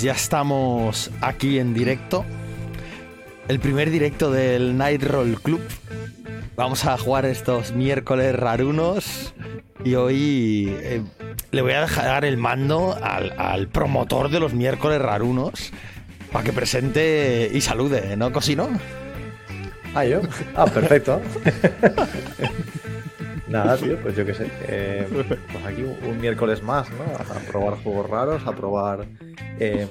Pues ya estamos aquí en directo. El primer directo del Night Roll Club. Vamos a jugar estos miércoles rarunos. Y hoy eh, le voy a dejar el mando al, al promotor de los miércoles rarunos. Para que presente y salude, ¿no, Cosino? Ah, yo. Ah, perfecto. Nada, tío, pues yo qué sé. eh, pues aquí un, un miércoles más, ¿no? A probar juegos raros, a probar eh,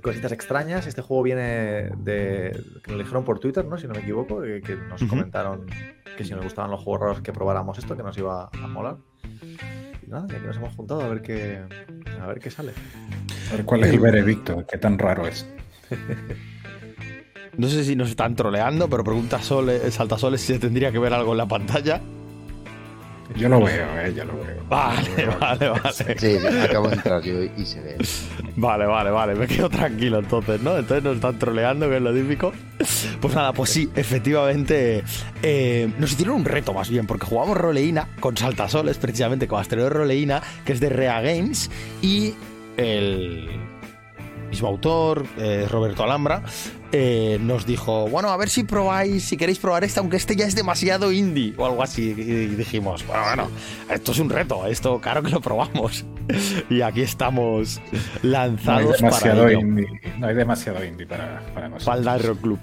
cositas extrañas. Este juego viene de. que nos dijeron por Twitter, ¿no? Si no me equivoco, que, que nos comentaron que si nos gustaban los juegos raros que probáramos esto, que nos iba a molar. Y nada, y aquí nos hemos juntado a ver qué. A ver qué sale. A ver cuál es el veredicto, qué tan raro es. No sé si nos están troleando, pero pregunta Sole, Saltasoles si se tendría que ver algo en la pantalla. Yo lo veo, eh, yo lo veo. Vale, vale, vale. Sí, acabo de entrar yo y se ve. Vale, vale, vale, me quedo tranquilo entonces, ¿no? Entonces nos están troleando, que es lo típico. Pues nada, pues sí, efectivamente eh, nos hicieron un reto más bien, porque jugamos Roleína con Saltasoles, precisamente con Asteroide Roleína, que es de Rea Games, y el mismo autor, eh, Roberto Alhambra, eh, nos dijo, bueno, a ver si probáis, si queréis probar este, aunque este ya es demasiado indie o algo así. Y dijimos, bueno, bueno, esto es un reto, esto claro que lo probamos. Y aquí estamos No hay lanzados demasiado para ello. indie. No hay demasiado indie para, para nosotros. Para el Club.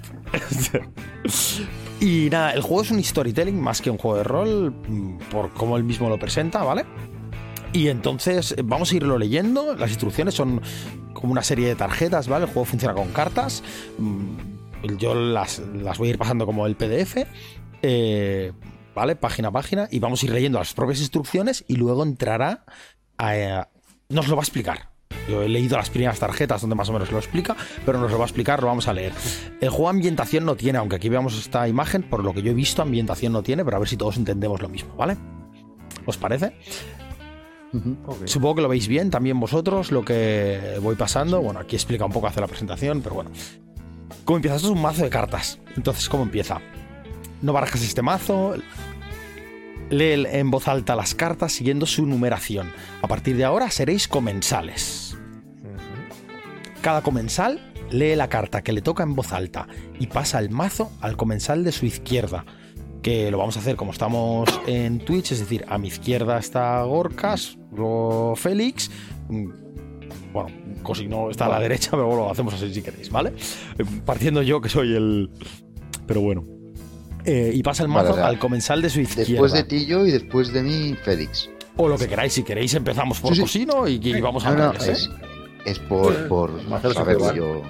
y nada, el juego es un storytelling más que un juego de rol, mm, por cómo él mismo lo presenta, ¿vale? Y entonces eh, vamos a irlo leyendo. Las instrucciones son como una serie de tarjetas, ¿vale? El juego funciona con cartas. Mm, Yo las, las voy a ir pasando como el PDF. eh, ¿Vale? Página a página. Y vamos a ir leyendo las propias instrucciones y luego entrará a- nos lo va a explicar. Yo he leído las primeras tarjetas donde más o menos lo explica, pero nos lo va a explicar, lo vamos a leer. El juego ambientación no tiene, aunque aquí veamos esta imagen, por lo que yo he visto, ambientación no tiene, pero a ver si todos entendemos lo mismo, ¿vale? ¿Os parece? Supongo que lo veis bien también vosotros, lo que voy pasando. Bueno, aquí explica un poco hace la presentación, pero bueno. ¿Cómo empieza? Esto es un mazo de cartas. Entonces, ¿cómo empieza? No barajas este mazo. Lee en voz alta las cartas siguiendo su numeración. A partir de ahora seréis comensales. Cada comensal lee la carta que le toca en voz alta y pasa el mazo al comensal de su izquierda. Que lo vamos a hacer como estamos en Twitch, es decir, a mi izquierda está Gorkas, luego Félix. mm, Bueno, Cosino está a la derecha, pero bueno, lo hacemos así si queréis, ¿vale? Eh, Partiendo yo que soy el. Pero bueno. Eh, y pasa el Vale, mazo o sea, al comensal de su izquierda. Después de ti yo y después de mí, Félix. O lo que queráis, si queréis empezamos por Sí, sí. Cosino y, y vamos a No, ¿eh? es, es por, por Hacerlo saber igual. si yo.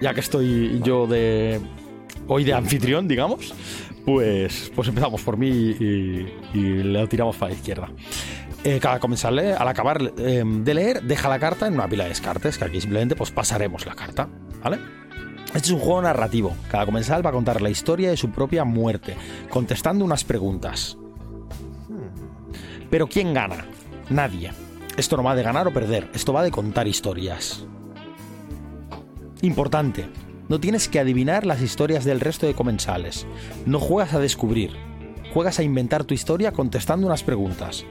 ya que estoy yo de hoy de anfitrión, digamos, pues, pues empezamos por mí y, y le tiramos para la izquierda. Eh, lee, al acabar eh, de leer, deja la carta en una pila de descartes, que aquí simplemente pues pasaremos la carta, ¿vale? Este es un juego narrativo. Cada comensal va a contar la historia de su propia muerte, contestando unas preguntas. Pero ¿quién gana? Nadie. Esto no va de ganar o perder, esto va de contar historias. Importante, no tienes que adivinar las historias del resto de comensales. No juegas a descubrir, juegas a inventar tu historia contestando unas preguntas.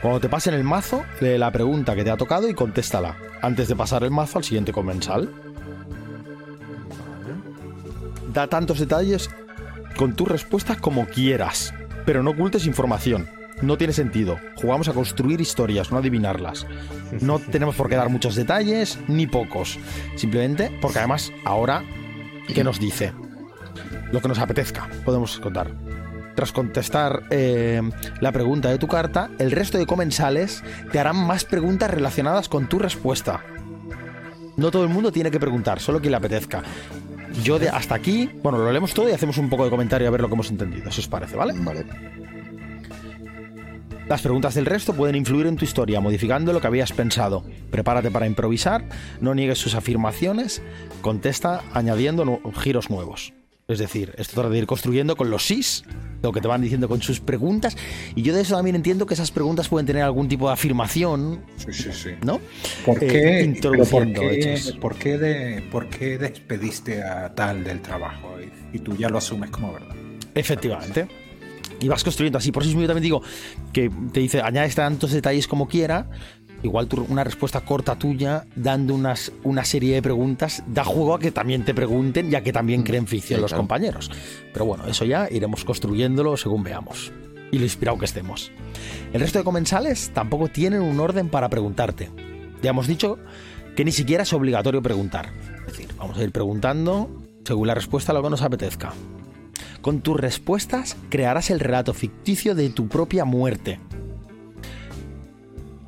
Cuando te pasen el mazo, lee la pregunta que te ha tocado y contéstala, antes de pasar el mazo al siguiente comensal. Da tantos detalles con tus respuestas como quieras, pero no ocultes información. No tiene sentido. Jugamos a construir historias, no a adivinarlas. No tenemos por qué dar muchos detalles ni pocos. Simplemente porque además ahora, ¿qué nos dice? Lo que nos apetezca, podemos contar. Tras contestar eh, la pregunta de tu carta, el resto de comensales te harán más preguntas relacionadas con tu respuesta. No todo el mundo tiene que preguntar, solo quien le apetezca. Yo de hasta aquí, bueno, lo leemos todo y hacemos un poco de comentario a ver lo que hemos entendido, si os parece, ¿vale? Vale. Las preguntas del resto pueden influir en tu historia, modificando lo que habías pensado. Prepárate para improvisar, no niegues sus afirmaciones, contesta añadiendo giros nuevos. Es decir, esto trata de ir construyendo con los sís, lo que te van diciendo con sus preguntas. Y yo de eso también entiendo que esas preguntas pueden tener algún tipo de afirmación, Sí, sí, sí. ¿no? ¿Por Eh, qué, pero introduciendo por qué- por qué de- por qué despediste a tal del trabajo? Y, y tú ya lo asumes como verdad. Efectivamente. Y vas construyendo así. Por eso mismo yo también digo que te dice, añades tantos detalles como quiera. Igual una respuesta corta tuya, dando unas, una serie de preguntas, da juego a que también te pregunten y a que también creen ficción Sí, los claro. compañeros. Pero bueno, eso ya iremos construyéndolo según veamos. Y lo inspirado que estemos. El resto de comensales tampoco tienen un orden para preguntarte. Ya hemos dicho que ni siquiera es obligatorio preguntar. Es decir, vamos a ir preguntando según la respuesta a lo que nos apetezca. Con tus respuestas crearás el relato ficticio de tu propia muerte.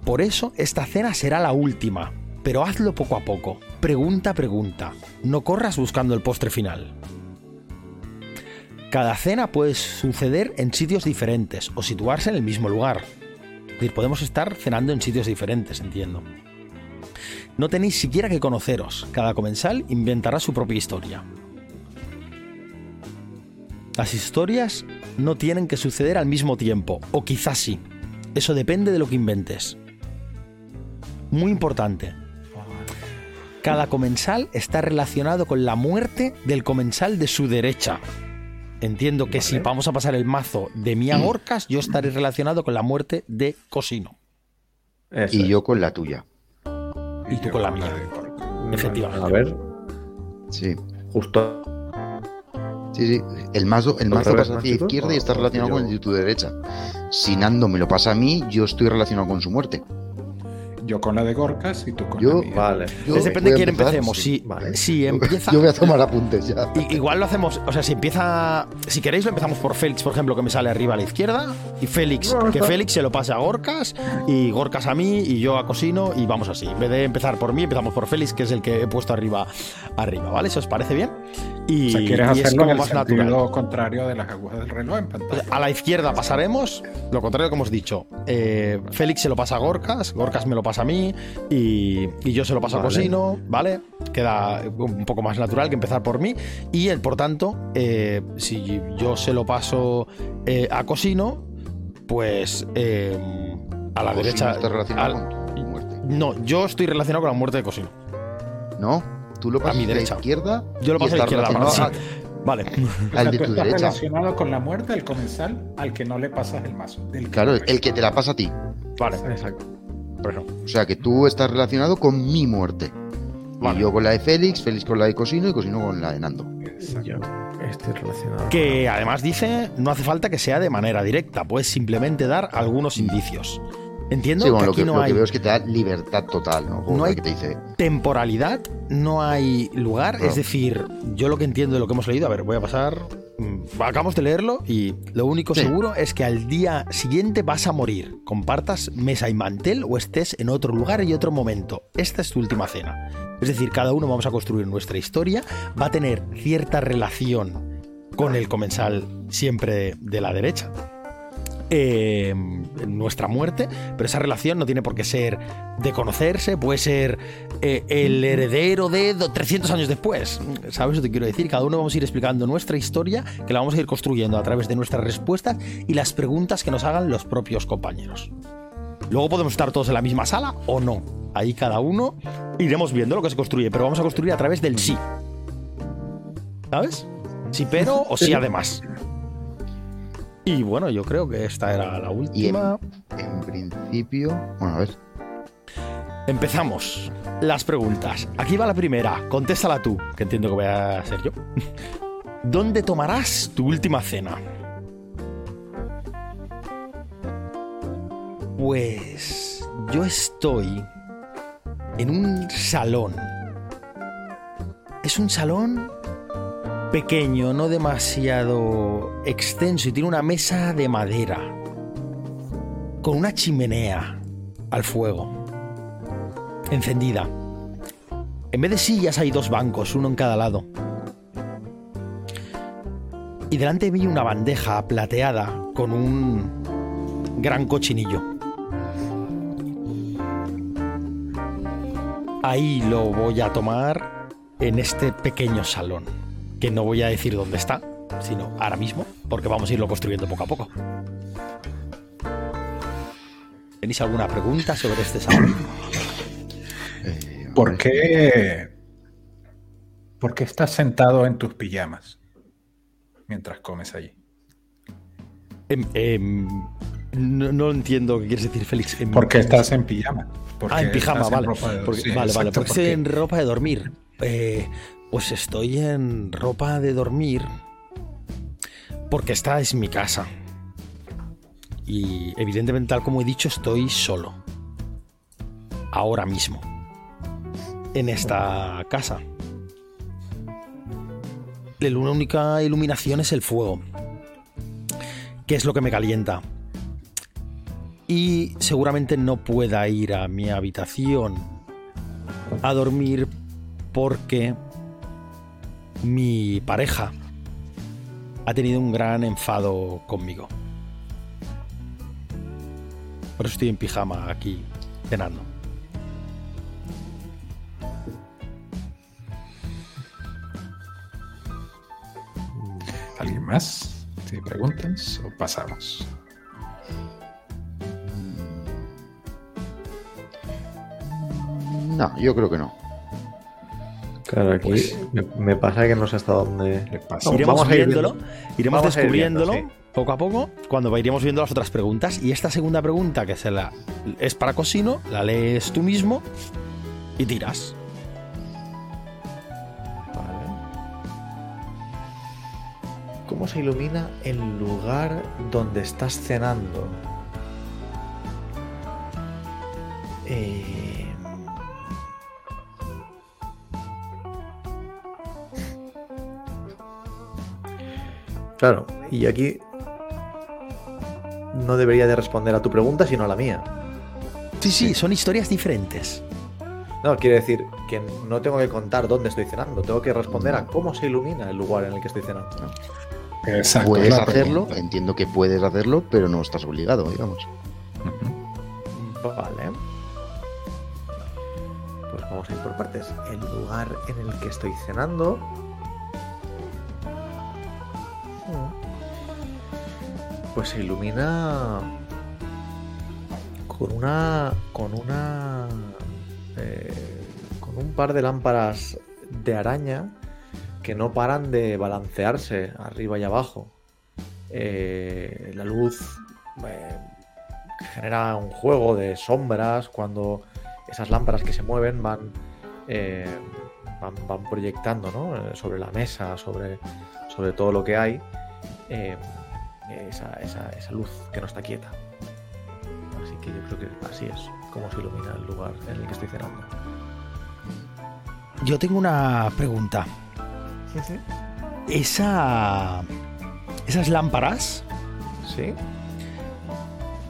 Por eso esta cena será la última, pero hazlo poco a poco, pregunta a pregunta, no corras buscando el postre final. Cada cena puede suceder en sitios diferentes o situarse en el mismo lugar. Es decir, podemos estar cenando en sitios diferentes, entiendo. No tenéis siquiera que conoceros, cada comensal inventará su propia historia. Las historias no tienen que suceder al mismo tiempo, o quizás sí. Eso depende de lo que inventes. Muy importante. Cada comensal está relacionado con la muerte del comensal de su derecha. Entiendo que si vamos a pasar el mazo de Mia Gorkas, yo estaré relacionado con la muerte de Cosino. Eso Y es. yo con la tuya. Y tú con la mía. Efectivamente. A ver, Sí. justo. Sí, sí. El mazo, el ¿Al mazo pasa ¿no, hacia izquierda y está ¿O- o relacionado yo? con el de tu derecha. Si Nando me lo pasa a mí, yo estoy relacionado con su muerte. Yo con la de Gorkas y tú con Yo- la mía. Vale. Yo depende de quién empezar, empecemos. sí. Si, Vale. si empieza. Yo voy a tomar apuntes ya. Igual lo hacemos, o sea, si empieza, si queréis lo empezamos por Félix, por ejemplo, que me sale arriba a la izquierda, y Félix, No, que está- Félix se lo pase a Gorkas, y Gorkas a mí, y yo a Cosino, y vamos así. En vez de empezar por mí, empezamos por Félix, que es el que he puesto arriba, arriba, ¿vale? ¿Eso os parece bien? Y, O sea, quieres y es hacerlo en como el más sentido natural. contrario de las agujas del reloj en O pantalla. sea, A la izquierda pasaremos, lo contrario que hemos dicho. Eh, Félix se lo pasa a Gorkas, Gorkas me lo pasa a mí y, y yo se lo paso a. Cosino, ¿vale? Queda un poco más natural que empezar por mí. Y el, por tanto, eh, si yo se lo paso eh, a Cosino, pues eh, a la derecha. está relacionado al- con tu muerte. no, yo estoy relacionado con la muerte de Cosino. ¿No? Tú lo pasas mi a la derecha. izquierda. Yo lo paso a la izquierda, sí. Vale. Al de tu estás derecha. relacionado con la muerte del comensal al que no le pasas el mazo. Del Claro, el que te la pasa a ti. Vale. Exacto. O sea, que tú estás relacionado con mi muerte. Vale. Y yo con la de Félix, Félix con la de Cosino y Cosino con la de Nando. Exacto. Estoy relacionado. Que además dice, no hace falta que sea de manera directa, puedes simplemente dar algunos indicios. Entiendo Sí, bueno, que lo aquí que, no lo que hay veo es que te da libertad total, ¿no? Como No hay- que te dice, temporalidad, no hay lugar, No. es decir, yo lo que entiendo de lo que hemos leído, a ver, voy a pasar, mm, acabamos de leerlo y lo único Sí. seguro es que al día siguiente vas a morir, compartas mesa y mantel o estés en otro lugar y otro momento. Esta es tu última cena. Es decir, cada uno vamos a construir nuestra historia, va a tener cierta relación con el comensal siempre de la derecha. Eh, nuestra muerte, pero esa relación no tiene por qué ser de conocerse, puede ser eh, el heredero de do- 300 años después. ¿Sabes lo que quiero decir? Cada uno vamos a ir explicando nuestra historia, que la vamos a ir construyendo a través de nuestras respuestas y las preguntas que nos hagan los propios compañeros. Luego podemos estar todos en la misma sala o no. Ahí cada uno iremos viendo lo que se construye, pero vamos a construir a través del sí. ¿Sabes? Sí, pero o sí, además. Y bueno, yo creo que esta era la y en, última. en principio. Bueno, a ver. Empezamos. Las preguntas. Aquí va la primera. Contéstala tú, que entiendo que voy a ser yo. ¿Dónde tomarás tu última cena? Pues yo estoy en un salón. Es un salón pequeño, no demasiado extenso y tiene una mesa de madera con una chimenea al fuego encendida. En vez de sillas hay dos bancos, uno en cada lado. Y delante vi una bandeja plateada con un gran cochinillo. Ahí lo voy a tomar en este pequeño salón. Que no voy a decir dónde está, sino ahora mismo, porque vamos a irlo construyendo poco a poco. ¿Tenéis alguna pregunta sobre este salón? Eh, ¿Por qué, ¿Por qué estás sentado en tus pijamas mientras comes allí? Em, em, no, no entiendo qué quieres decir, Félix. Em, ¿Por qué estás en pijama? ¿Por Ah, en pijama, vale. ropa de- Porque- sí, vale, vale, exacto, porque ¿por estoy qué? en ropa de dormir. Eh, pues estoy en ropa de dormir porque esta es mi casa. Y evidentemente, tal como he dicho, estoy solo. Ahora mismo. En esta casa. La única iluminación es el fuego. Que es lo que me calienta y seguramente no pueda ir a mi habitación a dormir porque mi pareja ha tenido un gran enfado conmigo. Por eso estoy en pijama aquí cenando. ¿Alguien más? ¿Si preguntas o pasamos? No, yo creo que no. Claro, aquí Pues- me, me pasa que no sé hasta dónde. ¿Qué pasa? No, iremos vamos a ir viéndolo, viendo. iremos Vamos a ir viendo, descubriéndolo poco a poco cuando iremos viendo las otras preguntas. Y esta segunda pregunta, que se la, es para Cosino, la lees tú mismo y tiras. Vale. ¿Cómo se ilumina el lugar donde estás cenando? Eh, Claro, y aquí no debería de responder a tu pregunta, sino a la mía. Sí, sí, son historias diferentes. No, quiere decir que no tengo que contar dónde estoy cenando, tengo que responder a cómo se ilumina el lugar en el que estoy cenando. Exacto, Puedes hacerlo, pregunta. entiendo que puedes hacerlo, pero no estás obligado, digamos. Vale. Pues vamos a ir por partes. El lugar en el que estoy cenando. Pues se ilumina con una. con una. eh, con un par de lámparas de araña que no paran de balancearse arriba y abajo. Eh, la luz eh, genera un juego de sombras cuando esas lámparas que se mueven van, eh, van, van proyectando ¿no? Sobre la mesa, sobre, sobre todo lo que hay, esa, esa- esa luz que no está quieta. Así que yo creo que así es como se ilumina el lugar en el que estoy cenando. Yo tengo una pregunta. Esa, esas lámparas, ¿Sí?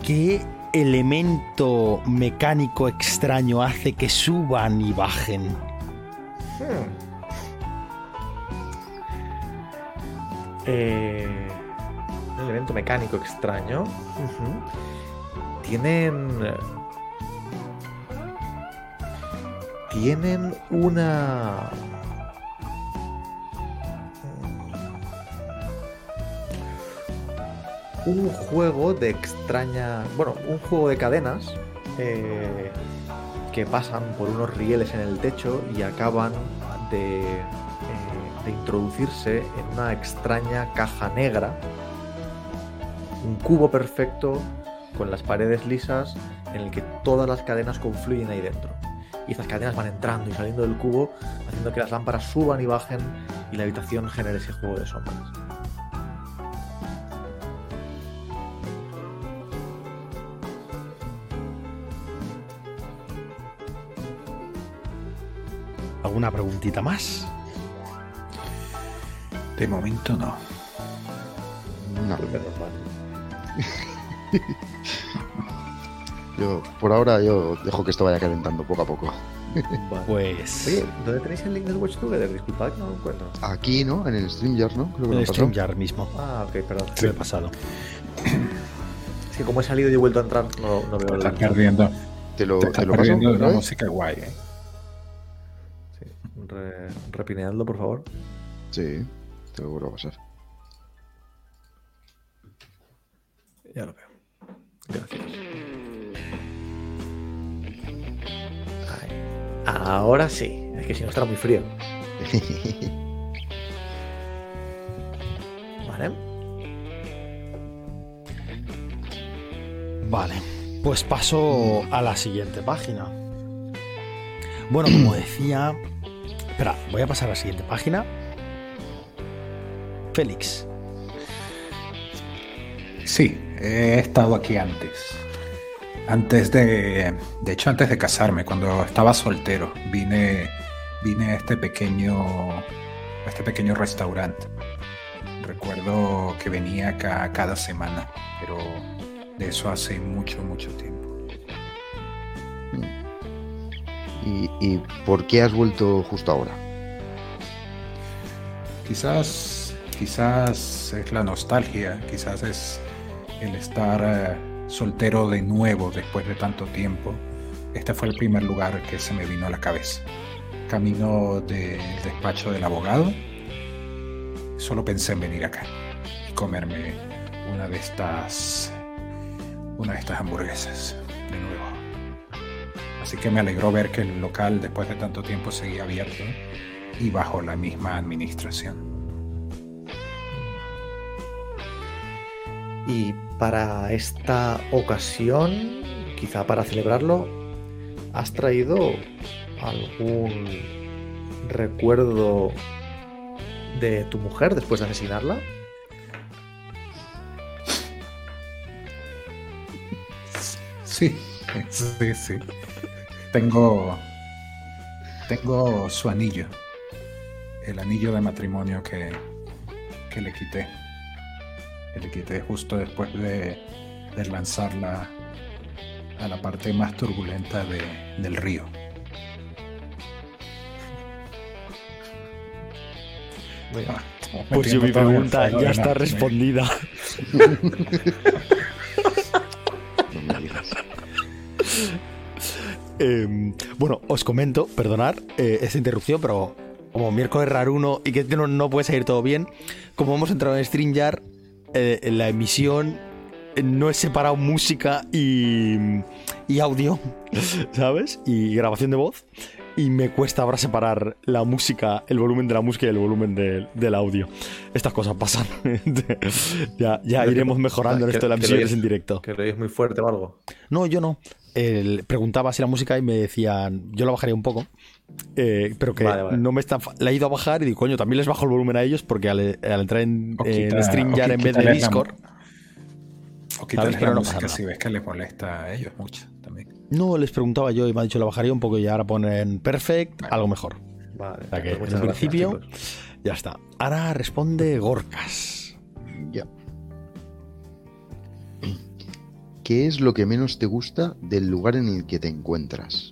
¿qué elemento mecánico extraño hace que suban y bajen? Hmm. Eh, un elemento mecánico extraño. Tienen. Tienen una. Un juego de extraña. Bueno, un juego de cadenas. eh, que pasan por unos rieles en el techo y acaban de, eh, de introducirse en una extraña caja negra, un cubo perfecto con las paredes lisas en el que todas las cadenas confluyen ahí dentro. Y esas cadenas van entrando y saliendo del cubo, haciendo que las lámparas suban y bajen y la habitación genere ese juego de sombras. ¿Alguna preguntita más? De momento no. No, mal. yo, por ahora yo dejo que esto vaya calentando poco a poco. Vale. Pues Oye, ¿dónde tenéis el link del Watch Together? Disculpad que no lo encuentro. Aquí, ¿no? En el StreamYard, ¿no? Creo que en lo el. StreamYard mismo. Ah, ok, perdón. Se me he pasado. Es que como he salido y he vuelto a entrar, no, no veo Te el estás link. perdiendo, Te lo, te te estás lo paso. una música guay, ¿eh? Sí, re- repineadlo, por favor. Sí. Te lo vuelvo a pasar. Ya lo veo. Gracias. Ahora sí. Es que si no estará muy frío. Vale. Vale, pues paso a la siguiente página. Bueno, como decía... Espera, voy a pasar a la siguiente página. Félix. Sí, he estado aquí antes. Antes de. De hecho, antes de casarme, cuando estaba soltero, vine. Vine a este pequeño. a este pequeño restaurante. Recuerdo que venía acá cada semana, pero de eso hace mucho, mucho tiempo. ¿Y, y por qué has vuelto justo ahora? Quizás. Quizás es la nostalgia, quizás es el estar eh, soltero de nuevo después de tanto tiempo. Este fue el primer lugar que se me vino a la cabeza. Camino del despacho del abogado. Solo pensé en venir acá y comerme una de estas. Una de estas hamburguesas de nuevo. Así que me alegró ver que el local después de tanto tiempo seguía abierto y bajo la misma administración. Y para esta ocasión, quizá para celebrarlo, ¿has traído algún recuerdo de tu mujer después de asesinarla? Sí, sí, sí. Tengo. Tengo su anillo. El anillo de matrimonio que, que le quité. Que le quité justo después de, de lanzarla a la parte más turbulenta de- del río. Ah, Pues yo mi el pregunta ya está respondida. No me digas. Eh, bueno, os comento, perdonad eh, esta interrupción, pero como miércoles raruno y que no, no puede salir todo bien, como hemos entrado en StreamYard, eh, la emisión eh, no he separado música y, y audio, ¿sabes? Y grabación de voz. Y me cuesta ahora separar la música, el volumen de la música y el volumen de- del audio. Estas cosas pasan. ya ya iremos mejorando en esto de las oyes- en directo. ¿Que oyes muy fuerte o algo? No, yo no. El- preguntaba si la música y me decían, yo la bajaría un poco, eh, pero que Vale, vale. no me está. La he ido a bajar y digo, coño, también les bajo el volumen a ellos porque al, al entrar en, O en quita- StreamYard o en vez de Discord. O quitarles pero la no pasa música nada. si ves que les molesta a ellos mucho también. No, les preguntaba yo y me ha dicho la bajaría un poco y ahora ponen perfect, algo mejor. Vale. sea que, pues en gracias, principio- chicos. Ya está. Ahora responde Gorkas. Ya. ¿Qué es lo que menos te gusta del lugar en el que te encuentras?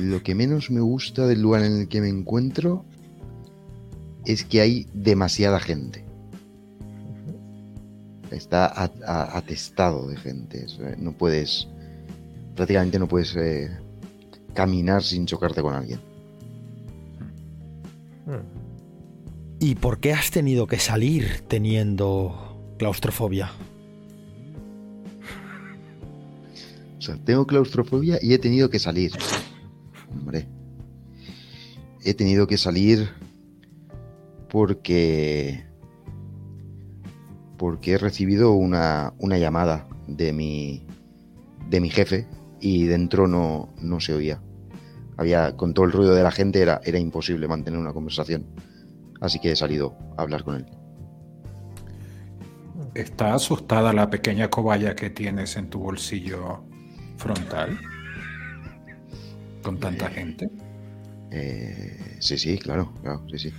Lo que menos me gusta del lugar en el que me encuentro es que hay demasiada gente. Está a- a- atestado de gente. No puedes. Prácticamente no puedes eh, caminar sin chocarte con alguien. Hmm. ¿Y por qué has tenido que salir teniendo claustrofobia? O sea, tengo claustrofobia y he tenido que salir. He tenido que salir porque. Porque he recibido una, una llamada de mi. de mi jefe y dentro no, no se oía. Había. con todo el ruido de la gente era, era imposible mantener una conversación. Así que he salido a hablar con él. ¿Está asustada la pequeña cobaya que tienes en tu bolsillo frontal? Con tanta gente. Eh, sí, sí, claro, claro, sí, sí.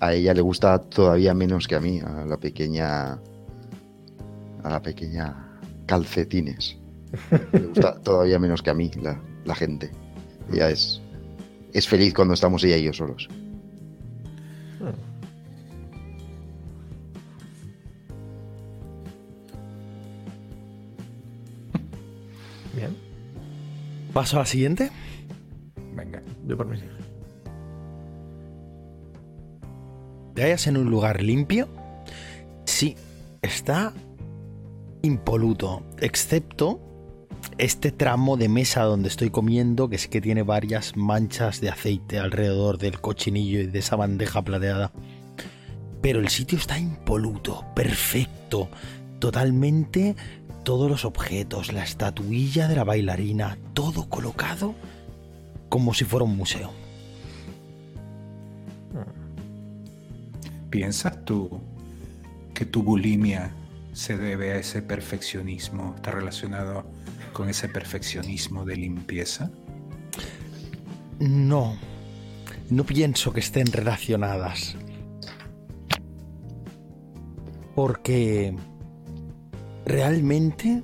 A ella le gusta todavía menos que a mí, a la pequeña. a la pequeña calcetines. Le gusta todavía menos que a mí la, la gente. Ella es. es feliz cuando estamos ella y yo solos. Bien. ¿Paso a la siguiente? Venga. Yo por mí sí. Te hallas en un lugar limpio, sí, está impoluto, excepto este tramo de mesa donde estoy comiendo, que es que tiene varias manchas de aceite alrededor del cochinillo y de esa bandeja plateada. Pero el sitio está impoluto, perfecto, totalmente todos los objetos, la estatuilla de la bailarina, todo colocado como si fuera un museo. ¿Piensas tú que tu bulimia se debe a ese perfeccionismo? ¿Está relacionado con ese perfeccionismo de limpieza? No, no pienso que estén relacionadas. Porque realmente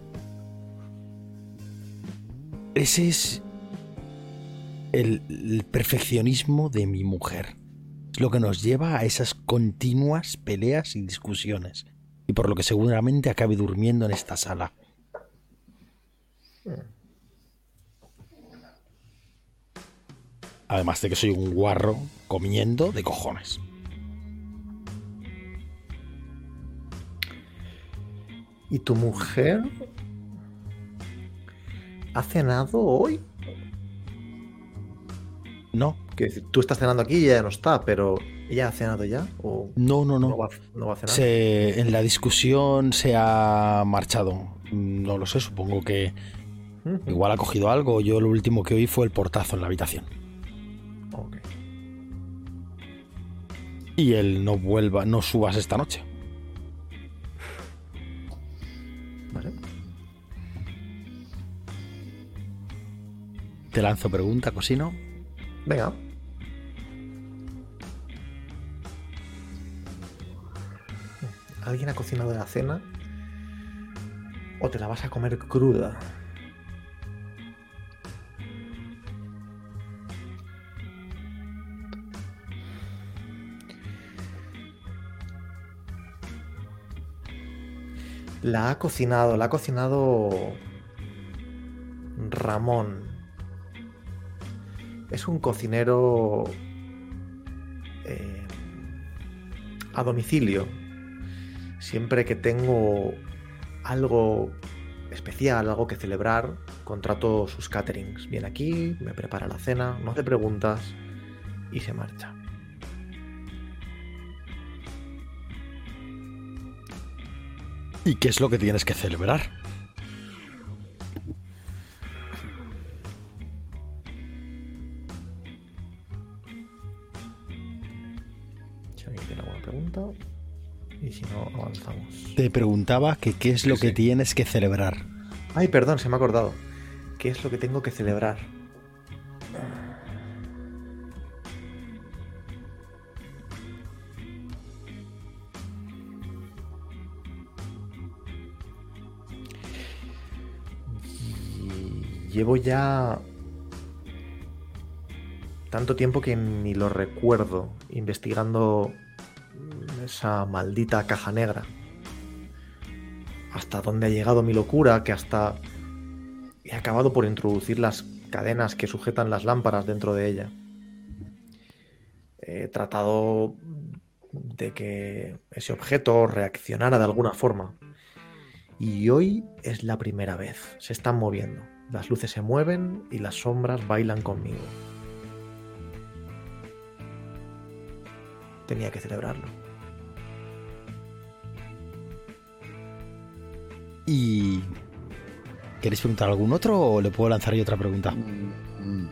ese es el, el, perfeccionismo de mi mujer. Lo que nos lleva a esas continuas peleas y discusiones. Y por lo que seguramente acabe durmiendo en esta sala. Además de que soy un guarro comiendo de cojones. ¿Y tu mujer ha cenado hoy? No. Tú estás cenando aquí y ella no está, pero ¿ella ha cenado ya? ¿O no, no, no. no va, no va a cenar? Se, en la discusión se ha marchado. No lo sé, supongo que igual ha cogido algo. Yo lo último que oí fue el portazo en la habitación. Ok. Y él no vuelva, no subas esta noche. Vale. Te lanzo pregunta, Cosino. Venga. ¿Alguien ha cocinado la cena? ¿O te la vas a comer cruda? La ha cocinado, la ha cocinado Ramón. Es un cocinero eh, a domicilio. Siempre que tengo algo especial, algo que celebrar, contrato sus caterings. Viene aquí, me prepara la cena, no hace preguntas y se marcha. ¿Y qué es lo que tienes que celebrar? Si alguien tiene alguna pregunta. Y si no, avanzamos. Te preguntaba que qué es lo Sí, que sí. tienes que celebrar. Ay, perdón, se me ha acordado. ¿Qué es lo que tengo que celebrar? Llevo ya tanto tiempo que ni lo recuerdo investigando esa maldita caja negra hasta dónde ha llegado mi locura, que hasta he acabado por introducir las cadenas que sujetan las lámparas dentro de ella. He tratado de que ese objeto reaccionara de alguna forma. Y hoy es la primera vez. Se están moviendo. Las luces se mueven y las sombras bailan conmigo. Tenía que celebrarlo. ¿Y queréis preguntar a algún otro o le puedo lanzar yo otra pregunta? Mm.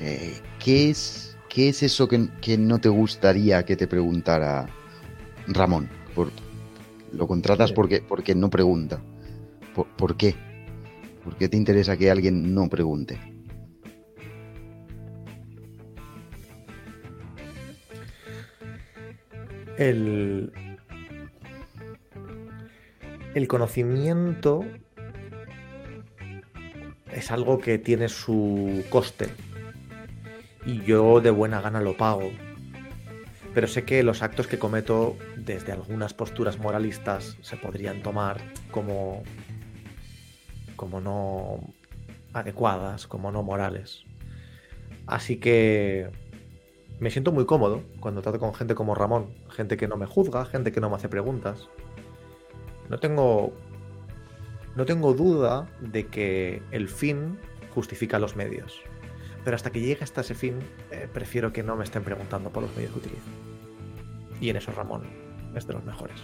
Eh, ¿qué, es, ¿Qué es eso que, que no te gustaría que te preguntara Ramón? Por, ¿Lo contratas porque, porque no pregunta? ¿Por, por qué? ¿Por qué te interesa que alguien no pregunte? el, el conocimiento es algo que tiene su coste y yo de buena gana lo pago. Pero sé que los actos que cometo desde algunas posturas moralistas se podrían tomar como como no adecuadas, como no morales. Así que me siento muy cómodo cuando trato con gente como Ramón, gente que no me juzga, gente que no me hace preguntas. No tengo no tengo duda de que el fin justifica los medios. Pero hasta que llegue hasta ese fin, eh, prefiero que no me estén preguntando por los medios que utilizo. Y en eso Ramón es de los mejores.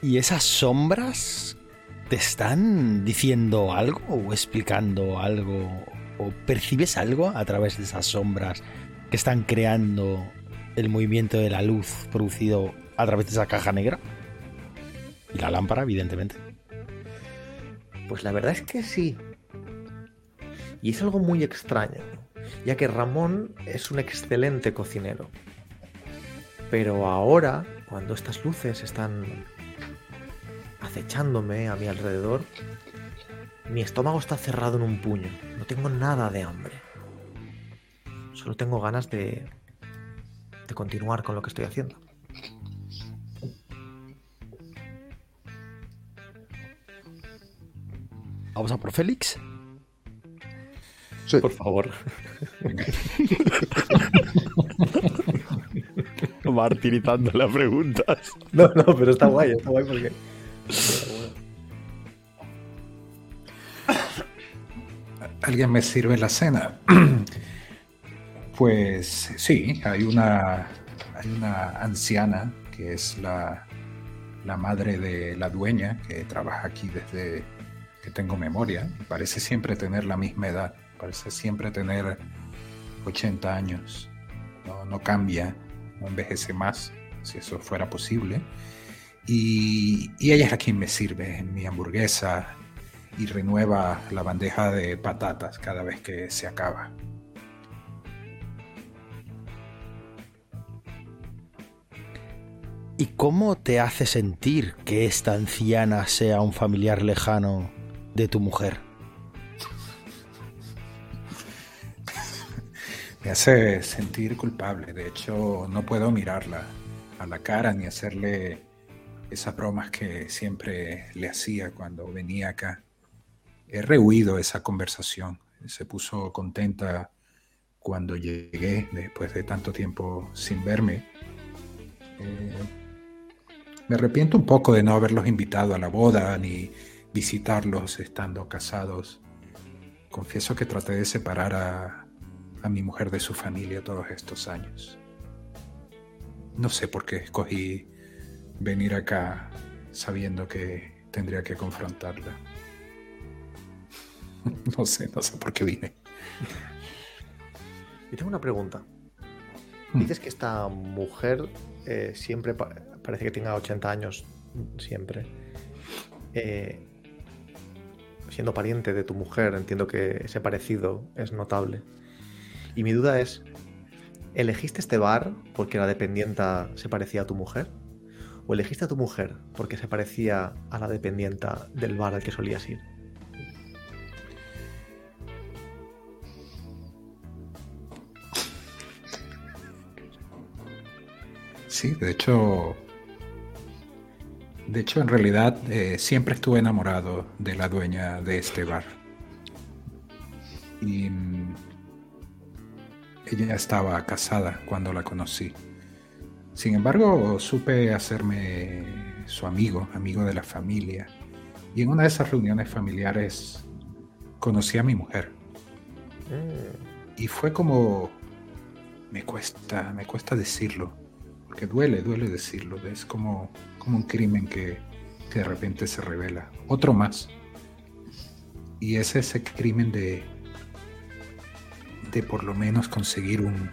¿Y esas sombras te están diciendo algo o explicando algo? ¿O percibes algo a través de esas sombras que están creando el movimiento de la luz producido a través de esa caja negra? Y la lámpara, evidentemente. Pues la verdad es que sí. Y es algo muy extraño, ya que Ramón es un excelente cocinero. Pero ahora, cuando estas luces están acechándome a mi alrededor, mi estómago está cerrado en un puño. No tengo nada de hambre. Solo tengo ganas de, de continuar con lo que estoy haciendo. ¿Vamos a por Félix? Sí. Por favor. Martirizando las preguntas. No, no, pero está guay, está guay porque. ¿Alguien me sirve la cena? Pues sí, hay una, hay una anciana que es la, la madre de la dueña que trabaja aquí desde que tengo memoria. Parece siempre tener la misma edad, parece siempre tener 80 años. No, cambia, no envejece más, si eso fuera posible. Y, y ella es la quien me sirve mi hamburguesa y renueva la bandeja de patatas cada vez que se acaba. ¿Y cómo te hace sentir que esta anciana sea un familiar lejano de tu mujer? Me hace sentir culpable. De hecho, no puedo mirarla a la cara ni hacerle esas bromas que siempre le hacía cuando venía acá. He rehuido esa conversación. Se puso contenta cuando llegué después de tanto tiempo sin verme. Eh, me arrepiento un poco de no haberlos invitado a la boda ni visitarlos estando casados. Confieso que traté de separar a, a mi mujer de su familia todos estos años. No sé por qué escogí venir acá sabiendo que tendría que confrontarla. No sé, no sé por qué vine. Y tengo una pregunta. Hmm. Dices que esta mujer eh, siempre parece que tenga 80 años, siempre. Eh, siendo pariente de tu mujer, entiendo que ese parecido es notable. Y mi duda es, ¿elegiste este bar porque la dependienta se parecía a tu mujer? ¿O elegiste a tu mujer porque se parecía a la dependienta del bar al que solías ir? Sí, de hecho, de hecho en realidad eh, siempre estuve enamorado de la dueña de este bar. Y mm, ella estaba casada cuando la conocí. Sin embargo, supe hacerme su amigo, amigo de la familia. Y en una de esas reuniones familiares conocí a mi mujer. Mm, Y fue como... Me cuesta, me cuesta decirlo. Porque duele, duele decirlo. Es como, como un crimen que, que de repente se revela. Otro más. Y es ese crimen de... De por lo menos conseguir un,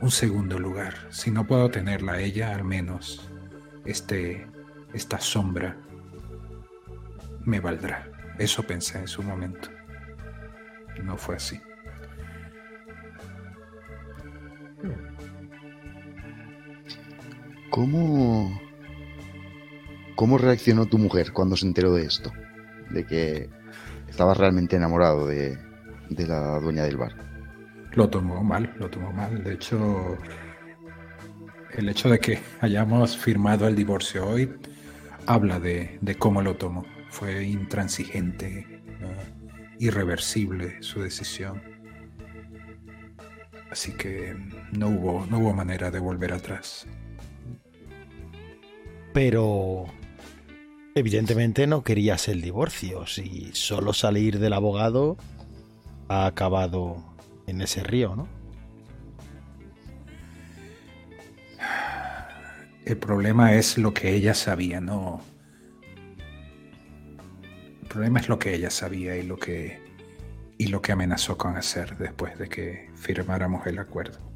un segundo lugar. Si no puedo tenerla ella, al menos este, esta sombra me valdrá. Eso pensé en su momento. No fue así. ¿Cómo, ¿Cómo reaccionó tu mujer cuando se enteró de esto? De que estabas realmente enamorado de, de la dueña del bar. Lo tomó mal, lo tomó mal. De hecho, el hecho de que hayamos firmado el divorcio hoy habla de, de cómo lo tomó. Fue intransigente, ¿no? irreversible su decisión. Así que no hubo, no hubo manera de volver atrás. Pero evidentemente no querías el divorcio. Si solo salir del abogado ha acabado en ese río, ¿no? El problema es lo que ella sabía, no. El problema es lo que ella sabía y lo que y lo que amenazó con hacer después de que firmáramos el acuerdo.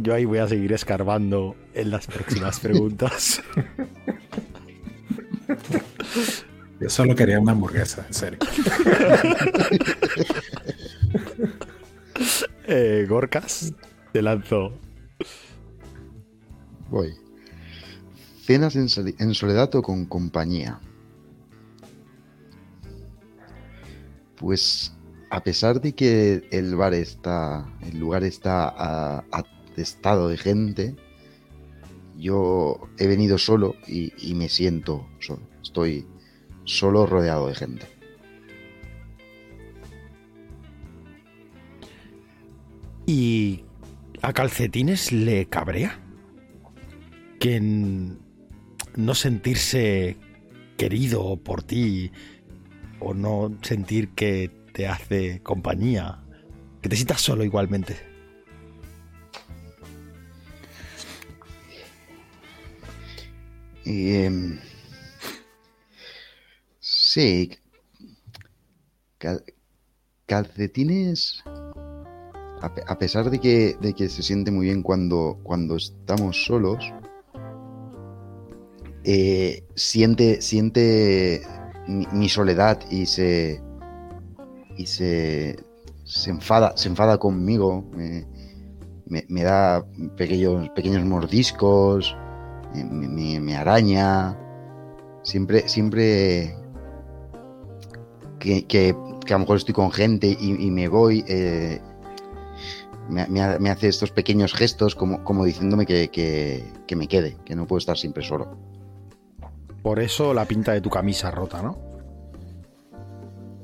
Yo ahí voy a seguir escarbando en las próximas preguntas. Yo solo quería una hamburguesa, en serio. eh, Gorkas, te lanzo. Voy. Cenas en, en soledad o con compañía. Pues a pesar de que el bar está, el lugar está atestado de gente, yo he venido solo y, y, me siento solo. Estoy solo rodeado de gente. ¿Y a calcetines le cabrea? Que no sentirse querido por ti o no sentir que te hace compañía, que te sientas solo igualmente. Eh, sí. calcetines. A, pesar de que, de que, se siente muy bien cuando, cuando estamos solos, eh, siente, siente mi, soledad y se y se, se enfada se enfada conmigo me, me, da pequeños pequeños mordiscos me, me araña siempre siempre que, que, a lo mejor estoy con gente y, me voy eh, me, hace estos pequeños gestos como, como diciéndome que, que me quede que no puedo estar siempre solo por eso la pinta de tu camisa rota, ¿no?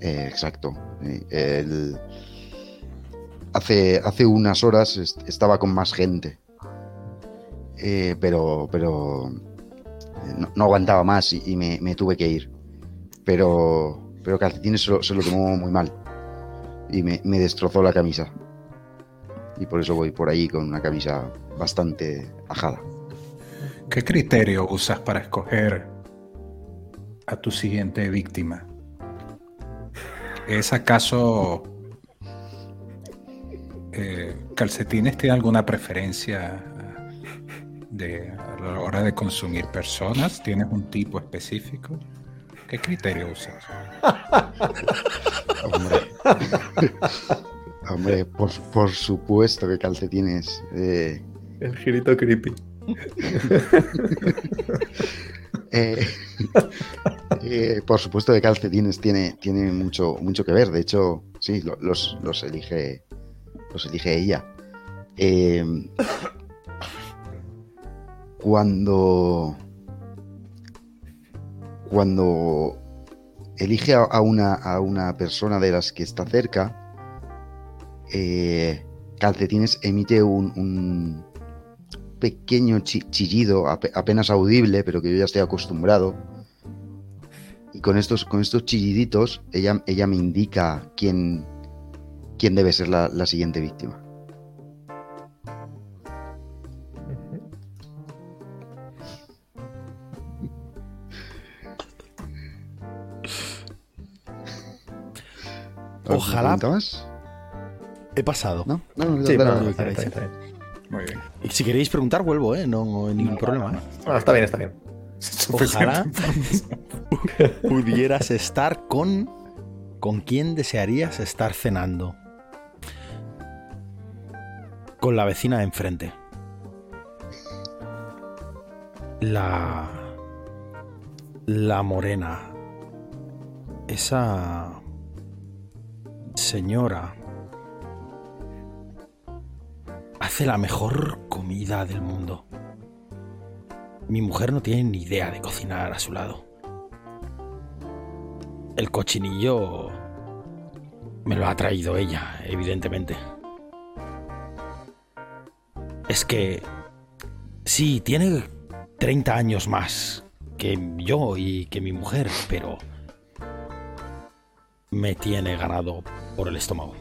Eh, exacto. Hace, hace unas horas estaba con más gente. Eh, pero pero eh, no, aguantaba más y, me, tuve que ir. Pero, pero Calcetines se lo, tomó muy mal. Y me, me destrozó la camisa. Y por eso voy por ahí con una camisa bastante ajada. ¿Qué criterio usas para escoger a tu siguiente víctima? ¿Es acaso eh, Calcetines tiene alguna preferencia de, a la hora de consumir personas? ¿Tienes un tipo específico? ¿Qué criterio usas? Hombre, por, supuesto que calcetines. Eh... El girito creepy. Eh, eh, por supuesto que calcetines tiene, tiene mucho, mucho que ver. De hecho, sí, los, los elige. Los elige ella. Cuando. Cuando elige a una, a una persona de las que está cerca. Eh, calcetines emite un pequeño chillido, apenas audible, pero que yo ya estoy acostumbrado. Y con estos, con estos chilliditos, ella, ella me indica quién, quién debe ser la, siguiente víctima. Ojalá. Más? He pasado. No, no, no, muy bien. Y si queréis preguntar, vuelvo, ¿eh? No hay ningún problema. ¿eh? está bien, está bien. Ojalá pudieras estar con. ¿Con quién desearías estar cenando? Con la vecina de enfrente. La. La morena. Esa. Señora hace la mejor comida del mundo. Mi mujer no tiene ni idea de cocinar a su lado. El cochinillo Me lo ha traído ella, evidentemente. Es que... Sí, tiene 30 años más que yo y que mi mujer, pero... Me tiene ganado por el estómago.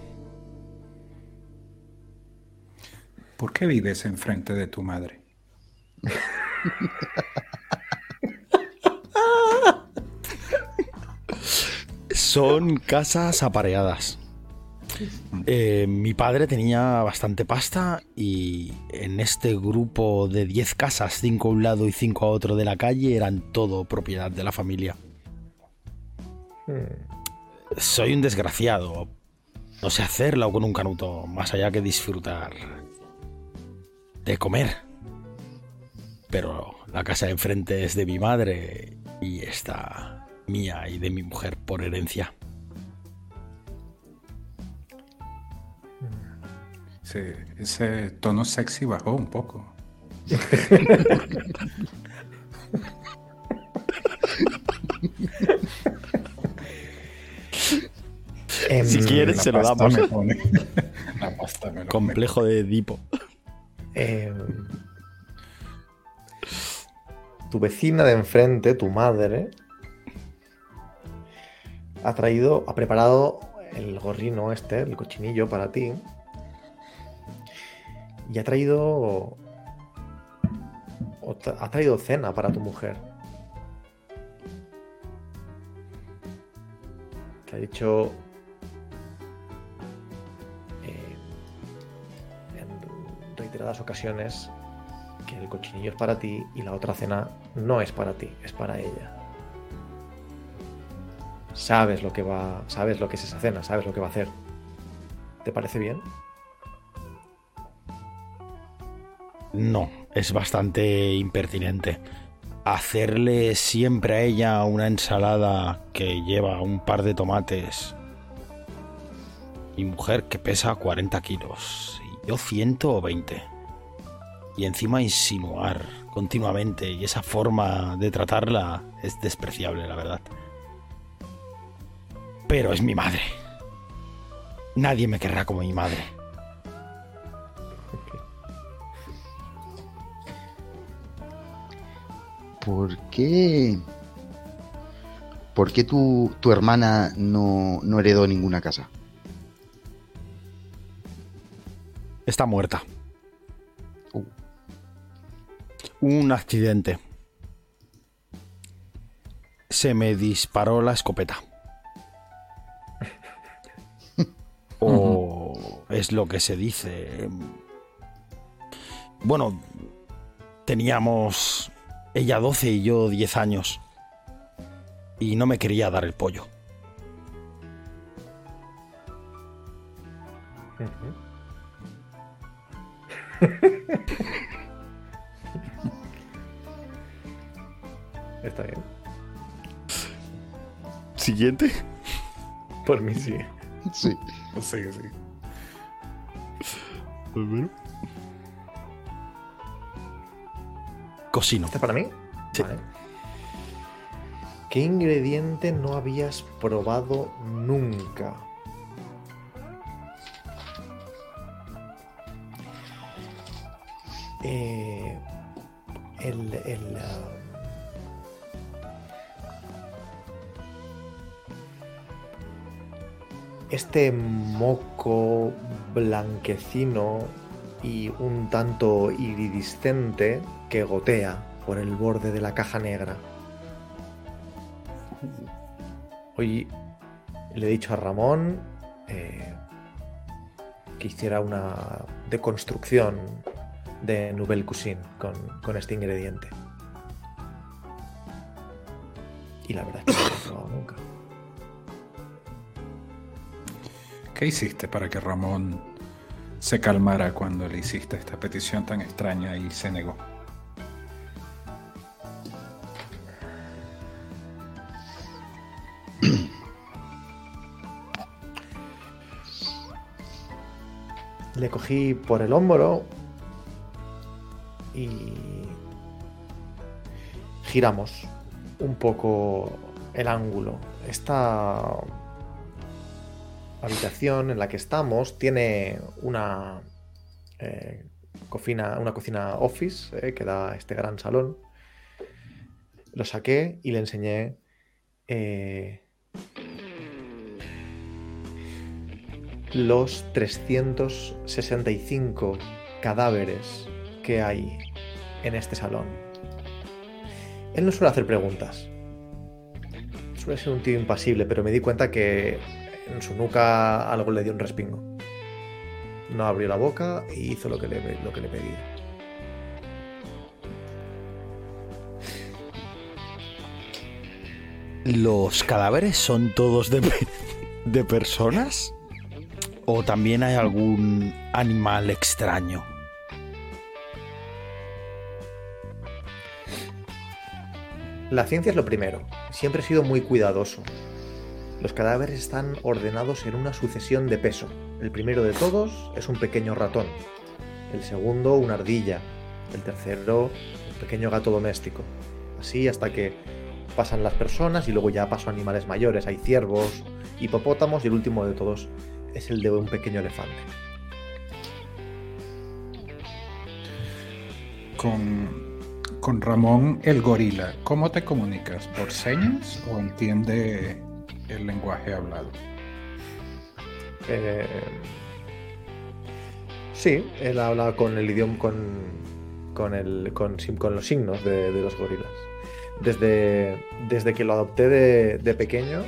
¿Por qué vives enfrente de tu madre? Son casas apareadas. Eh, mi padre tenía bastante pasta y en este grupo de 10 casas, 5 a un lado y 5 a otro de la calle, eran todo propiedad de la familia. Soy un desgraciado. No sé hacerla con un canuto, más allá que disfrutar de comer. Pero la casa de enfrente es de mi madre y esta mía y de mi mujer por herencia. Sí, ese tono sexy bajó un poco. Em, Si quieres, se lo damos. me pone- La pasta me lo Complejo de Edipo. em, tu vecina de enfrente, tu madre, ha traído, ha preparado el gorrino este, el cochinillo para ti. Y ha traído. ha traído cena para tu mujer. Te ha dicho. Reiteradas ocasiones que el cochinillo es para ti y la otra cena no es para ti, es para ella. Sabes lo que va, sabes lo que es esa cena, sabes lo que va a hacer. ¿Te parece bien? No, es bastante impertinente. Hacerle siempre a ella una ensalada que lleva un par de tomates. Y mujer que pesa 40 kilos. Yo 120. Y encima insinuar continuamente. Y esa forma de tratarla es despreciable, la verdad. Pero es mi madre. Nadie me querrá como mi madre. ¿Por qué? ¿Por qué tu, tu hermana no, no heredó ninguna casa? Está muerta. Uh. Un accidente. Se me disparó la escopeta. o es lo que se dice. Bueno, teníamos ella 12 y yo 10 años. Y no me quería dar el pollo. Siguiente. Por mí sí. Sí. Sí, sí. Cocino. ¿Está para mí? Sí. Vale. ¿Qué ingrediente no habías probado nunca? Este moco blanquecino y un tanto iridiscente que gotea por el borde de la caja negra. Hoy le he dicho a Ramón eh, que hiciera una deconstrucción de Nouvelle Cuisine con, con este ingrediente. Y la verdad es que no lo he probado nunca. ¿Qué hiciste para que Ramón se calmara cuando le hiciste esta petición tan extraña y se negó? Le cogí por el hombro y giramos un poco el ángulo. Esta habitación en la que estamos tiene una eh, cocina, una cocina office eh, que da este gran salón. Lo saqué y le enseñé eh, los 365 cadáveres que hay en este salón. Él no suele hacer preguntas. Suele ser un tío impasible, pero me di cuenta que en su nuca algo le dio un respingo. No abrió la boca y hizo lo que le, lo que le pedí. ¿Los cadáveres son todos de, de personas? ¿O también hay algún animal extraño? La ciencia es lo primero. Siempre he sido muy cuidadoso. Los cadáveres están ordenados en una sucesión de peso. El primero de todos es un pequeño ratón. El segundo, una ardilla. El tercero, un pequeño gato doméstico. Así hasta que pasan las personas y luego ya paso a animales mayores. Hay ciervos, hipopótamos y el último de todos es el de un pequeño elefante. Con, con Ramón el gorila, ¿cómo te comunicas? ¿Por señas o entiende el lenguaje hablado? Eh, sí, él habla con el idioma, con, con, el, con, los signos de, los gorilas. Desde, desde, que lo adopté de, pequeño,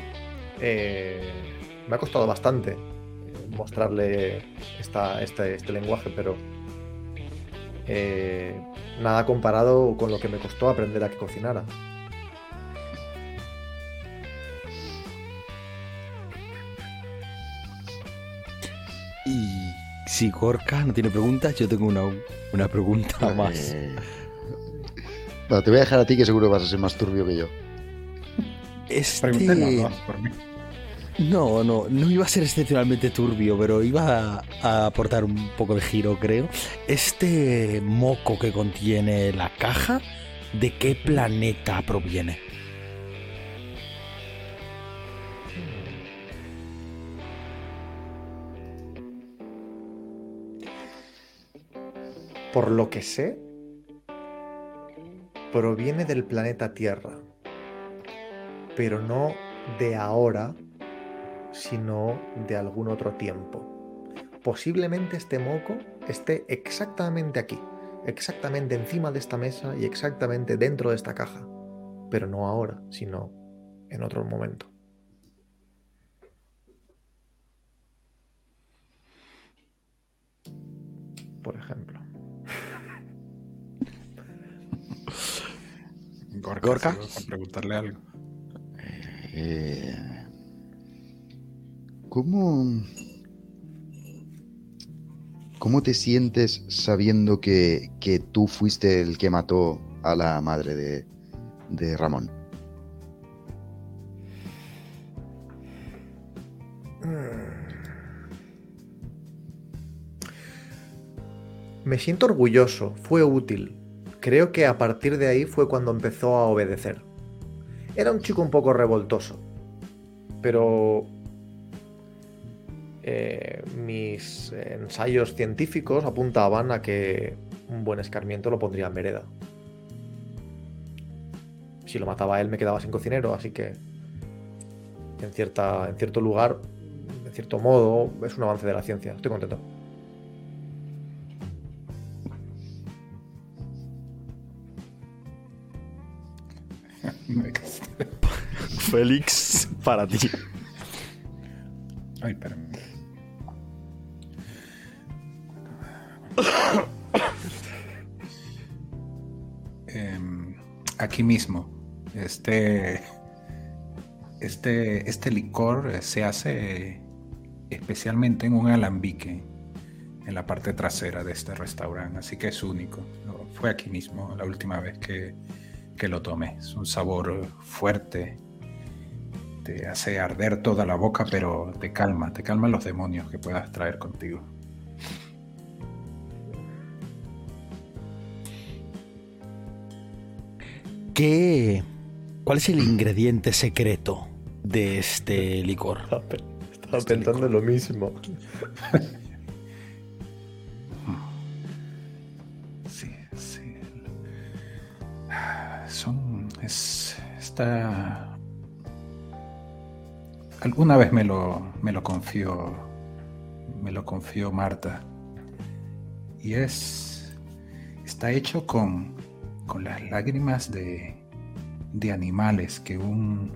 eh, me ha costado bastante mostrarle esta, este, este, lenguaje, pero eh, nada comparado con lo que me costó aprender a que cocinara. Si Gorka no tiene preguntas, yo tengo una, una pregunta más. Eh, Bueno, te voy a dejar a ti que seguro vas a ser más turbio que yo. Este... Pregúntenlo dos por mí. No, no, no iba a ser excepcionalmente turbio, pero iba a, a aportar un poco de giro, creo. Este moco que contiene la caja, ¿de qué planeta proviene? Por lo que sé, proviene del planeta Tierra, pero no de ahora, sino de algún otro tiempo. Posiblemente este moco esté exactamente aquí, exactamente encima de esta mesa y exactamente dentro de esta caja, pero no ahora, sino en otro momento. Por ejemplo. Gorka, preguntarle algo. Eh, ¿Cómo. ¿Cómo te sientes sabiendo que, que tú fuiste el que mató a la madre de, de Ramón? Me siento orgulloso, fue útil. Creo que a partir de ahí fue cuando empezó a obedecer. Era un chico un poco revoltoso, pero eh, mis ensayos científicos apuntaban a que un buen escarmiento lo pondría en vereda. Si lo mataba él me quedaba sin cocinero, así que en, cierta, en cierto lugar, en cierto modo, es un avance de la ciencia. Estoy contento. Félix, para ti. Ay, espérame. Em, aquí mismo, este, este, este licor eh, se hace especialmente en un alambique en la parte trasera de este restaurante, así que es único. Fue aquí mismo la última vez que, que lo tomé. Es un sabor fuerte, te hace arder toda la boca, pero te calma, te calma los demonios que puedas traer contigo. ¿Qué, ¿Cuál es el ingrediente secreto de este licor? Estaba, Estaba pensando lo mismo. Es. Está. Alguna vez me lo, me lo confió. Me lo confió Marta. Y es. Está hecho con. con las lágrimas de. de animales que un.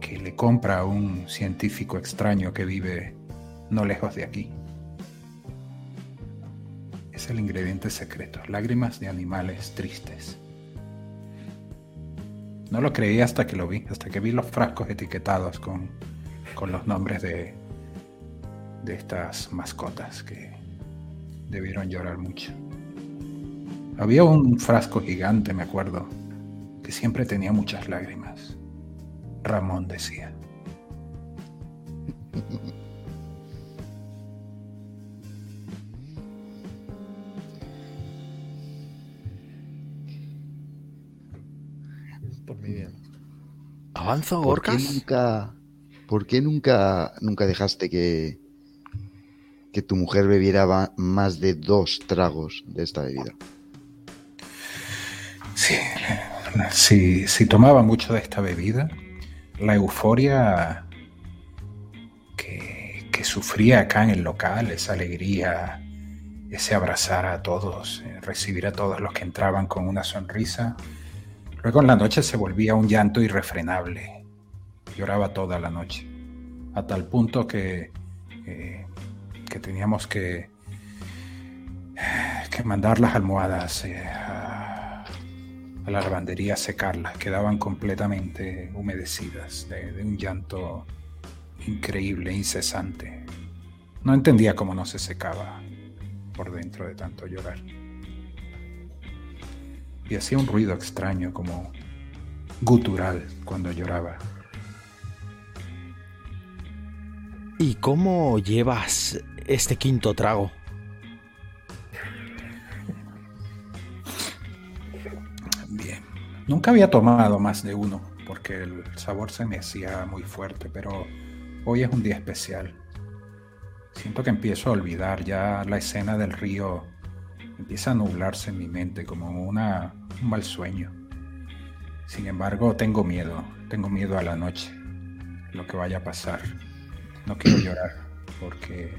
que le compra a un científico extraño que vive no lejos de aquí. Es el ingrediente secreto, lágrimas de animales tristes. No lo creí hasta que lo vi, hasta que vi los frascos etiquetados con, con los nombres de, de estas mascotas que debieron llorar mucho. Había un frasco gigante, me acuerdo, que siempre tenía muchas lágrimas. Ramón decía. Bien. ¿Avanzo, ¿Por qué Orcas? nunca, por qué nunca, nunca dejaste que, que tu mujer bebiera más de dos tragos de esta bebida? Sí, si, si tomaba mucho de esta bebida, la euforia que, que sufría acá en el local, esa alegría, ese abrazar a todos, eh, recibir a todos los que entraban con una sonrisa, luego en la noche se volvía un llanto irrefrenable. Lloraba toda la noche, a tal punto que, eh, que teníamos que, que mandar las almohadas eh, a, la lavandería a secarlas, quedaban completamente humedecidas de, de un llanto increíble, incesante. No entendía cómo no se secaba por dentro de tanto llorar. Y hacía un ruido extraño, como gutural, cuando lloraba. ¿Y cómo llevas este quinto trago? Bien. Nunca había tomado más de uno porque el sabor se me hacía muy fuerte, pero hoy es un día especial. Siento que empiezo a olvidar ya la escena del río. Empieza a nublarse en mi mente como una, un mal sueño. Sin embargo, tengo miedo. Tengo miedo a la noche. Lo que vaya a pasar. No quiero llorar porque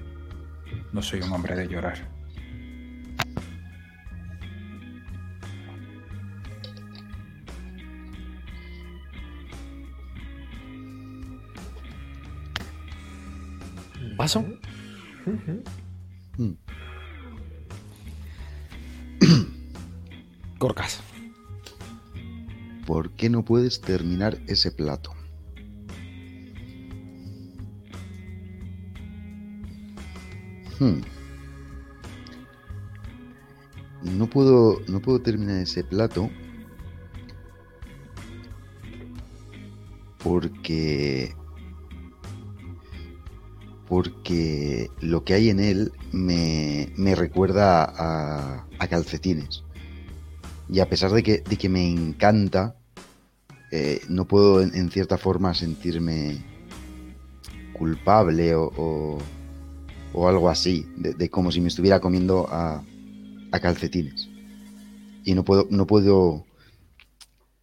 no soy un hombre de llorar. ¿Paso? Mm. Corcas. ¿Por qué no puedes terminar ese plato? Hmm. No puedo, no puedo terminar ese plato porque porque lo que hay en él me, me recuerda a, a calcetines. Y a pesar de que, de que me encanta, eh, no puedo en, cierta forma sentirme culpable o, o- algo así, de, como si me estuviera comiendo a, a calcetines. Y no puedo, no puedo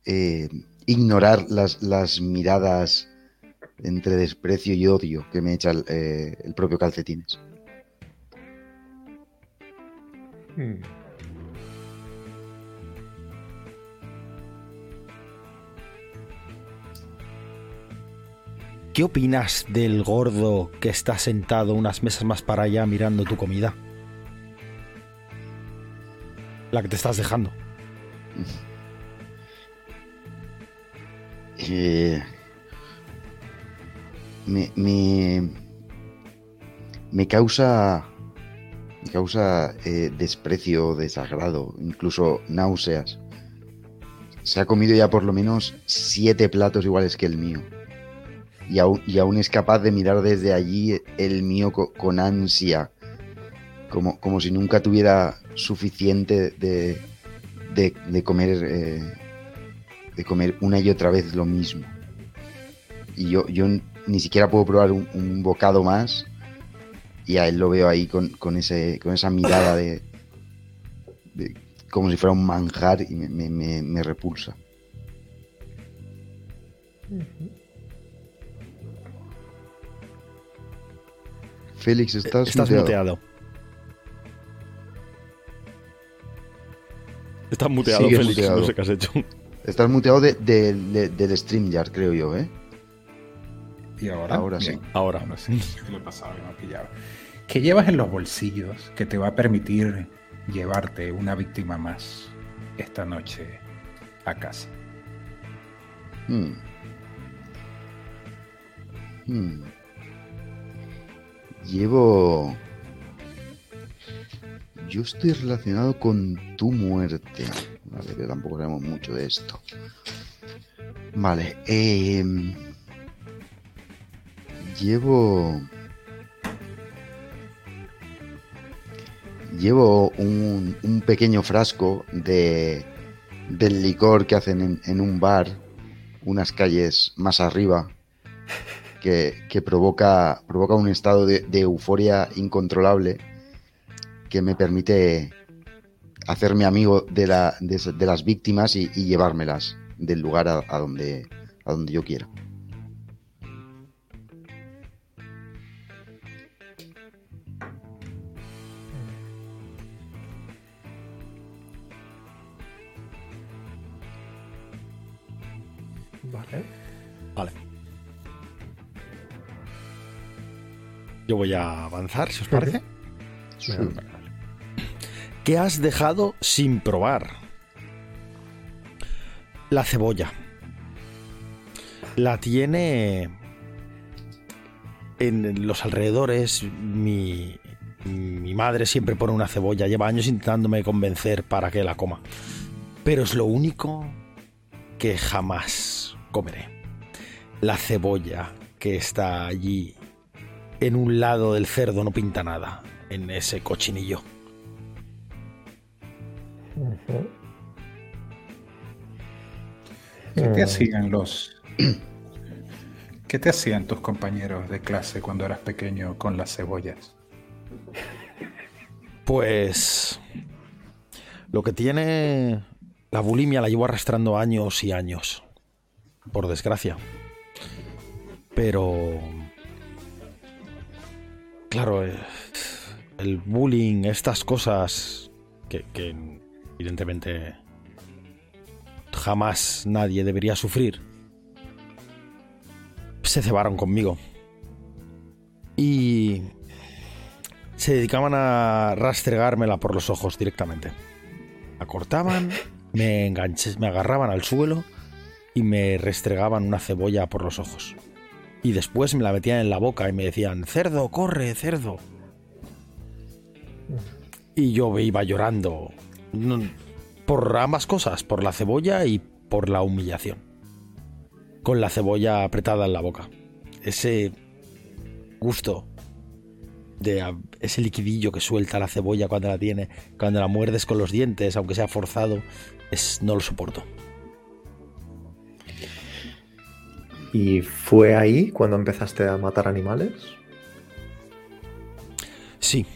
eh, ignorar las, las miradas entre desprecio y odio que me echa el, eh, propio calcetines. Hmm. ¿Qué opinas del gordo que está sentado unas mesas más para allá mirando tu comida? La que te estás dejando. Eh, me, me, me causa me causa eh, desprecio, desagrado, incluso náuseas. Se ha comido ya por lo menos siete platos iguales que el mío. Y aún, y aún es capaz de mirar desde allí el mío co- con ansia. Como, como si nunca tuviera suficiente de, de, comer eh, de comer una y otra vez lo mismo. Y yo, yo ni siquiera puedo probar un, bocado más. Y a él lo veo ahí con, con ese, con esa mirada de, como si fuera un manjar y me, me- repulsa. Félix, estás, Estás muteado. muteado. Estás muteado, Sigues Félix. muteado. No sé qué has hecho. Estás muteado de- de- de- del StreamYard, creo yo, ¿eh? Y ahora, Ahora sí. Bien. Ahora. Ahora sí. ¿Qué le pasaba? No pillaba. ¿Qué llevas en los bolsillos que te va a permitir llevarte una víctima más esta noche a casa? Hmm. Hmm. Llevo... Yo estoy relacionado con tu muerte. Vale, pero tampoco sabemos mucho de esto. Vale. em, Llevo... Llevo un, un pequeño frasco de, del licor que hacen en, en un bar unas calles más arriba que, provoca, provoca un estado de, euforia incontrolable que me permite hacerme amigo de, la, de, las víctimas y, y llevármelas del lugar a, a donde, a donde yo quiera. Yo voy a avanzar, si os parece. Sí. ¿Qué has dejado sin probar? La cebolla. La tiene en los alrededores. Mi, mi madre siempre pone una cebolla. Lleva años intentándome convencer para que la coma. Pero es lo único que jamás comeré. La cebolla que está allí en un lado del cerdo no pinta nada en ese cochinillo. ¿Qué te Mm. hacían los... ¿Qué te hacían tus compañeros de clase cuando eras pequeño con las cebollas? Pues lo que tiene la bulimia la llevo arrastrando años y años, por desgracia. Pero claro, el bullying, estas cosas que, que evidentemente jamás nadie debería sufrir, se cebaron conmigo. Y se dedicaban a rastregármela por los ojos directamente. La cortaban, me enganché, me agarraban al suelo y me restregaban una cebolla por los ojos. Y después me la metían en la boca y me decían, cerdo, corre, cerdo. Y yo me iba llorando. Por ambas cosas, por la cebolla y por la humillación. Con la cebolla apretada en la boca. Ese gusto de ese liquidillo que suelta la cebolla cuando la tiene, cuando la muerdes con los dientes, aunque sea forzado, es, no lo soporto. ¿Y fue ahí cuando empezaste a matar animales? Sí.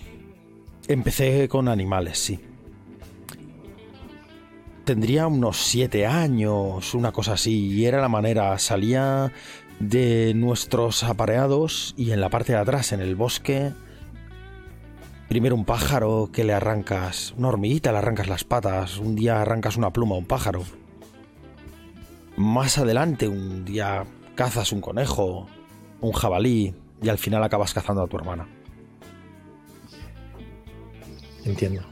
Empecé con animales, sí. Tendría unos siete años, una cosa así, y era la manera. Salía de nuestros apareados y en la parte de atrás, en el bosque, primero un pájaro que le arrancas, una hormiguita le arrancas las patas, un día arrancas una pluma a un pájaro. Más adelante, un día cazas un conejo, un jabalí, y al final acabas cazando a tu hermana. Entiendo.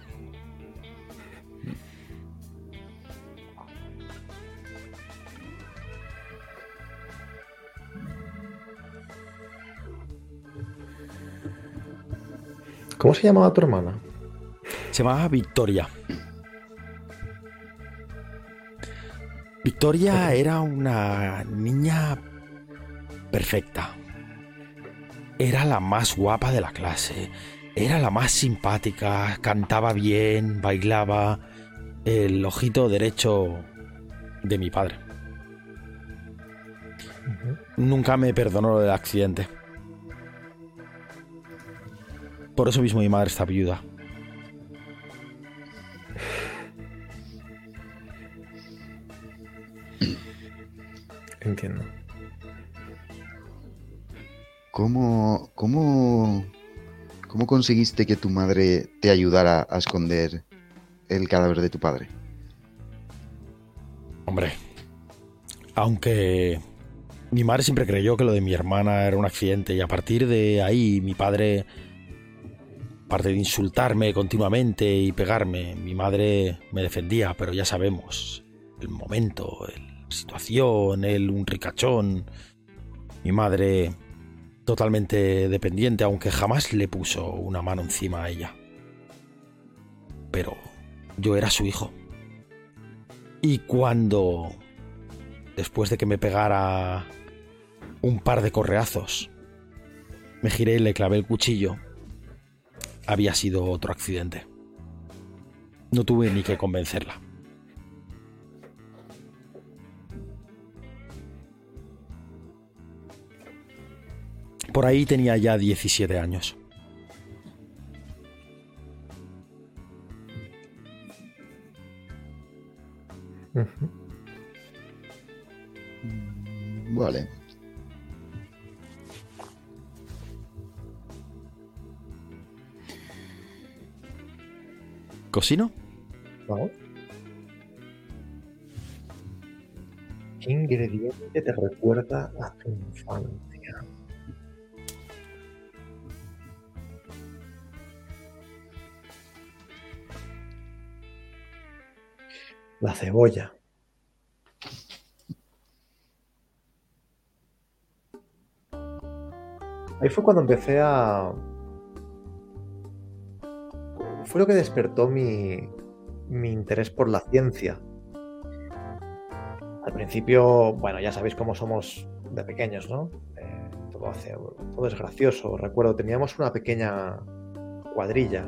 ¿Cómo se llamaba tu hermana? Se llamaba Victoria. Victoria era una niña perfecta. Era la más guapa de la clase. Era la más simpática. Cantaba bien, bailaba. El ojito derecho de mi padre. nunca me perdonó lo del accidente. Por eso mismo mi madre está viuda. Entiendo. ¿Cómo, cómo, cómo conseguiste que tu madre te ayudara a esconder el cadáver de tu padre? Hombre, aunque mi madre siempre creyó que lo de mi hermana era un accidente y a partir de ahí mi padre, aparte de insultarme continuamente y pegarme, mi madre me defendía, pero ya sabemos, el momento, la situación, él un ricachón, mi madre totalmente dependiente, aunque jamás le puso una mano encima a ella. Pero yo era su hijo. Y cuando, después de que me pegara un par de correazos, me giré y le clavé el cuchillo, había sido otro accidente. No tuve ni que convencerla. Por ahí tenía ya 17 años. Vale. ¿Cocino? Vamos. ¿Qué ingrediente te recuerda a tu infancia? La cebolla. Ahí fue cuando empecé a... Fue lo que despertó mi, mi interés por la ciencia. Al principio, bueno, ya sabéis cómo somos de pequeños, ¿no? Eh, todo, hace- todo es gracioso. Recuerdo, teníamos una pequeña cuadrilla.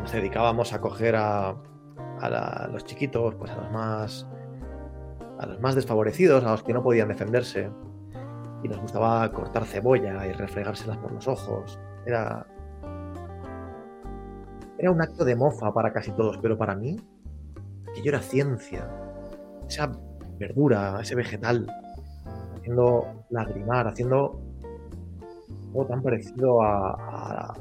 Nos dedicábamos a coger a, a los chiquitos, pues a los más a los más desfavorecidos, a los que no podían defenderse. Y nos gustaba cortar cebolla y refregárselas por los ojos. Era era un acto de mofa para casi todos, pero para mí aquello era ciencia. Esa verdura, ese vegetal, haciendo lagrimar, haciendo algo tan parecido a, a-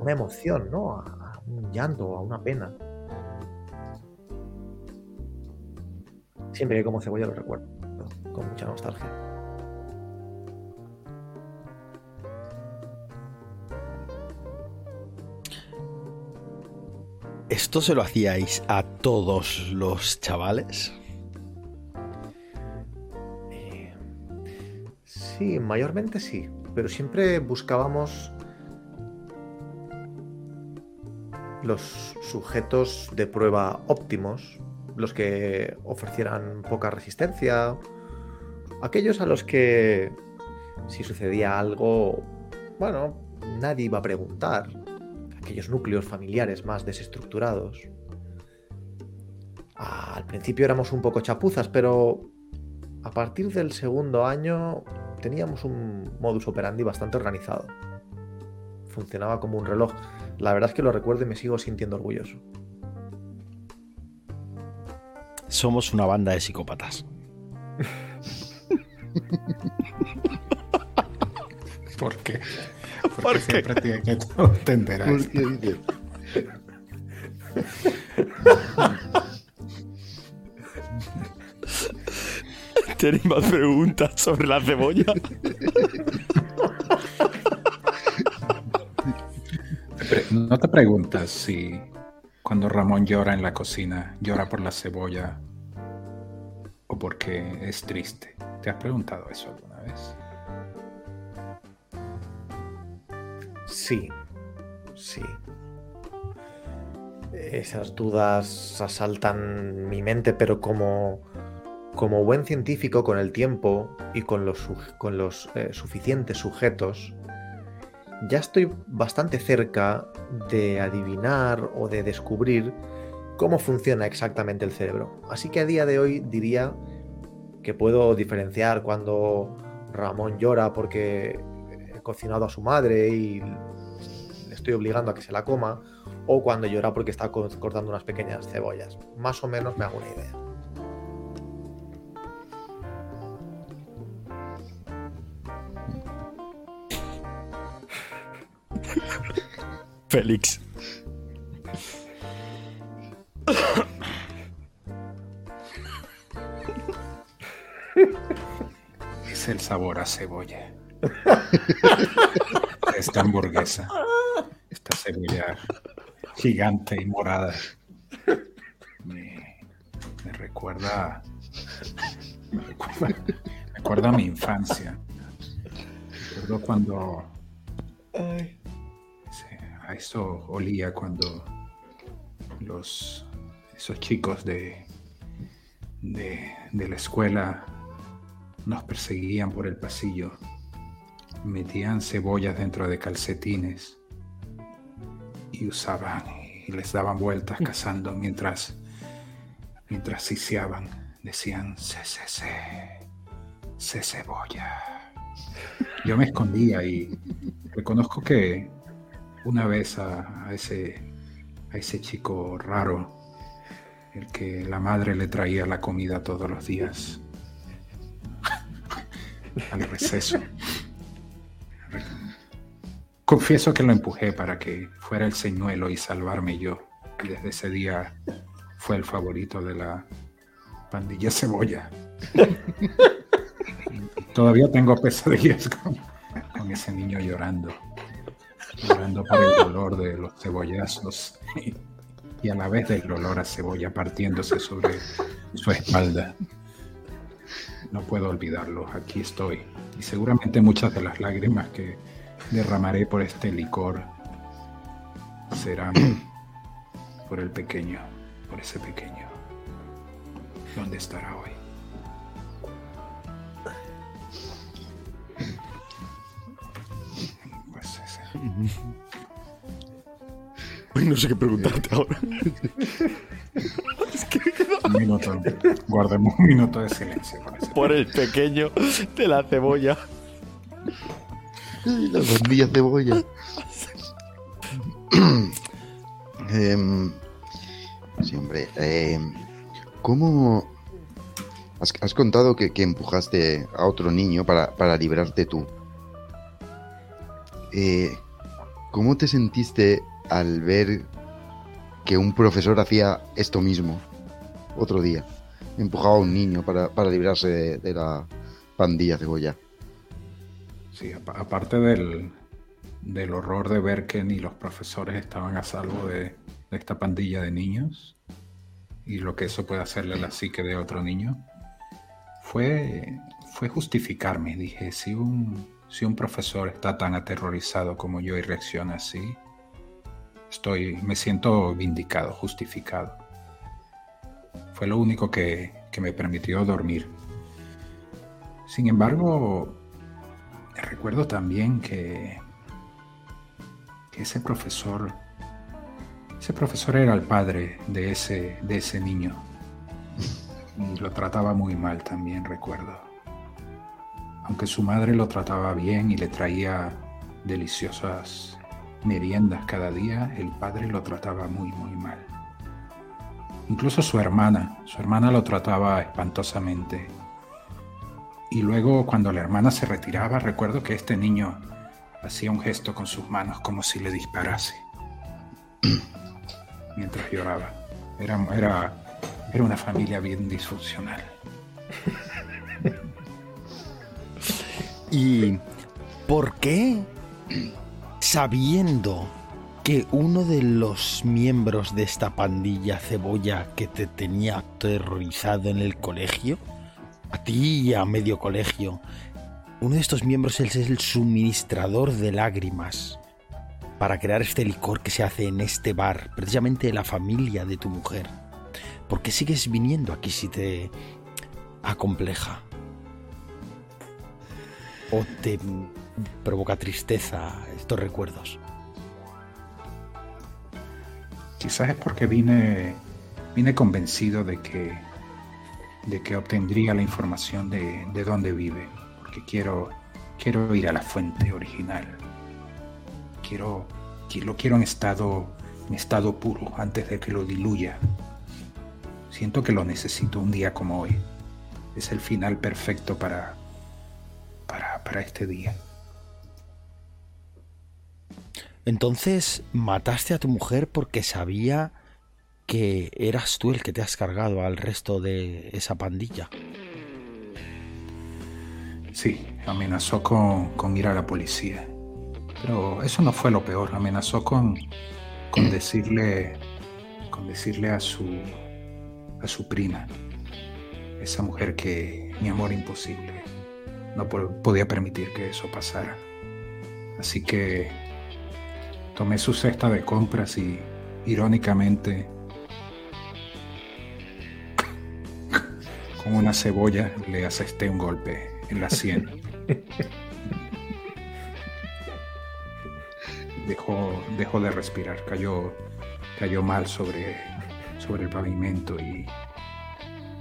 una emoción, ¿no? A un llanto, a una pena. Siempre que como cebolla lo recuerdo, con mucha nostalgia. ¿Esto se lo hacíais a todos los chavales? Eh, Sí, mayormente sí, pero siempre buscábamos los sujetos de prueba óptimos, los que ofrecieran poca resistencia, aquellos a los que si sucedía algo, bueno, nadie iba a preguntar, aquellos núcleos familiares más desestructurados. Al principio éramos un poco chapuzas, pero a partir del segundo año teníamos un modus operandi bastante organizado. Funcionaba como un reloj. La verdad es que lo recuerdo y me sigo sintiendo orgulloso. Somos una banda de psicópatas. ¿Por qué? Porque ¿Por qué? siempre tiene que entender a. ¿Tenéis más preguntas sobre la cebolla? ¿No te preguntas si cuando Ramón llora en la cocina, llora por la cebolla o porque es triste? ¿Te has preguntado eso alguna vez? Sí, sí. Esas dudas asaltan mi mente, pero como, como buen científico con el tiempo y con los, con los eh, suficientes sujetos, ya estoy bastante cerca de adivinar o de descubrir cómo funciona exactamente el cerebro. Así que a día de hoy diría que puedo diferenciar cuando Ramón llora porque he cocinado a su madre y le estoy obligando a que se la coma, o cuando llora porque está co- cortando unas pequeñas cebollas. Más o menos me hago una idea. Félix. Es el sabor a cebolla. Esta hamburguesa. Esta cebolla gigante y morada. Me, me recuerda. Me recuerda, me recuerda a mi infancia. Recuerdo cuando. A eso olía cuando los esos chicos de, de, de la escuela nos perseguían por el pasillo, metían cebollas dentro de calcetines y usaban y les daban vueltas cazando mientras mientras siseaban, decían se se se se cebolla. Yo me escondía y reconozco que una vez a, a ese a ese chico raro el que la madre le traía la comida todos los días al receso. Confieso que lo empujé para que fuera el señuelo y salvarme yo. Y desde ese día fue el favorito de la pandilla cebolla. Todavía tengo pesadillas con, con ese niño llorando. Llorando por el dolor de los cebollazos y, a la vez del olor a cebolla partiéndose sobre su espalda. No puedo olvidarlo, aquí estoy. Y seguramente muchas de las lágrimas que derramaré por este licor serán por el pequeño, por ese pequeño. ¿Dónde estará hoy? No sé qué preguntarte ahora. Un minuto, guardemos un minuto de silencio por el pequeño de la cebolla. Ay, la bandilla cebolla. Em, sí, hombre. em, ¿Cómo has, has contado que, que empujaste a otro niño para, para librarte tú? Eh, ¿Cómo te sentiste al ver que un profesor hacía esto mismo otro día? Empujaba a un niño para, para librarse de, la pandilla cebolla. Sí, apa- aparte del, del horror de ver que ni los profesores estaban a salvo de, de esta pandilla de niños y lo que eso puede hacerle a la psique de otro niño, fue, fue justificarme. Dije, si un, si un profesor está tan aterrorizado como yo y reacciona así, estoy, me siento vindicado, justificado. Fue lo único que, que me permitió dormir. Sin embargo, recuerdo también que, que ese profesor, ese profesor era el padre de ese, de ese niño. Y lo trataba muy mal también, recuerdo. Aunque su madre lo trataba bien y le traía deliciosas meriendas cada día, el padre lo trataba muy, muy mal. Incluso su hermana, su hermana lo trataba espantosamente. Y luego cuando la hermana se retiraba, recuerdo que este niño hacía un gesto con sus manos como si le disparase. Mientras lloraba. Era, era, era una familia bien disfuncional. ¿Y por qué, sabiendo que uno de los miembros de esta pandilla cebolla que te tenía aterrorizado en el colegio, a ti y a medio colegio, uno de estos miembros es el suministrador de lágrimas para crear este licor que se hace en este bar, precisamente la familia de tu mujer? ¿Por qué sigues viniendo aquí si te acompleja? ¿O te provoca tristeza estos recuerdos? Quizás es porque vine, vine convencido de que, de que obtendría la información de, de dónde vive. que quiero, quiero ir a la fuente original. Quiero, lo quiero en estado, en estado puro antes de que lo diluya. Siento que lo necesito un día como hoy. Es el final perfecto para, para, para este día. Entonces, mataste a tu mujer porque sabía que eras tú el que te has cargado al resto de esa pandilla. Sí, amenazó con, ir a la policía. Pero eso no fue lo peor. Amenazó con, con decirle con decirle a su a su prima, esa mujer que mi amor imposible no podía permitir que eso pasara. Así que tomé su cesta de compras y irónicamente con una cebolla le asesté un golpe en la sien. dejó, dejó de respirar, cayó, cayó mal sobre, sobre el pavimento y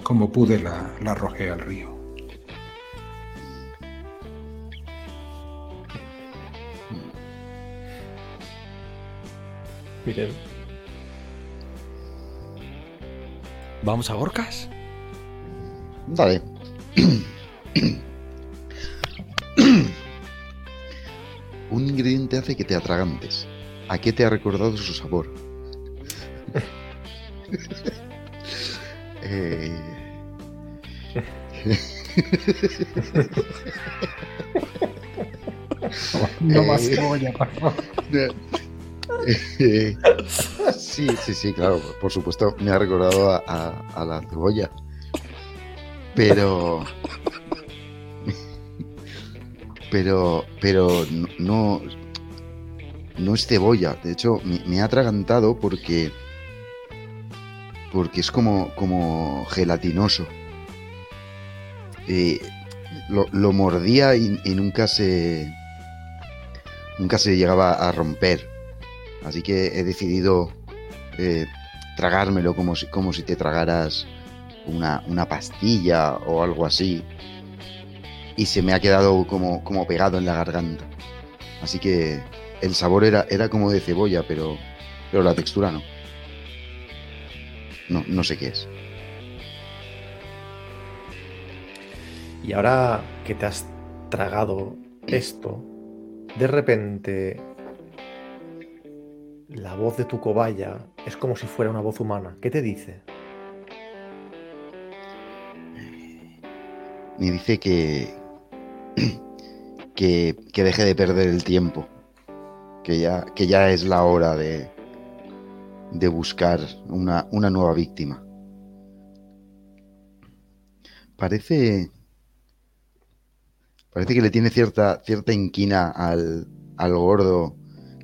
como pude la, la arrojé al río. Miren. ¿Vamos a Gorkas? Dale. Un ingrediente hace que te atragantes. ¿A qué te ha recordado su sabor? eh... no más eh, cebolla, por favor. sí, sí, sí, claro, por supuesto, me ha recordado a la cebolla. Pero. pero. Pero no. No es cebolla. De hecho, me, ha atragantado porque. Porque es como. como gelatinoso. Eh, lo, mordía y, nunca se. Nunca se llegaba a romper. Así que he decidido eh, tragármelo como si, como si te tragaras una, pastilla o algo así y se me ha quedado como, como pegado en la garganta. Así que el sabor era, era como de cebolla, pero, pero la textura no. No, no sé qué es. Y ahora que te has tragado esto, de repente la voz de tu cobaya es como si fuera una voz humana. ¿Qué te dice? me dice que, que, deje de perder el tiempo, que ya, que ya es la hora de, de buscar una, nueva víctima. Parece. Parece que le tiene cierta, cierta inquina al, al gordo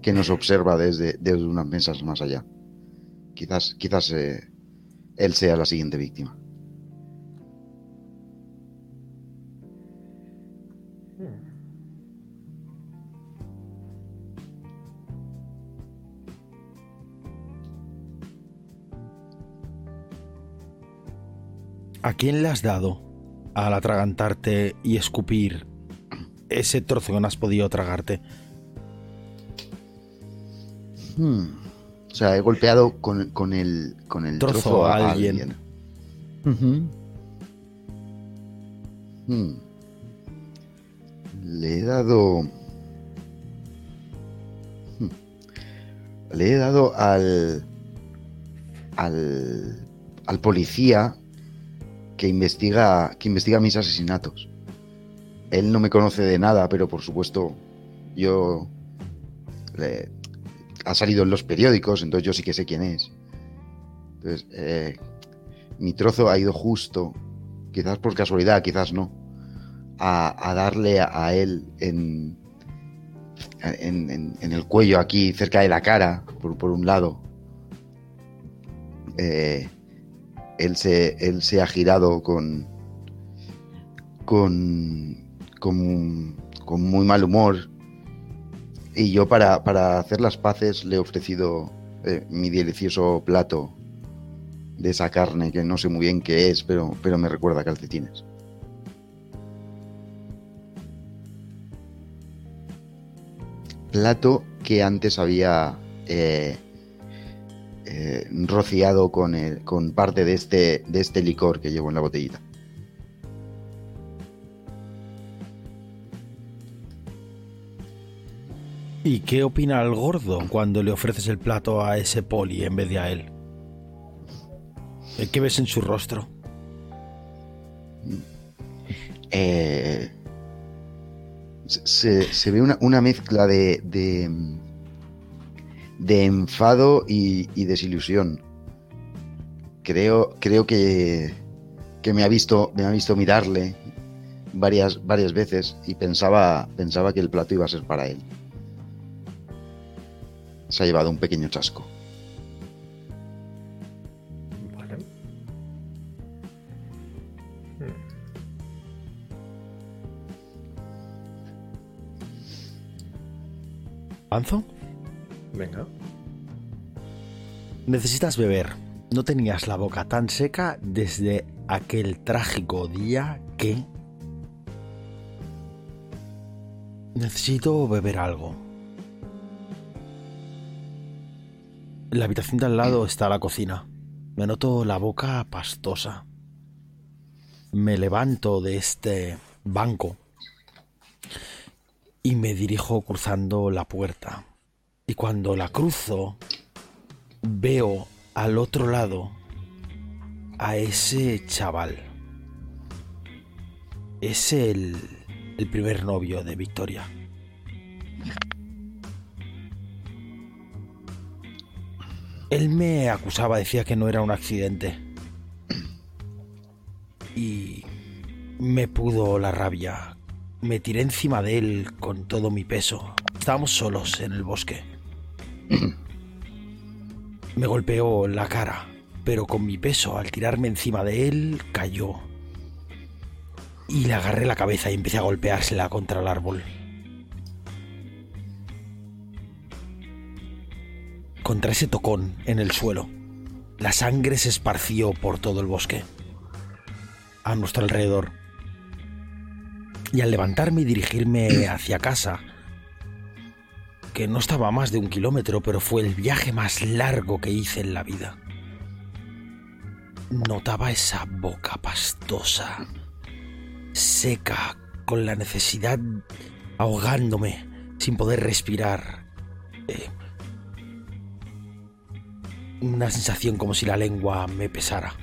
que nos observa desde, desde, unas mesas más allá. Quizás, quizás eh, él sea la siguiente víctima. ¿A quién le has dado al atragantarte y escupir ese trozo que no has podido tragarte? Hmm. O sea, he golpeado con, el, con el trozo, a alguien. Hmm. Le he dado... Hmm. Le he dado al... Al, al policía que investiga, que investiga mis asesinatos. Él no me conoce de nada, pero por supuesto yo ha salido en los periódicos, entonces yo sí que sé quién es. Entonces, eh, mi trozo ha ido justo, quizás por casualidad, quizás no, a, darle a, él en, en, el cuello aquí, cerca de la cara, por, un lado. Eh, él se, él se ha girado con, con, con, muy mal humor. Y yo para, para hacer las paces le he ofrecido eh, mi delicioso plato de esa carne que no sé muy bien qué es, pero, pero me recuerda calcetines. Plato que antes había eh, eh, rociado con, el, con parte de este, de este licor que llevo en la botellita. ¿Y qué opina el gordo cuando le ofreces el plato a ese poli en vez de a él? ¿Qué ves en su rostro? Eh, se, ve una, mezcla de, de, enfado y, y desilusión. Creo, creo que, que me ha visto, me ha visto mirarle varias, varias veces y pensaba, pensaba que el plato iba a ser para él. Se ha llevado un pequeño chasco. Vale. ¿Anzo? Venga. Necesitas beber. No tenías la boca tan seca desde aquel trágico día que... Necesito beber algo. La habitación de al lado está la cocina. Me noto la boca pastosa. Me levanto de este banco y me dirijo cruzando la puerta. Y cuando la cruzo, veo al otro lado a ese chaval. Es el, el primer novio de Victoria. Él me acusaba, decía que no era un accidente. Y me pudo la rabia. Me tiré encima de él con todo mi peso. Estábamos solos en el bosque. Me golpeó la cara, pero con mi peso al tirarme encima de él cayó. Y le agarré la cabeza y empecé a golpeársela contra el árbol. Contra ese tocón en el suelo. La sangre se esparció por todo el bosque. A nuestro alrededor. Y al levantarme y dirigirme hacia casa, que no estaba a más de un kilómetro, pero fue el viaje más largo que hice en la vida. Notaba esa boca pastosa, seca, con la necesidad ahogándome, sin poder respirar. Eh, una sensación como si la lengua me pesara.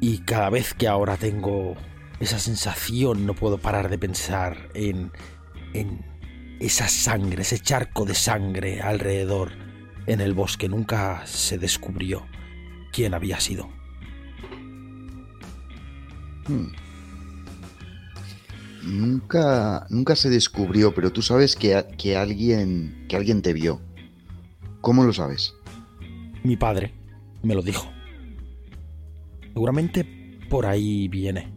Y cada vez que ahora tengo esa sensación no puedo parar de pensar en, en esa sangre, ese charco de sangre alrededor en el bosque. Nunca se descubrió quién había sido. Hmm. Nunca, nunca se descubrió, pero tú sabes que, que alguien, que alguien te vio. ¿Cómo lo sabes? Mi padre me lo dijo. Seguramente por ahí viene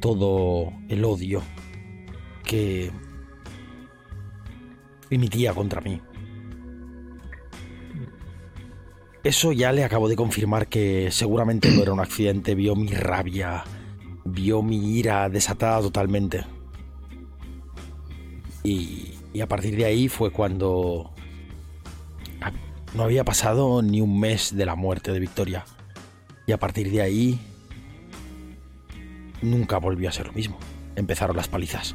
todo el odio que emitía contra mí. Eso ya le acabo de confirmar que seguramente no era un accidente, vio mi rabia, vio mi ira desatada totalmente. Y, y a partir de ahí fue cuando no había pasado ni un mes de la muerte de Victoria. Y a partir de ahí nunca volvió a ser lo mismo. Empezaron las palizas.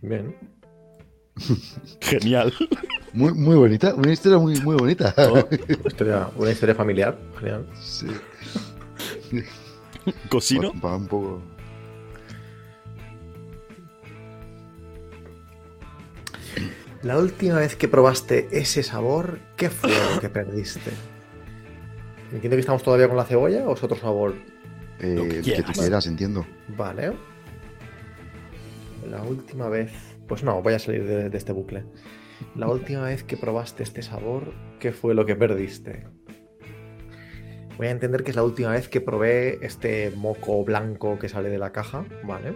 Bien. Genial. Muy, muy bonita, una historia muy, muy bonita. Oh, una, historia, una historia familiar. Genial. Sí. ¿Cocino? Va un poco. La última vez que probaste ese sabor, ¿qué fue lo que perdiste? Entiendo que estamos todavía con la cebolla o es otro sabor. eh, Lo que tú quieras, entiendo. Vale. La última vez pues no, voy a salir de, este bucle. La última vez que probaste este sabor, ¿qué fue lo que perdiste? Voy a entender que es la última vez que probé este moco blanco que sale de la caja, ¿vale?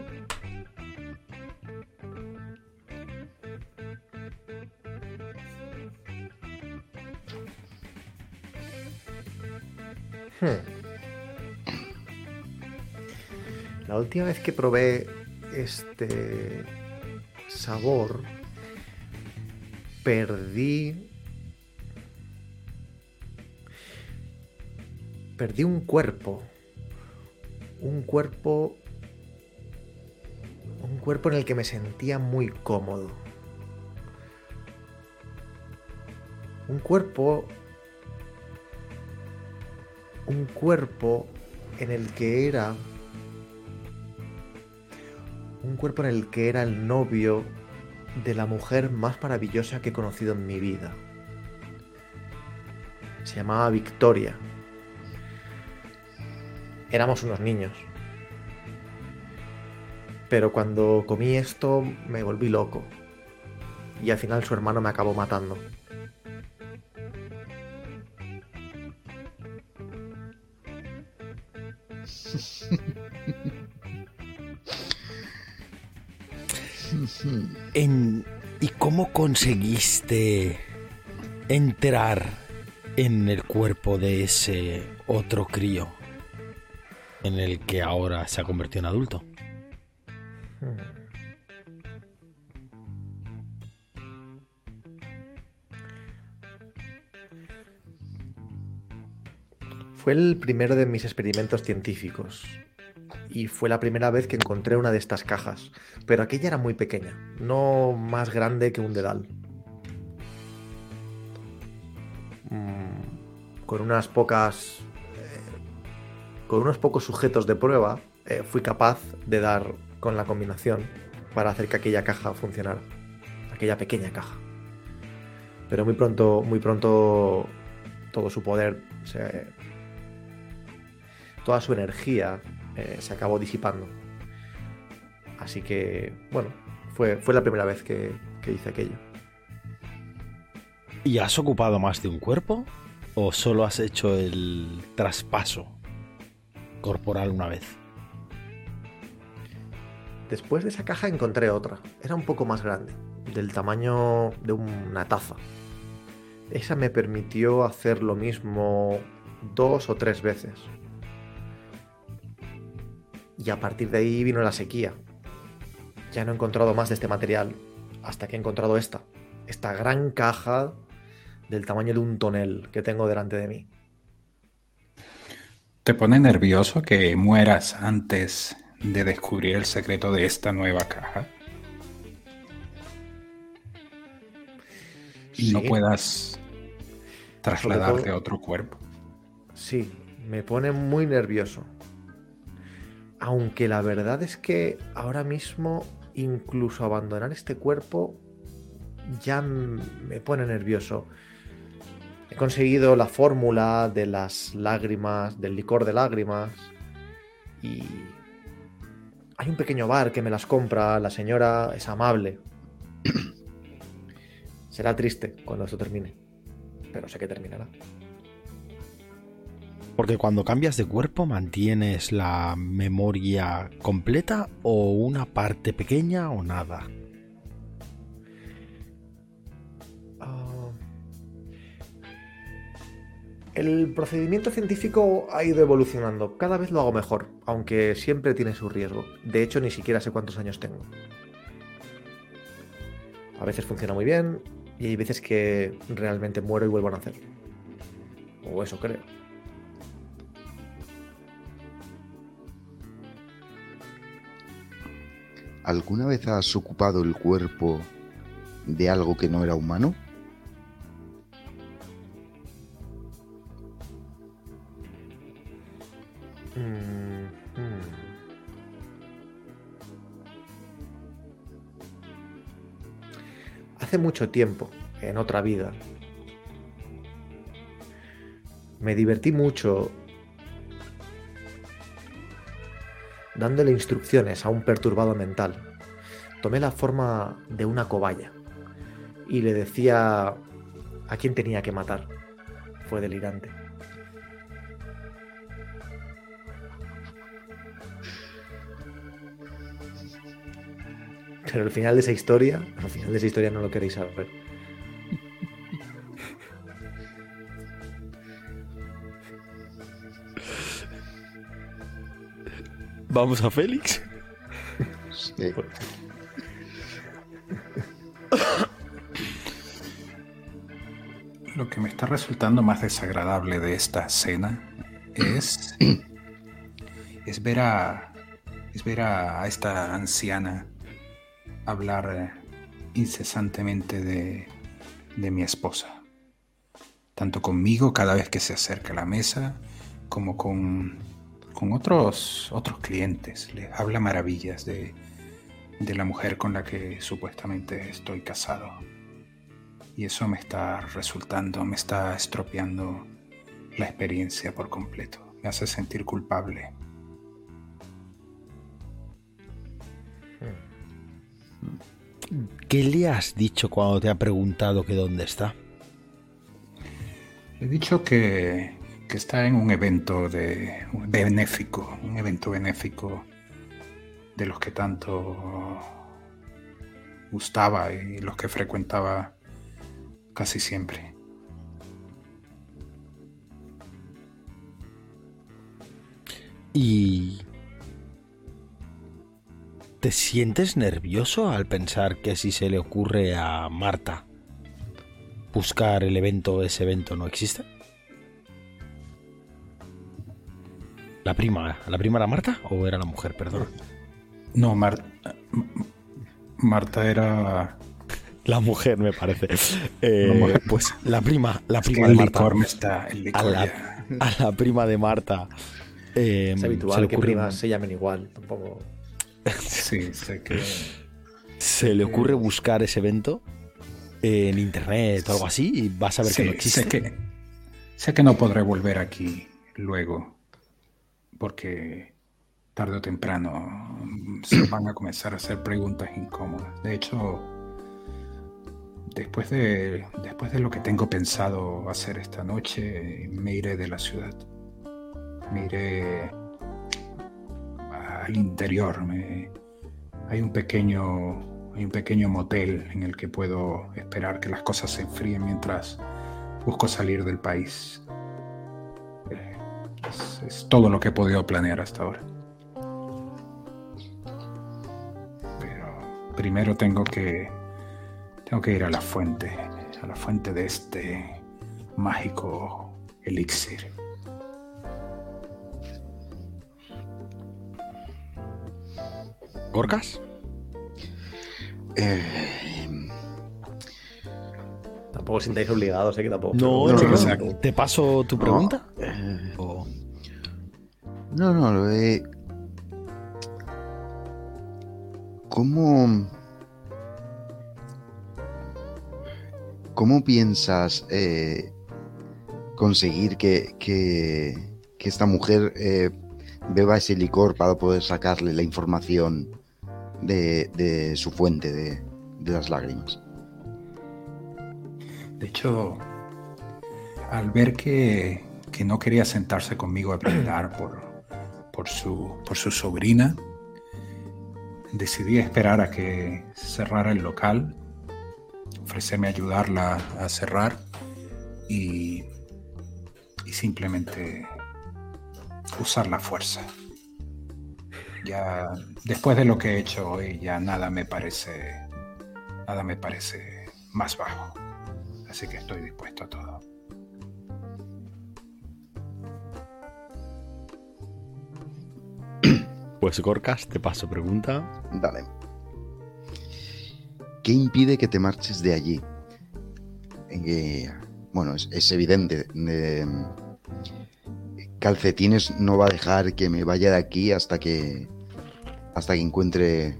Hmm. La última vez que probé este sabor, perdí. Perdí un cuerpo. Un cuerpo. Un cuerpo en el que me sentía muy cómodo. Un cuerpo. Un cuerpo en el que era un cuerpo en el que era el novio de la mujer más maravillosa que he conocido en mi vida. Se llamaba Victoria. Éramos unos niños. Pero cuando comí esto me volví loco. Y al final su hermano me acabó matando. ¿Y cómo conseguiste entrar en el cuerpo de ese otro crío en el que ahora se ha convertido en adulto? Fue el primero de mis experimentos científicos y fue la primera vez que encontré una de estas cajas, pero aquella era muy pequeña, no más grande que un dedal. Mm, con unas pocas... Eh, con unos pocos sujetos de prueba, eh, fui capaz de dar con la combinación para hacer que aquella caja funcionara. Aquella pequeña caja. Pero muy pronto, muy pronto, todo su poder, toda su energía eh, se acabó disipando. Así que, bueno, fue, fue la primera vez que, que hice aquello. ¿Y has ocupado más de un cuerpo? ¿O solo has hecho el traspaso corporal una vez? Después de esa caja encontré otra. Era un poco más grande, del tamaño de una taza. Esa me permitió hacer lo mismo dos o tres veces. Y a partir de ahí vino la sequía. Ya no he encontrado más de este material hasta que he encontrado esta. Esta gran caja del tamaño de un tonel que tengo delante de mí. ¿Te pone nervioso que mueras antes de descubrir el secreto de esta nueva caja? Y no puedas trasladarte a otro cuerpo. Sí, me pone muy nervioso. Aunque la verdad es que ahora mismo incluso abandonar este cuerpo ya me pone nervioso. He conseguido la fórmula de las lágrimas, del licor de lágrimas y hay un pequeño bar que me las compra, la señora es amable. Será triste cuando esto termine, pero sé que terminará. Porque cuando cambias de cuerpo mantienes la memoria completa o una parte pequeña o nada. Ah, el procedimiento científico ha ido evolucionando. Cada vez lo hago mejor, aunque siempre tiene su riesgo. De hecho, ni siquiera sé cuántos años tengo. A veces funciona muy bien y hay veces que realmente muero y vuelvo a nacer. O eso creo. ¿Alguna vez has ocupado el cuerpo de algo que no era humano? Mm, hmm. Hace mucho tiempo, en otra vida, me divertí mucho dándole instrucciones a un perturbado mental. Tomé la forma de una cobaya y le decía a quién tenía que matar. Fue delirante. Pero al final de esa historia, al final de esa historia no lo queréis saber. Vamos a Félix. Sí. Lo que me está resultando más desagradable de esta cena es, es ver a es ver a, esta anciana hablar incesantemente de, de mi esposa, tanto conmigo cada vez que se acerca a la mesa, como con, con otros otros clientes. Les habla maravillas de, de la mujer con la que supuestamente estoy casado. Y eso me está resultando, me está estropeando la experiencia por completo. Me hace sentir culpable. ¿Qué le has dicho cuando te ha preguntado que dónde está? He dicho que, que está en un evento de, benéfico, un evento benéfico de los que tanto gustaba y los que frecuentaba casi siempre. ¿Y te sientes nervioso al pensar que si se le ocurre a Marta buscar el evento, ese evento no existe? ¿La prima, la prima era Marta o era la mujer, perdón? No, Mar- Marta era... La mujer, me parece. Eh, La mujer. Pues la prima, la Es que prima de el Marta. licor me está... El licor A la, ya- a la prima de Marta. eh, Es se habitual le que ocurre- primas se llamen igual. Tampoco. Sí, sé que... se le ocurre buscar ese evento en internet o algo así y vas a ver Sí, que no existe. sé que sé que no podré volver aquí luego porque tarde o temprano mm, se van a comenzar a hacer preguntas incómodas. De hecho, después de después de lo que tengo pensado hacer esta noche, me iré de la ciudad. Me iré al interior. hay un pequeño hay un pequeño motel en el que puedo esperar que las cosas se enfríen mientras busco salir del país. Es, es todo lo que he podido planear hasta ahora. Pero primero tengo que tengo que ir a la fuente, a la fuente de este mágico elixir. ¿Gorkas? Eh, Tampoco os sintáis obligados, ¿eh? Que tampoco. No, No, no, no. ¿Te paso tu pregunta? eh, O- no, no, lo he... ¿Cómo... ¿Cómo piensas eh, conseguir que, que- que esta mujer eh, beba ese licor para poder sacarle la información de, de su fuente de, de las lágrimas? De hecho, al ver que, que no quería sentarse conmigo a brindar por, por, su, por su sobrina, decidí esperar a que cerrara el local, ofrecerme a ayudarla a cerrar y, y simplemente usar la fuerza. Ya después de lo que he hecho hoy, ya nada me parece, nada me parece más bajo. Así que estoy dispuesto a todo. Pues Gorkas, te paso pregunta. Dale. ¿Qué impide que te marches de allí? Eh, bueno, es, es evidente. eh, calcetines no va a dejar que me vaya de aquí hasta que hasta que encuentre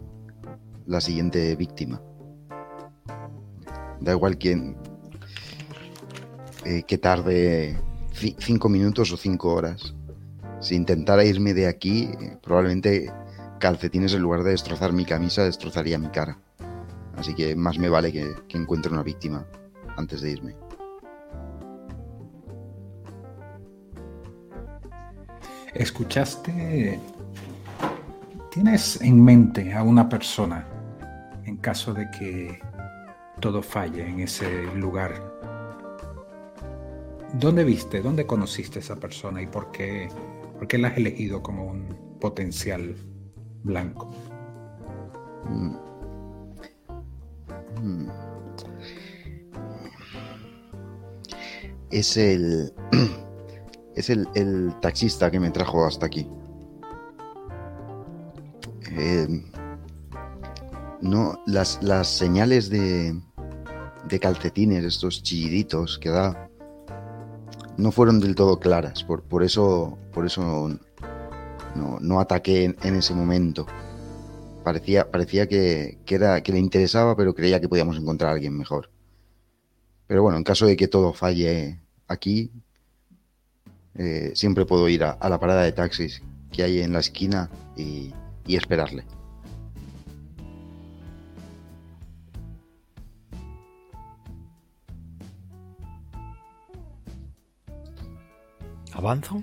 la siguiente víctima. Da igual quién eh, que tarde ci- cinco minutos o cinco horas. Si intentara irme de aquí, probablemente calcetines en lugar de destrozar mi camisa destrozaría mi cara. Así que más me vale que encuentre una víctima antes de irme. ¿Escuchaste? ¿Tienes en mente a una persona en caso de que todo falle en ese lugar? ¿Dónde viste, dónde conociste a esa persona y por qué, por qué la has elegido como un, potencial blanco. Mm. Mm. Es el. Es el, el taxista que me trajo hasta aquí. Eh, no, las, las señales de, de calcetines, estos chilliditos que da, no fueron del todo claras. Por, por eso, por eso no, no ataqué en, ese momento. Parecía, parecía que, que, era, que le interesaba, pero creía que podíamos encontrar a alguien mejor. Pero bueno, en caso de que todo falle aquí, eh, siempre puedo ir a, a, la parada de taxis que hay en la esquina y, y esperarle. ¿Avanzo?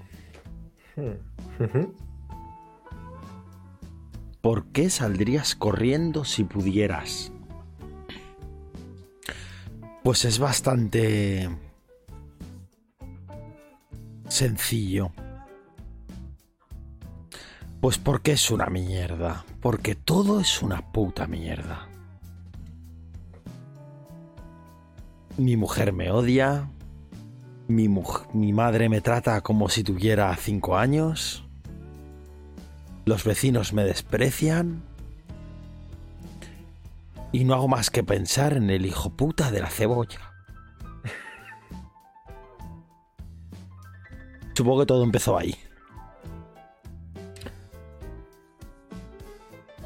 ¿Por qué saldrías corriendo si pudieras? Pues es bastante sencillo. Pues porque es una mierda. Porque todo es una puta mierda. Mi mujer me odia. Mi, mi, madre me trata como si tuviera cinco años. Los vecinos me desprecian. Y no hago más que pensar en el hijo puta de la cebolla. Supongo que todo empezó ahí.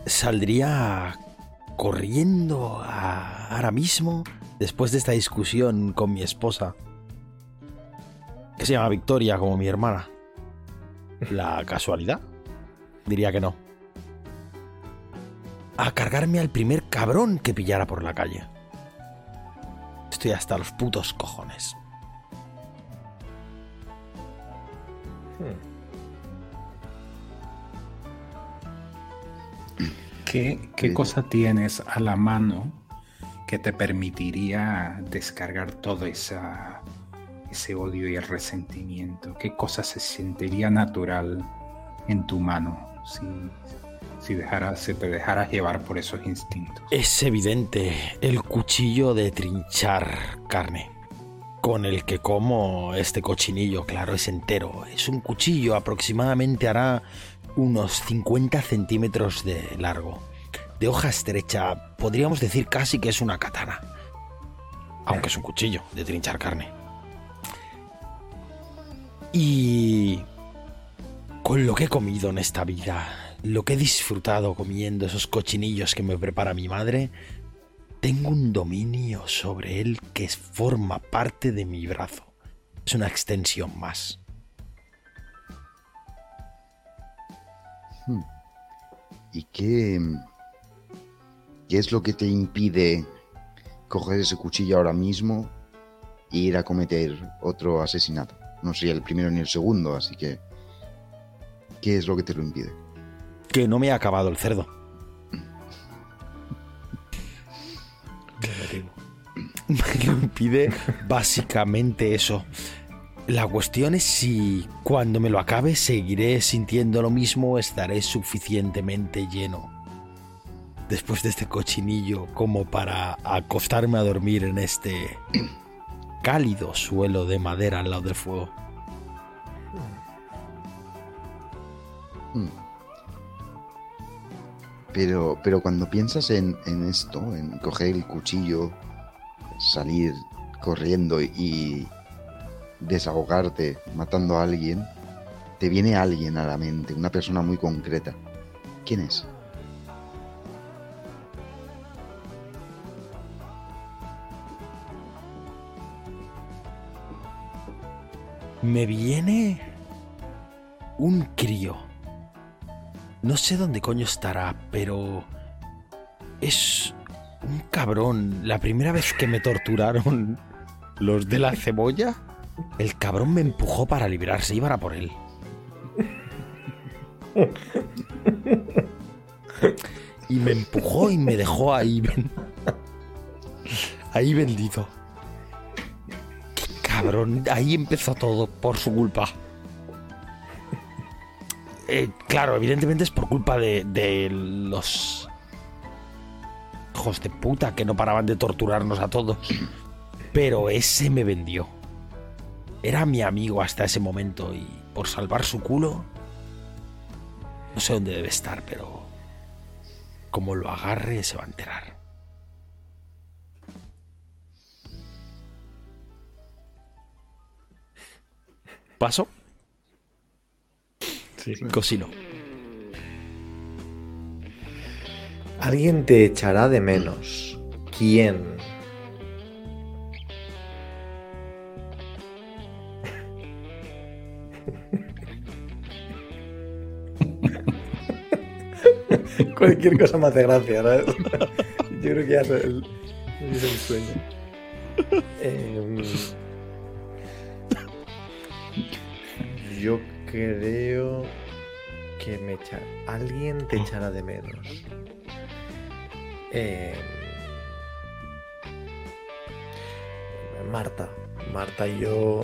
Saldría corriendo ahora mismo después de esta discusión con mi esposa que se llama Victoria como mi hermana. ¿La casualidad? Diría que no. A cargarme al primer cabrón que pillara por la calle. Estoy hasta los putos cojones. ¿Qué, qué cosa tienes a la mano que te permitiría descargar toda esa ese odio y el resentimiento? ¿Qué cosa se sentiría natural en tu mano si, si, se te dejaras llevar por esos instintos? Es evidente el cuchillo de trinchar carne. Con el que como este cochinillo, claro, es entero. Es un cuchillo, aproximadamente hará unos 50 centímetros de largo. De hoja estrecha, podríamos decir casi que es una katana. Aunque es un cuchillo de trinchar carne. Y con lo que he comido en esta vida, lo que he disfrutado comiendo esos cochinillos que me prepara mi madre, tengo un dominio sobre él que forma parte de mi brazo. Es una extensión más. Hmm. ¿Y qué, qué es lo que te impide coger ese cuchillo ahora mismo e ir a cometer otro asesinato? No soy el primero ni el segundo, así que... ¿Qué es lo que te lo impide? Que no me ha acabado el cerdo. Me lo impide básicamente eso. La cuestión es si cuando me lo acabe seguiré sintiendo lo mismo, estaré suficientemente lleno después de este cochinillo como para acostarme a dormir en este cálido suelo de madera al lado del fuego. Hmm. Pero, pero cuando piensas en, en, esto, en coger el cuchillo, salir corriendo y desahogarte matando a alguien, te viene alguien a la mente, una persona muy concreta. ¿Quién es? Me viene un crío. No sé dónde coño estará, pero es un cabrón. La primera vez que me torturaron los de la cebolla, el cabrón me empujó para librarse, iban a por él. Y me empujó y me dejó ahí, ahí bendito cabrón, ahí empezó todo por su culpa. eh, claro, evidentemente es por culpa de, de los hijos de puta que no paraban de torturarnos a todos. Pero ese me vendió. Era mi amigo hasta ese momento y por salvar su culo... No sé dónde debe estar, pero... Como lo agarre se va a enterar. ¿Paso? Sí, sí. Cosino. Alguien te echará de menos. ¿Quién? Cualquier cosa me hace gracia, ¿sabes? Yo creo que ya es el, es el sueño. Em, yo creo que me echa... alguien te echará de menos. Em, Marta. Marta y yo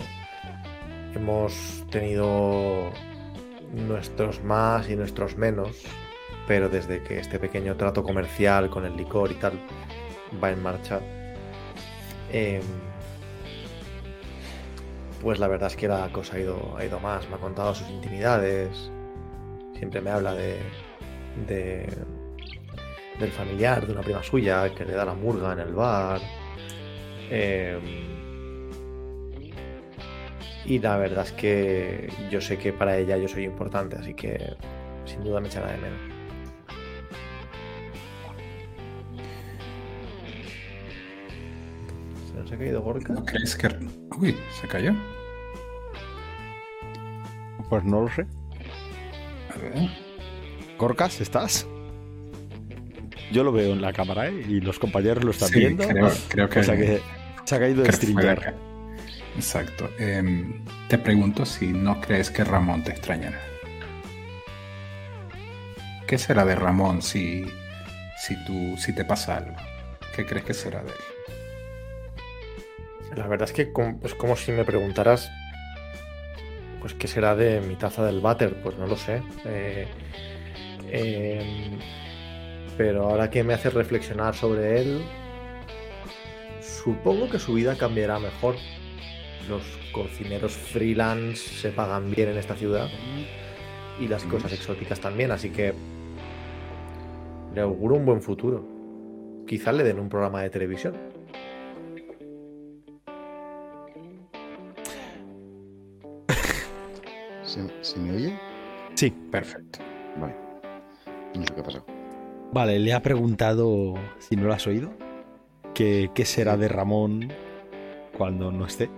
hemos tenido nuestros más y nuestros menos, pero desde que este pequeño trato comercial con el licor y tal va en marcha, em, pues la verdad es que la cosa ha ido, ha ido más. Me ha contado sus intimidades, siempre me habla de, de del familiar de una prima suya que le da la murga en el bar. em, y la verdad es que yo sé que para ella yo soy importante, así que sin duda me echará de menos. ¿Se nos ha caído Gorka? Uy, se cayó. Pues no lo sé. A ver. Gorkas, ¿estás? Yo lo veo en la cámara ¿eh? y los compañeros lo están Sí, viendo. creo, creo que. o sea que se ha caído de acá. Exacto. Em, te pregunto si no crees que Ramón te extrañará. ¿Qué será de Ramón si, si, tú, si te pasa algo? ¿Qué crees que será de él? La verdad es que es como si me preguntaras, pues, ¿qué será de mi taza del váter? Pues no lo sé. Eh, em, pero ahora que me hace reflexionar sobre él, supongo que su vida cambiará mejor. Los cocineros freelance se pagan bien en esta ciudad y las cosas exóticas también, así que le auguro un buen futuro. Quizá le den un programa de televisión. ¿Se, se me oye? Sí, Perfecto. Vale. No sé qué ha pasado. vale, le ha preguntado, si no lo has oído, que qué será de Ramón cuando no esté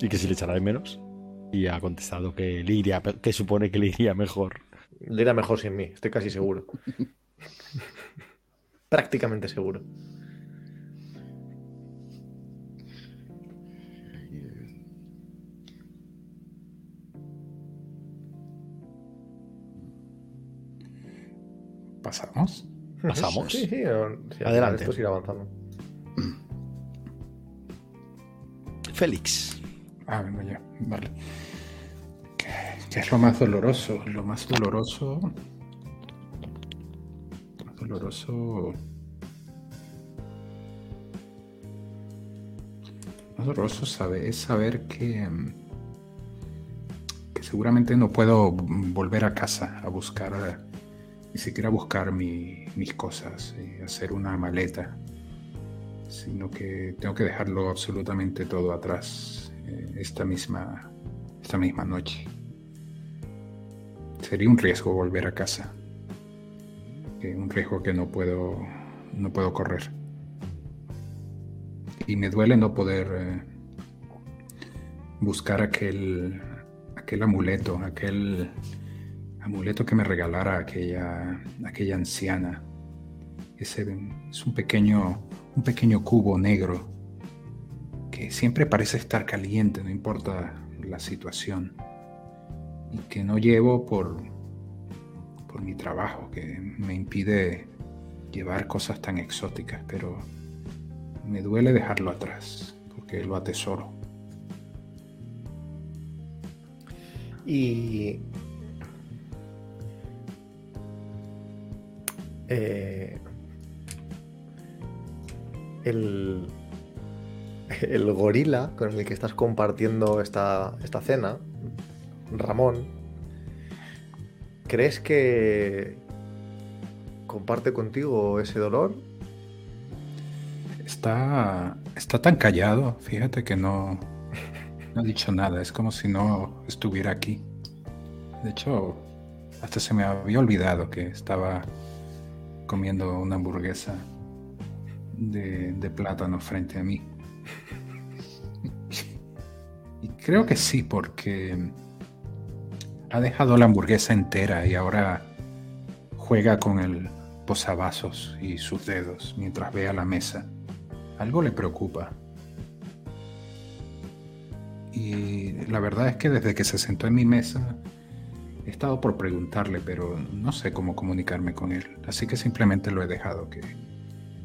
y que si le echará de menos. Y ha contestado que le iría, que supone que le iría mejor. Le irá mejor sin mí, estoy casi seguro. Prácticamente seguro. ¿Pasamos? ¿Pasamos? Sí, sí, Adelante. Esto sigue avanzando. Félix. Ah, vengo ya. Vale. ¿Qué, qué es lo más doloroso? Lo más doloroso. Lo más doloroso. Lo más doloroso sabe- es saber que. mm, que seguramente no puedo volver a casa a buscar. Eh, Ni siquiera buscar mi- mis cosas y hacer una maleta sino que tengo que dejarlo absolutamente todo atrás eh, esta misma esta misma noche. Sería un riesgo volver a casa, que un riesgo que no puedo no puedo correr. Y me duele no poder eh, buscar aquel aquel amuleto, aquel amuleto que me regalara aquella aquella anciana. Ese es un pequeño un pequeño cubo negro que siempre parece estar caliente, no importa la situación, y que no llevo por, por mi trabajo, que me impide llevar cosas tan exóticas, pero me duele dejarlo atrás, porque lo atesoro. Y eh, el, el gorila con el que estás compartiendo esta, esta cena, Ramón, ¿crees que comparte contigo ese dolor? Está, está tan callado, fíjate que no, no ha dicho nada, es como si no estuviera aquí. De hecho, hasta se me había olvidado que estaba comiendo una hamburguesa de, plátano frente a mí. Y creo que sí, porque ha dejado la hamburguesa entera y ahora juega con el posavasos y sus dedos mientras ve a la mesa. Algo le preocupa. Y la verdad es que desde que se sentó en mi mesa he estado por preguntarle, pero no sé cómo comunicarme con él. Así que simplemente lo he dejado que,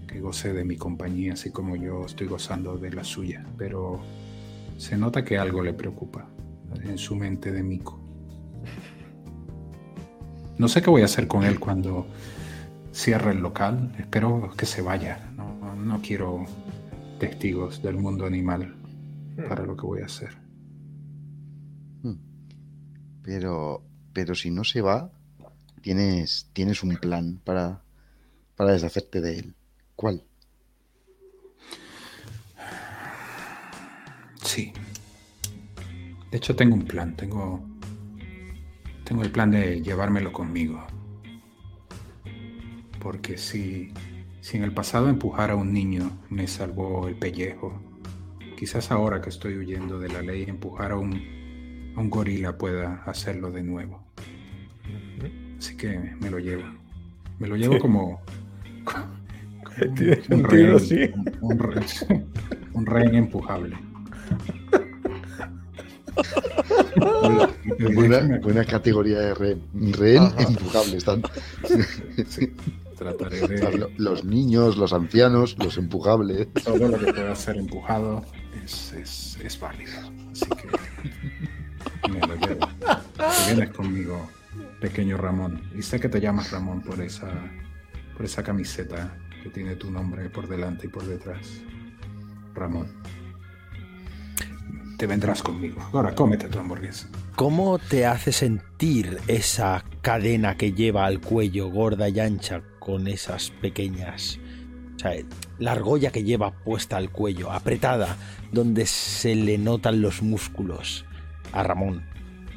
que goce de mi compañía, así como yo estoy gozando de la suya. Pero se nota que algo le preocupa en su mente de mico. No sé qué voy a hacer con él cuando cierre el local. Espero que se vaya. No, no quiero testigos del mundo animal para lo que voy a hacer. Hmm. Pero, pero si no se va, tienes, tienes un plan para, para deshacerte de él. ¿Cuál? Sí. De hecho, tengo un plan. Tengo. Tengo el plan de llevármelo conmigo. Porque si. Si en el pasado empujar a un niño me salvó el pellejo, quizás ahora que estoy huyendo de la ley, empujar a un, un gorila pueda hacerlo de nuevo. Así que me lo llevo. Me lo llevo como. como un, sentido, rehén, sí. un, un rehén- un rehén empujable. Buena, buena categoría de rehén. Rehén Ajá. empujable. Están Sí, trataré de lo- los niños, los ancianos, los empujables. todo lo que pueda ser empujado es, es, es válido. Así que me lo llevo. Te vienes conmigo, pequeño Ramón. Y sé que te llamas Ramón por esa, por esa camiseta que tiene tu nombre por delante y por detrás. Ramón. Te vendrás conmigo. Ahora cómete tu hamburguesa. ¿Cómo te hace sentir esa cadena que lleva al cuello gorda y ancha con esas pequeñas... O sea, la argolla que lleva puesta al cuello, apretada, donde se le notan los músculos a Ramón.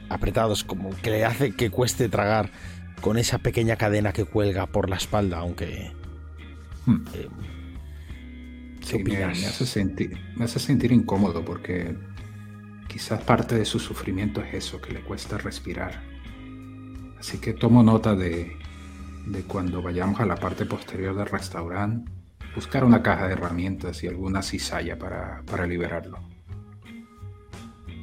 Apretados como que le hace que cueste tragar con esa pequeña cadena que cuelga por la espalda, aunque... Hmm. eh, ¿Qué Sí, me, me hace sentir, me hace sentir incómodo porque quizás parte de su sufrimiento es eso, que le cuesta respirar. Así que tomo nota de, de cuando vayamos a la parte posterior del restaurante, buscar una caja de herramientas y alguna cizalla para, para liberarlo.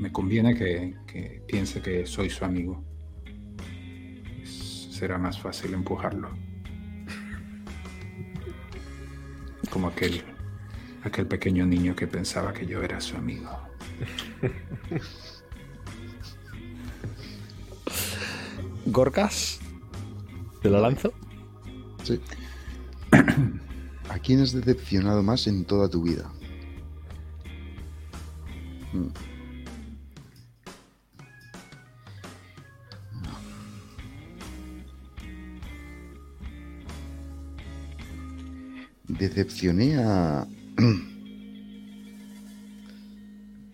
Me conviene que, que piense que soy su amigo. Es- será más fácil empujarlo. Como aquel aquel pequeño niño que pensaba que yo era su amigo. ¿Gorkas? ¿Te la lanzo? Sí. ¿A quién has decepcionado más en toda tu vida? Hmm. Decepcioné a...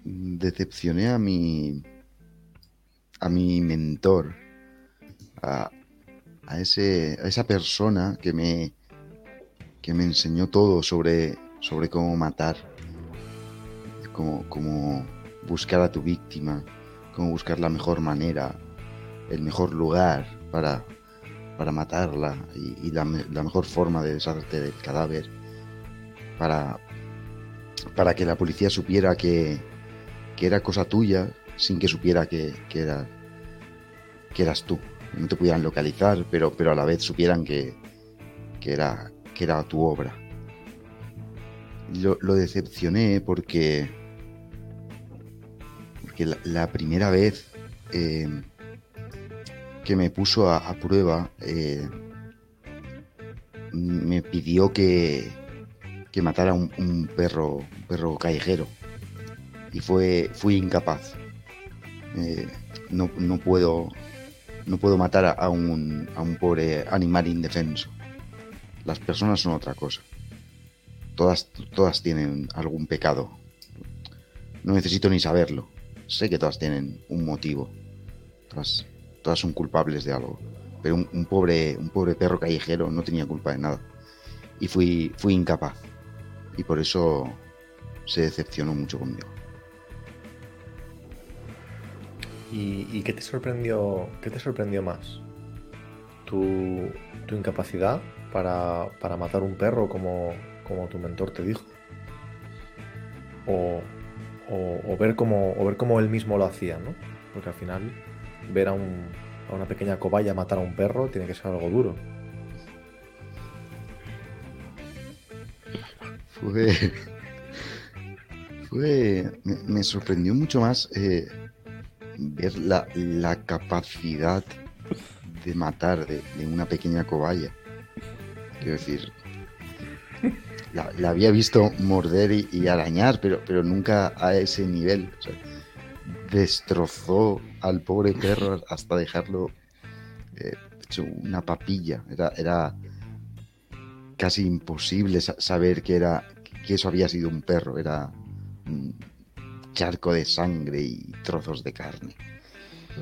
Decepcioné a mi... A mi mentor. A, a, ese, a esa persona que me, que me enseñó todo sobre, sobre cómo matar, cómo, cómo buscar a tu víctima, cómo buscar la mejor manera, el mejor lugar para, para matarla y, la, me- la mejor forma de deshacerte del cadáver para, para que la policía supiera que, que era cosa tuya sin que supiera que, que, era, que eras tú. No te pudieran localizar, pero, pero a la vez supieran que, que, era, que era tu obra. Lo, decepcioné porque, porque la, la primera vez eh, que me puso a, prueba, eh, me pidió que, que matara un, un perro, perro callejero. Y fue, fui incapaz. Eh, no, no puedo no puedo matar a, a un, a un pobre animal indefenso. Las personas son otra cosa. Todas, todas tienen algún pecado. No necesito ni saberlo. Sé que todas tienen un motivo. Todas, todas son culpables de algo. Pero un, pobre, un pobre perro callejero no tenía culpa de nada. Y fui, fui incapaz. Y por eso se decepcionó mucho conmigo. ¿Y, y qué te sorprendió? ¿Qué te sorprendió más? ¿Tu, tu incapacidad para, para matar un perro como, como tu mentor te dijo? O, o- o ver cómo, o ver cómo él mismo lo hacía, ¿no? Porque al final ver a, un- a una pequeña cobaya matar a un perro tiene que ser algo duro. Fue. Fue. Me, sorprendió mucho más eh, ver la, la capacidad de matar de, de una pequeña cobaya. Quiero decir. La, había visto morder y, arañar, pero, pero nunca a ese nivel. Destrozó al pobre perro hasta dejarlo eh, hecho una papilla. Era, era casi imposible sa- saber que era que eso había sido un perro. Era un charco de sangre y trozos de carne.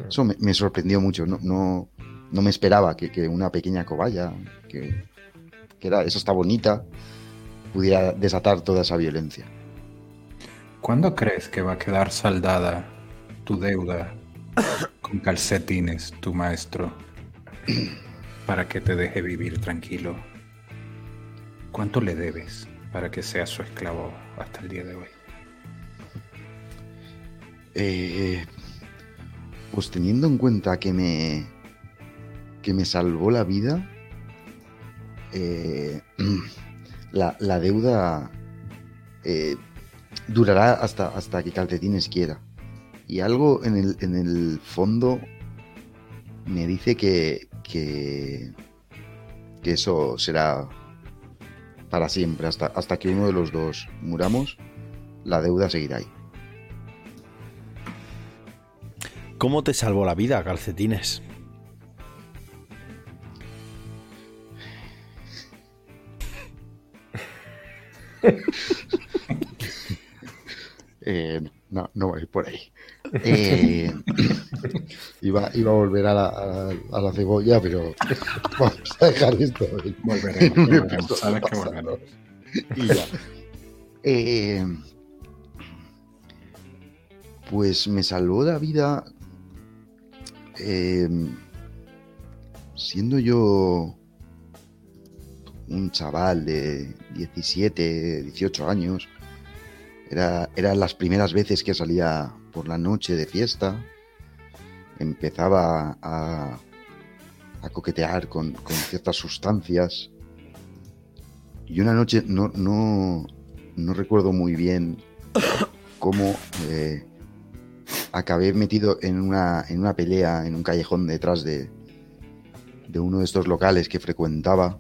Eso me, me sorprendió mucho. No, no, no me esperaba que, que una pequeña cobaya, que, que era, esa está bonita, pudiera desatar toda esa violencia. ¿Cuándo crees que va a quedar saldada tu deuda con calcetines, tu maestro, para que te deje vivir tranquilo? ¿Cuánto le debes para que seas su esclavo hasta el día de hoy? Eh, pues teniendo en cuenta que me que me salvó la vida, eh, la, la deuda eh, durará hasta, hasta que Calcetines quiera. Y algo en el, en el fondo me dice que, que, que eso será para siempre, hasta, hasta que uno de los dos muramos, la deuda seguirá ahí. ¿Cómo te salvó la vida, calcetines? Eh, no, no voy por ahí. Eh, iba, iba a volver a la, a, a la cebolla, pero vamos a dejar esto. Volveremos, volveremos, sabes que volveremos. Y ya. Eh, pues me salvó la vida eh, siendo yo un chaval de 17, 18 años. Era, eran las primeras veces que salía por la noche de fiesta. Empezaba a, a coquetear con, con ciertas sustancias. Y una noche no, no, no recuerdo muy bien cómo eh, acabé metido en una, en una pelea en un callejón detrás de, de uno de estos locales que frecuentaba.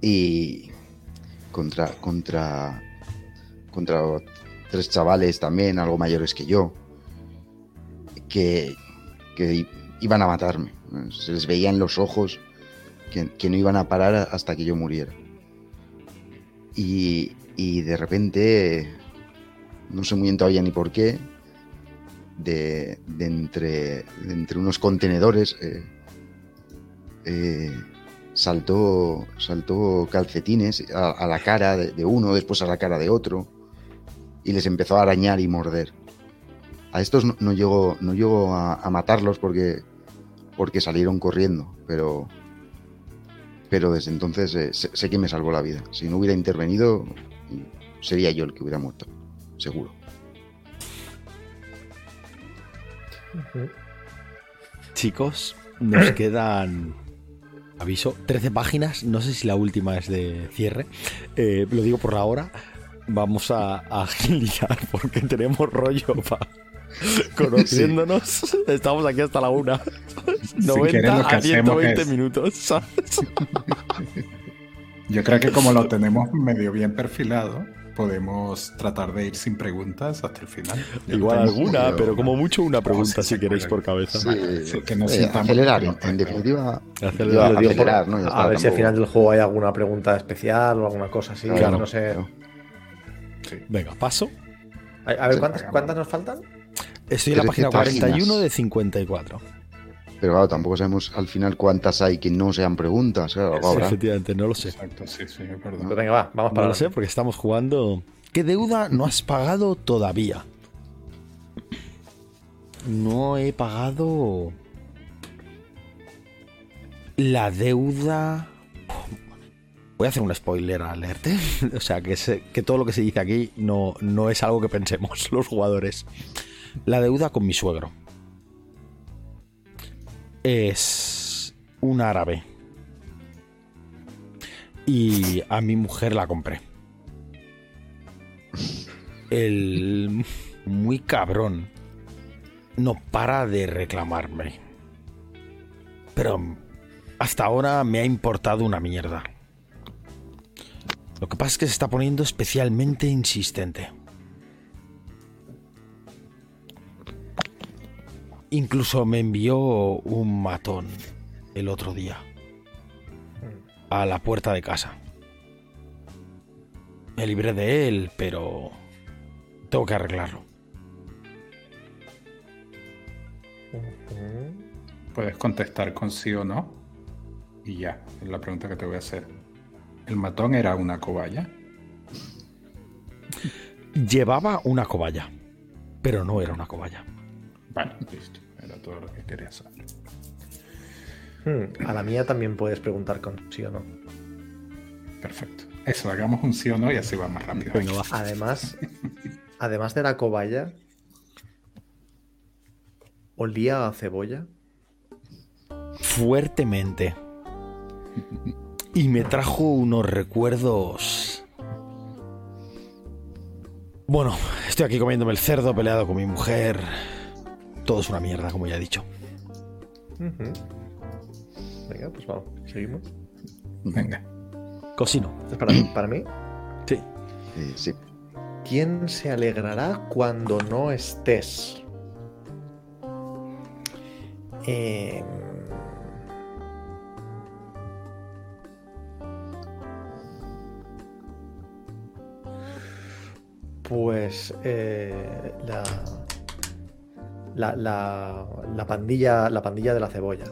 Y contra, contra, contra tres chavales también, algo mayores que yo, que, que iban a matarme. Se les veía en los ojos que, que no iban a parar hasta que yo muriera. Y, y de repente, no sé muy bien todavía ni por qué, de, de entre, de entre unos contenedores eh, eh, saltó, saltó calcetines a, la cara de uno, después a la cara de otro, y les empezó a arañar y morder. A estos no, no llegó, no llegó a, a matarlos porque, porque salieron corriendo, pero, pero desde entonces eh, sé, sé que me salvó la vida. Si no hubiera intervenido, sería yo el que hubiera muerto, seguro. Chicos, nos quedan. Aviso, 13 páginas. No sé si la última es de cierre. Eh, lo digo por la hora. Vamos a, a agilizar porque tenemos rollo pa- Conociéndonos, estamos aquí hasta la una. 90 quieres, lo que a hacemos 120 es- minutos, ¿sabes? Yo creo que como lo tenemos medio bien perfilado, podemos tratar de ir sin preguntas hasta el final. Yo Igual alguna, pero- pero como mucho una pregunta si queréis por cabeza. Sí, Sí, que nos eh, acelerar, en definitiva. Acelerar. a- acelerar, ¿no? Ver si al final del juego hay alguna pregunta especial o alguna cosa así. Claro, no sé. claro. Sí. Venga, paso. A, a ver, ¿cuántas, hagamos. ¿cuántas nos faltan? Estoy en la 13 página páginas. 41 de 54. Pero claro, tampoco sabemos al final cuántas hay que no sean preguntas. Claro, Sí, efectivamente, no lo sé. Exacto, sí, sí, es verdad. Pues venga, va, vamos No para lo sé porque estamos jugando. ¿Qué deuda no has pagado todavía? No he pagado. La deuda. Voy a hacer un spoiler alert. ¿eh? O sea, que, que todo lo que se dice aquí no, no es algo que pensemos los jugadores. La deuda con mi suegro. Es un árabe. Y a mi mujer la compré. El muy cabrón no para de reclamarme. Pero hasta ahora me ha importado una mierda. Lo que pasa es que se está poniendo especialmente insistente. Incluso me envió un matón el otro día a la puerta de casa. Me libré de él, pero tengo que arreglarlo. Puedes contestar con sí o no. Y ya, es la pregunta que te voy a hacer. ¿El matón era una cobaya? Llevaba una cobaya, pero no era una cobaya. Vale, listo. Era todo lo que quería saber. Hmm, A la mía también puedes preguntar con sí o no. Perfecto. Eso, hagamos un sí o no y así va más rápido. Venga, va. Además, además de la cobaya, olía a cebolla. Fuertemente. Y me trajo unos recuerdos. Bueno, estoy aquí comiéndome el cerdo, peleado con mi mujer. Todo es una mierda, como ya he dicho. Venga, pues vamos, seguimos. Venga. Cocino. ¿Es para, para mí? Sí. Eh, sí. ¿Quién se alegrará cuando no estés? Eh, Pues eh, la, la, la, la pandilla, la pandilla de la cebolla.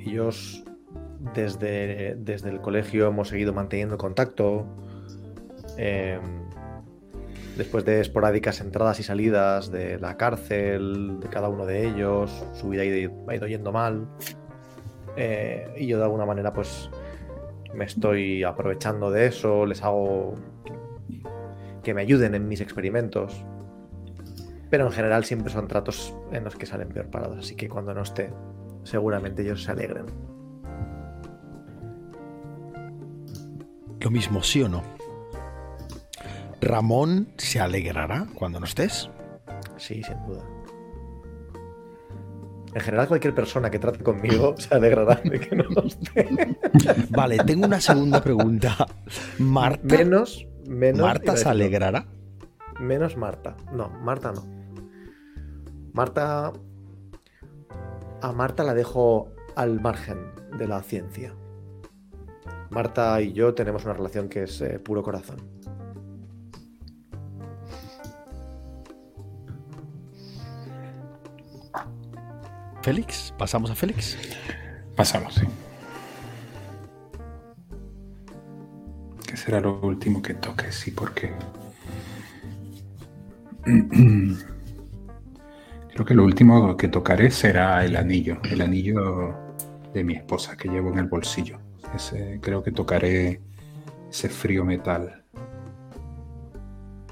Ellos desde, desde el colegio hemos seguido manteniendo contacto. eh, después de esporádicas entradas y salidas de la cárcel, de cada uno de ellos, su vida ha ido, ha ido yendo mal. eh, y yo de alguna manera pues me estoy aprovechando de eso, les hago que me ayuden en mis experimentos. Pero en general siempre son tratos en los que salen peor parados, así que cuando no esté, seguramente ellos se alegren. Lo mismo, ¿sí o no? Ramón se alegrará cuando no estés. Sí, sin duda. En general, cualquier persona que trate conmigo se alegrará de que no esté. Vale, tengo una segunda pregunta. ¿Marta, Menos, menos. ¿Marta se alegrará? Menos Marta. No, Marta no. Marta. A Marta la dejo al margen de la ciencia. Marta y yo tenemos una relación que es eh, puro corazón. ¿Félix? ¿Pasamos a Félix? Pasamos, sí. Será lo último que toque? Sí, porque. Creo que lo último que tocaré será el anillo. El anillo de mi esposa que llevo en el bolsillo. Ese, creo que tocaré ese frío metal.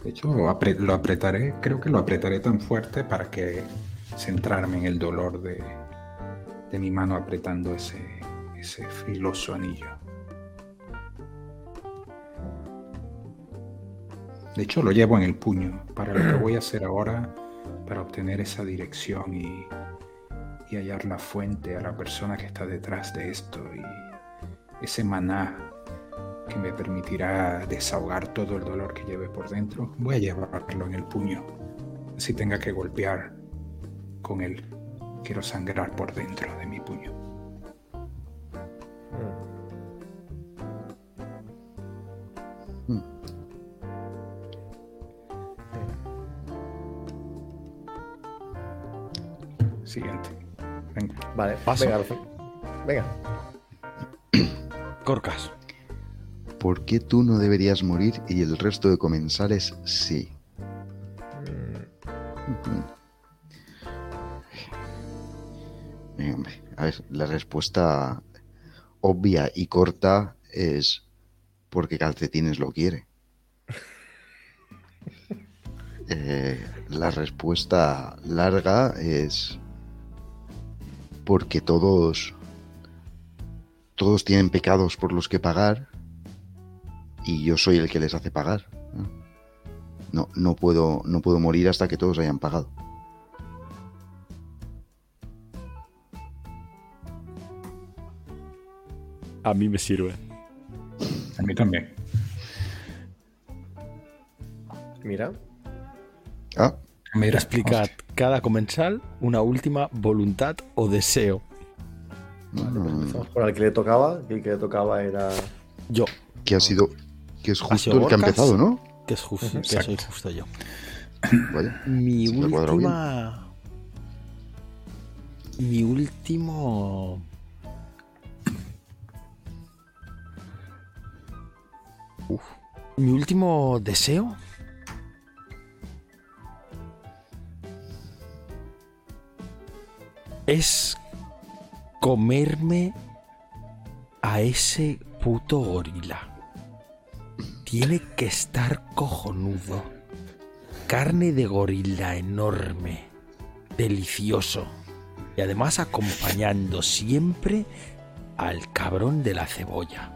De hecho, lo apretaré, creo que lo apretaré tan fuerte para que centrarme en el dolor de, de mi mano apretando ese, ese filoso anillo. De hecho, lo llevo en el puño para lo que voy a hacer ahora, para obtener esa dirección y, y hallar la fuente a la persona que está detrás de esto y, ese maná que me permitirá desahogar todo el dolor que lleve por dentro, voy a llevarlo en el puño. Si tenga que golpear con él, quiero sangrar por dentro de mi puño. Siguiente. Venga. Vale, Paso. venga. Venga. Corcas. ¿Por qué tú no deberías morir y el resto de comensales sí? Mm, hombre, a ver, la respuesta obvia y corta es porque Calcetines lo quiere. Eh, la respuesta larga es porque todos todos tienen pecados por los que pagar y yo soy el que les hace pagar. ¿no? No, puedo, no puedo morir hasta que todos hayan pagado. A mí me sirve. A mí también. Mira. Ah, Mira, Explicad cada comensal una última voluntad o deseo. Vale, pues mm, empezamos por el que le tocaba. El que le tocaba era. Yo, que ha sido que es ¿Ha justo el que ha empezado, ¿no? que es justo, que soy justo yo. Vaya. Mi última. Mi último. Uf. Mi último deseo. Es comerme a ese puto gorila. Tiene que estar cojonudo. Carne de gorila enorme, delicioso. Y además acompañando siempre al cabrón de la cebolla.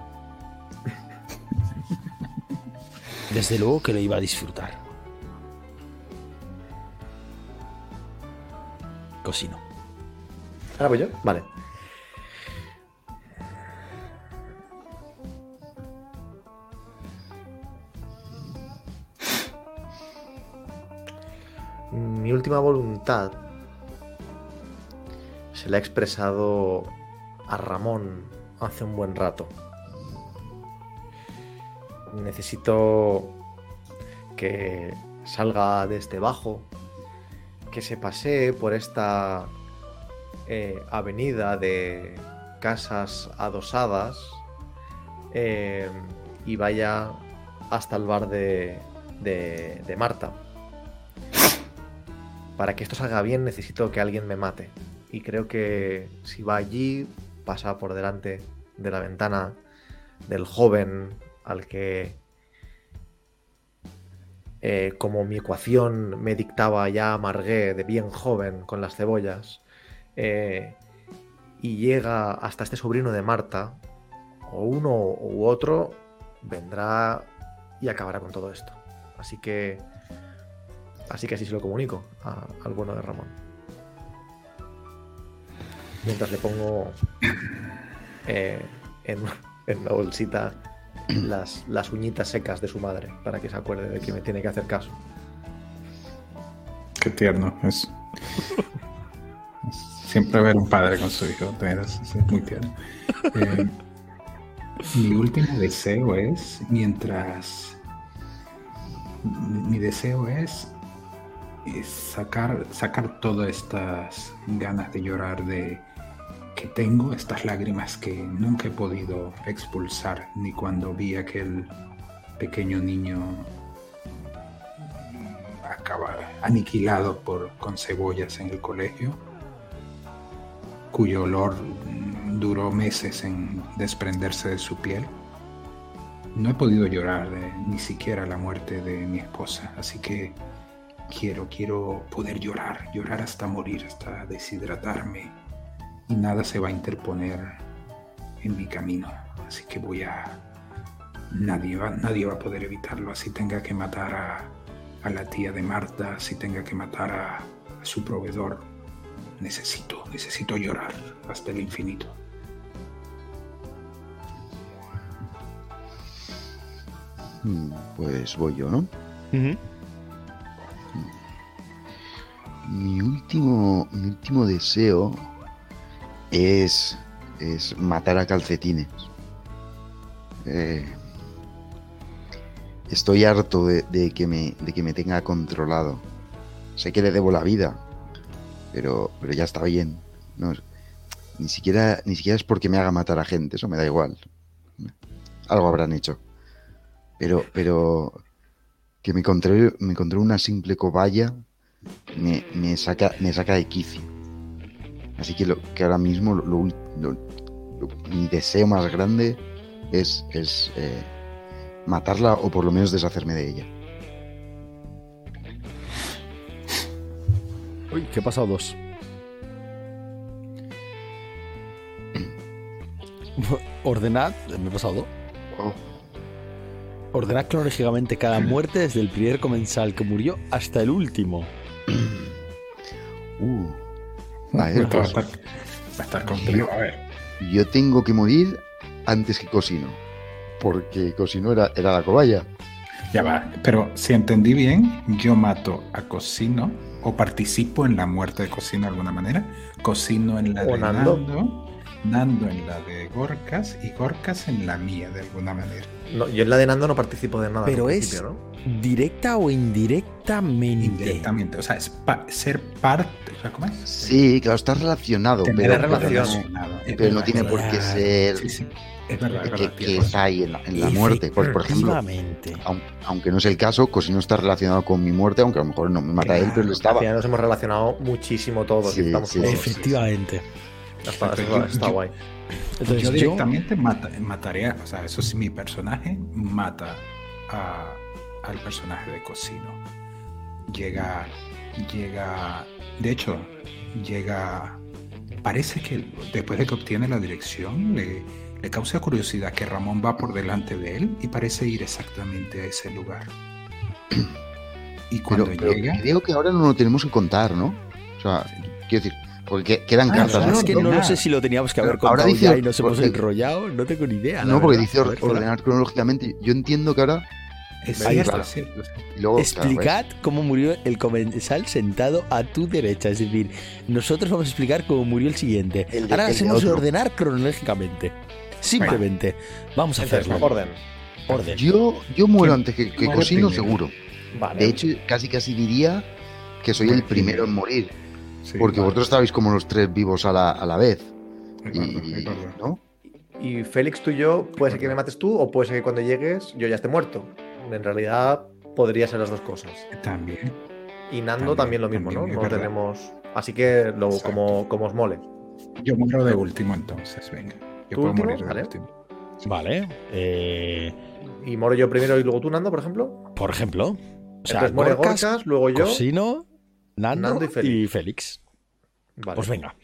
Desde luego que lo iba a disfrutar. Cocino. ¿Ahora voy yo? Vale. Mi última voluntad se la he expresado a Ramón hace un buen rato. Necesito que salga de este bajo, que se pasee por esta eh, avenida de casas adosadas eh, y vaya hasta el bar de, de, Marta. Para que esto salga bien necesito que alguien me mate. Y creo que si va allí, pasa por delante de la ventana del joven al que, eh, como mi ecuación me dictaba ya amargué de bien joven con las cebollas, eh, y llega hasta este sobrino de Marta, o uno u otro, vendrá y acabará con todo esto. Así que. Así que así se lo comunico al bueno de Ramón. Mientras le pongo eh, en, una bolsita las uñitas secas de su madre para que se acuerde de que me tiene que hacer caso. Qué tierno es. Siempre ver un padre con su hijo, es muy tierno. Eh, mi último deseo es, mientras... Mi deseo es, es sacar, sacar todas estas ganas de llorar de que tengo, estas lágrimas que nunca he podido expulsar, ni cuando vi aquel pequeño niño acaba aniquilado por, con cebollas en el colegio, cuyo olor duró meses en desprenderse de su piel. No he podido llorar ni siquiera la muerte de mi esposa, así que quiero, quiero poder llorar, llorar hasta morir, hasta deshidratarme y nada se va a interponer en mi camino, así que voy a... Nadie va, nadie va a poder evitarlo, así tenga que matar a, a la tía de Marta, si tenga que matar a su proveedor, necesito, necesito llorar hasta el infinito. Mm, Pues voy yo, ¿no? Mi último, mi último deseo es, es matar a calcetines. Eh, estoy harto de, de que me, de que me tenga controlado. Sé que le debo la vida, pero, pero ya está bien. No, ni, siquiera, ni siquiera es porque me haga matar a gente, eso me da igual. Algo habrán hecho. Pero, pero que me encontré, me encontré una simple cobaya me, me saca, me saca de quicio. Así que, lo, que ahora mismo lo, lo- mi deseo más grande es, es eh, matarla o por lo menos deshacerme de ella. Uy, que he pasado dos. Ordenad, me he pasado dos. Oh, Ordenad cronológicamente cada muerte desde el primer comensal que murió hasta el último. uh. A ver, Esto va, a pues, estar, va a estar complejo. A ver. yo tengo que morir antes que Cosino. Porque Cosino era, era la cobaya. Ya va. Pero si entendí bien, yo mato a Cosino o participo en la muerte de Cosino de alguna manera. Cosino en la O de Nando. Nando. Nando en la de Gorkas y Gorkas en la mía de alguna manera. No, yo en la de Nando no participo de nada. Pero es-. Directa o indirectamente. Indirectamente. O sea, es pa- ser parte. O sea, ¿cómo es? Sí, claro, está relacionado, pero, relación. pero no- relacionado. Es pero no verdad, tiene por qué ser Sí, sí. Es verdad, es que, verdad. que está ahí en la, en la muerte. Por, por ejemplo, aunque no es el caso, Cosino está relacionado con mi muerte, aunque a lo mejor no me mata él, pero lo Al estaba. final nos hemos relacionado muchísimo todos. y Sí, estamos sí, todos. sí. Efectivamente. Está, Exacto, está- yo- está yo- guay. Entonces yo yo, directamente mata, mataría, o sea, eso sí, mi personaje mata a- al personaje de Cosino. Llega, llega, de hecho, llega, parece que después de que obtiene la dirección, le, le causa curiosidad que Ramón va por delante de él y parece ir exactamente a ese lugar. Y Pero, cuando pero llega... creo que ahora no lo tenemos que contar, ¿no? O sea, quiero decir, porque que- quedan Ah, cartas. no, es que no, sé si lo teníamos que haber Pero ahora contado dice- ya y nos hemos porque- enrollado. No tengo ni idea. No, porque verdad. dice ordenar cronológicamente. Yo entiendo que ahora. Es Ahí cierto, va. es cierto. y luego, claro, Explicad cómo murió el comensal sentado a tu derecha. Es decir, nosotros vamos a explicar cómo murió el siguiente. El de- Ahora el hacemos ordenar cronológicamente. Simplemente. Vamos a Entonces, hacerlo. orden. Orden. yo, yo muero ¿Quién antes que, que primero? seguro. Vale. De hecho, casi casi diría que soy el primero en morir. Sí, Porque vale. vosotros estabais como los tres vivos a la, a la vez. Y. ¿no? Y Félix, tú y yo, puede ser que me mates tú o puede ser que cuando llegues yo ya esté muerto. En realidad podría ser las dos cosas. También. Y Nando también, También, lo mismo, también, ¿no? No tenemos. Así que lo, como, como os mole. Yo muero de último entonces, venga. Yo ¿Tú puedo último? morir Vale. Vale. eh, Y moro yo primero y luego tú, Nando, por ejemplo. por ejemplo. O sea, Entonces muere Gorkas, Gorkas, luego yo. Cosino, Nando, Nando y y Félix. Félix. Vale. Pues venga.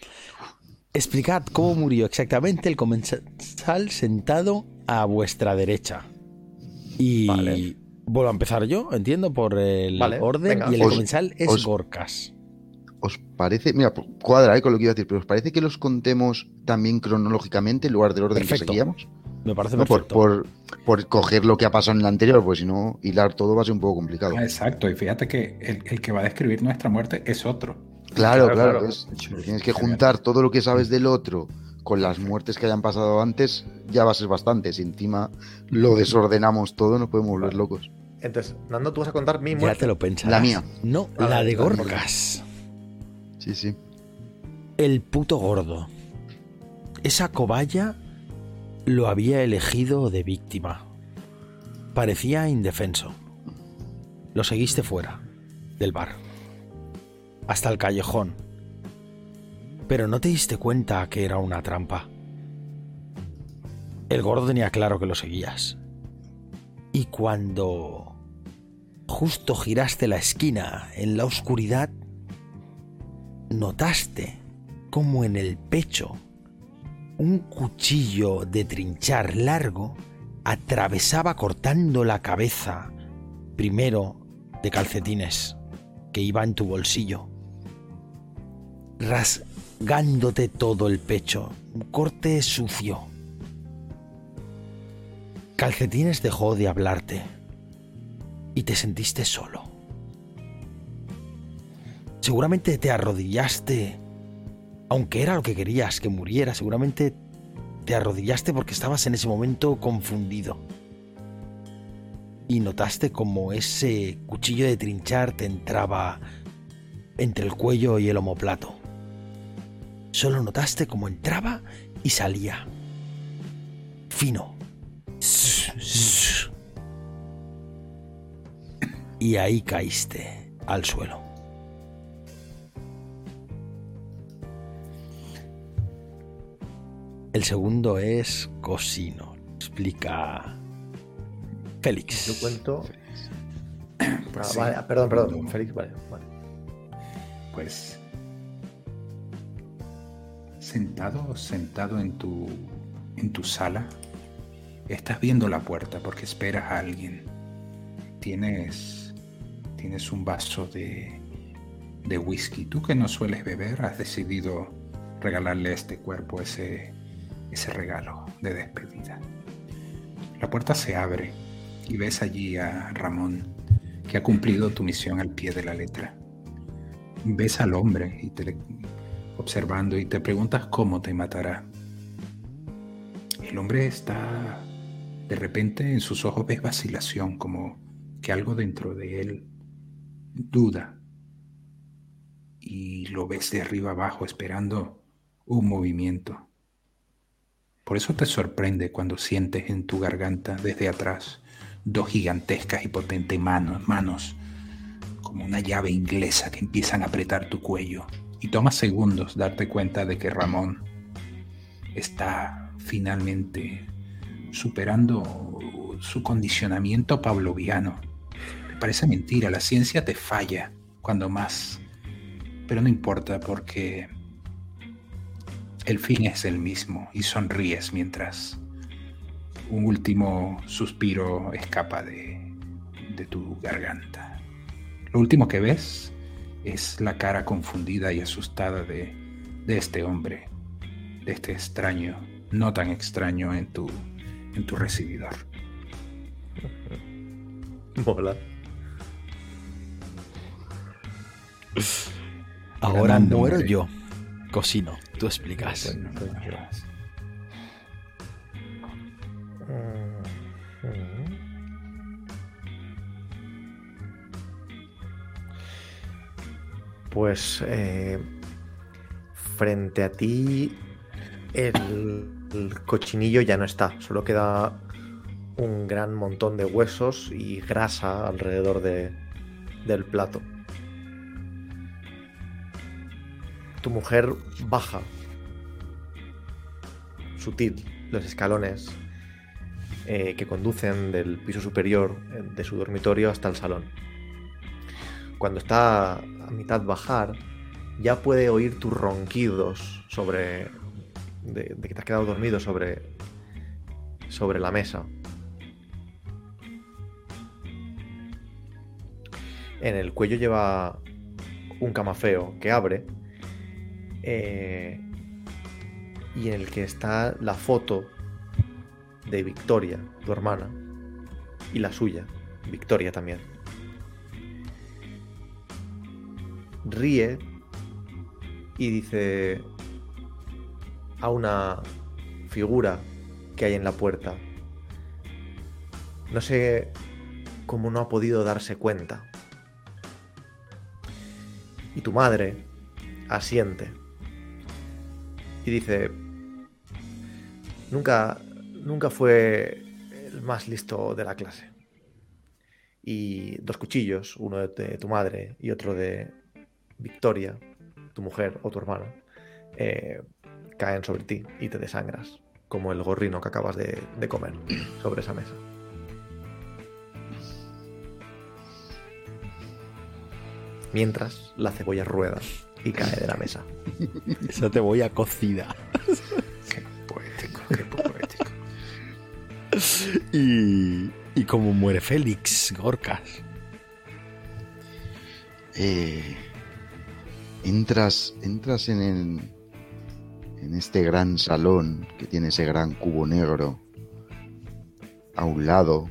Explicad cómo murió exactamente el comensal sentado a vuestra derecha. Y Vale. vuelvo a empezar yo, entiendo, por el Vale, orden. venga. Y el Os- comensal es os- Gorkas. ¿Os parece? Mira, pues, cuadra eh, con lo que iba a decir, pero ¿os parece que los contemos también cronológicamente en lugar del orden Perfecto. que seguíamos? Me parece No, por, perfecto. por, por coger lo que ha pasado en el anterior, pues si no, hilar todo va a ser un poco complicado. Ah, exacto, y fíjate que el, el que va a describir nuestra muerte es otro. Claro, Claro, claro. claro. es- tienes que juntar todo lo que sabes del otro con las muertes que hayan pasado antes, ya va a ser bastante. Si encima lo desordenamos todo, nos podemos volver locos. Entonces, Nando, tú vas a contar mi ya muerte. te lo pensarás. La mía. No, la de la de Gorkas. Sí, sí. El puto gordo. Esa cobaya lo había elegido de víctima. Parecía indefenso. Lo seguiste fuera del bar. Hasta el callejón. Pero no te diste cuenta que era una trampa. El gordo tenía claro que lo seguías. Y cuando justo giraste la esquina en la oscuridad, notaste como en el pecho un cuchillo de trinchar largo atravesaba cortando la cabeza, primero de calcetines, que iba en tu bolsillo, rasgándote todo el pecho, un corte sucio. Calcetines dejó de hablarte, y te sentiste solo. Seguramente te arrodillaste, aunque era lo que querías, que muriera, seguramente te arrodillaste porque estabas en ese momento confundido. Y notaste como ese cuchillo de trinchar te entraba entre el cuello y el omoplato. Solo notaste cómo entraba y salía. Fino. Y ahí caíste al suelo. El segundo es Cosino. Explica Félix. Yo cuento. Ah, Sí. vale, perdón, perdón. Félix, vale, vale. Pues sentado, sentado en tu en tu sala, estás viendo la puerta porque esperas a alguien. Tienes tienes un vaso de de whisky. Tú que no sueles beber, has decidido regalarle a este cuerpo ese ese regalo de despedida. La puerta se abre y ves allí a Ramón que ha cumplido tu misión al pie de la letra ves al hombre y te observando y te preguntas cómo te matará. El hombre está de repente en sus ojos ves vacilación, como que algo dentro de él duda. Y lo ves de arriba abajo esperando un movimiento. Por eso te sorprende cuando sientes en tu garganta desde atrás dos gigantescas y potentes manos, manos como una llave inglesa que empiezan a apretar tu cuello. Y toma segundos darte cuenta de que Ramón está finalmente superando su condicionamiento pavloviano. Te parece mentira, la ciencia te falla cuando más. Pero no importa porque el fin es el mismo y sonríes mientras un último suspiro escapa de, de tu garganta. Lo último que ves es la cara confundida y asustada de, de este hombre, de este extraño, no tan extraño en tu, en tu recibidor. Mola. Ahora muero yo. Cosino, tú explicas. Pues Pues eh, frente a ti el, cochinillo ya no está, solo queda un gran montón de huesos y grasa alrededor de- del plato. Tu mujer baja, sutil, los escalones eh, que conducen del piso superior eh, de su dormitorio hasta el salón. Cuando está a mitad bajar, ya puede oír tus ronquidos sobre. de, de que te has quedado dormido sobre. sobre la mesa. En el cuello lleva un camafeo que abre. Eh, y en el que está la foto de Victoria, tu hermana, y la suya, Victoria también. Ríe y dice a una figura que hay en la puerta. No sé cómo no ha podido darse cuenta. Y tu madre asiente y dice, nunca, nunca fue el más listo de la clase. Y dos cuchillos, uno de, tu madre y otro de Victoria, tu mujer o tu hermana, eh, caen sobre ti y te desangras, como el gorrino que acabas de, de comer sobre esa mesa. Mientras la cebolla rueda y cae de la mesa. Esa cebolla cocida. Qué poético, qué poético. Y, y como muere Félix, Gorkas. Eh, entras, entras en el, en este gran salón que tiene ese gran cubo negro. A un lado,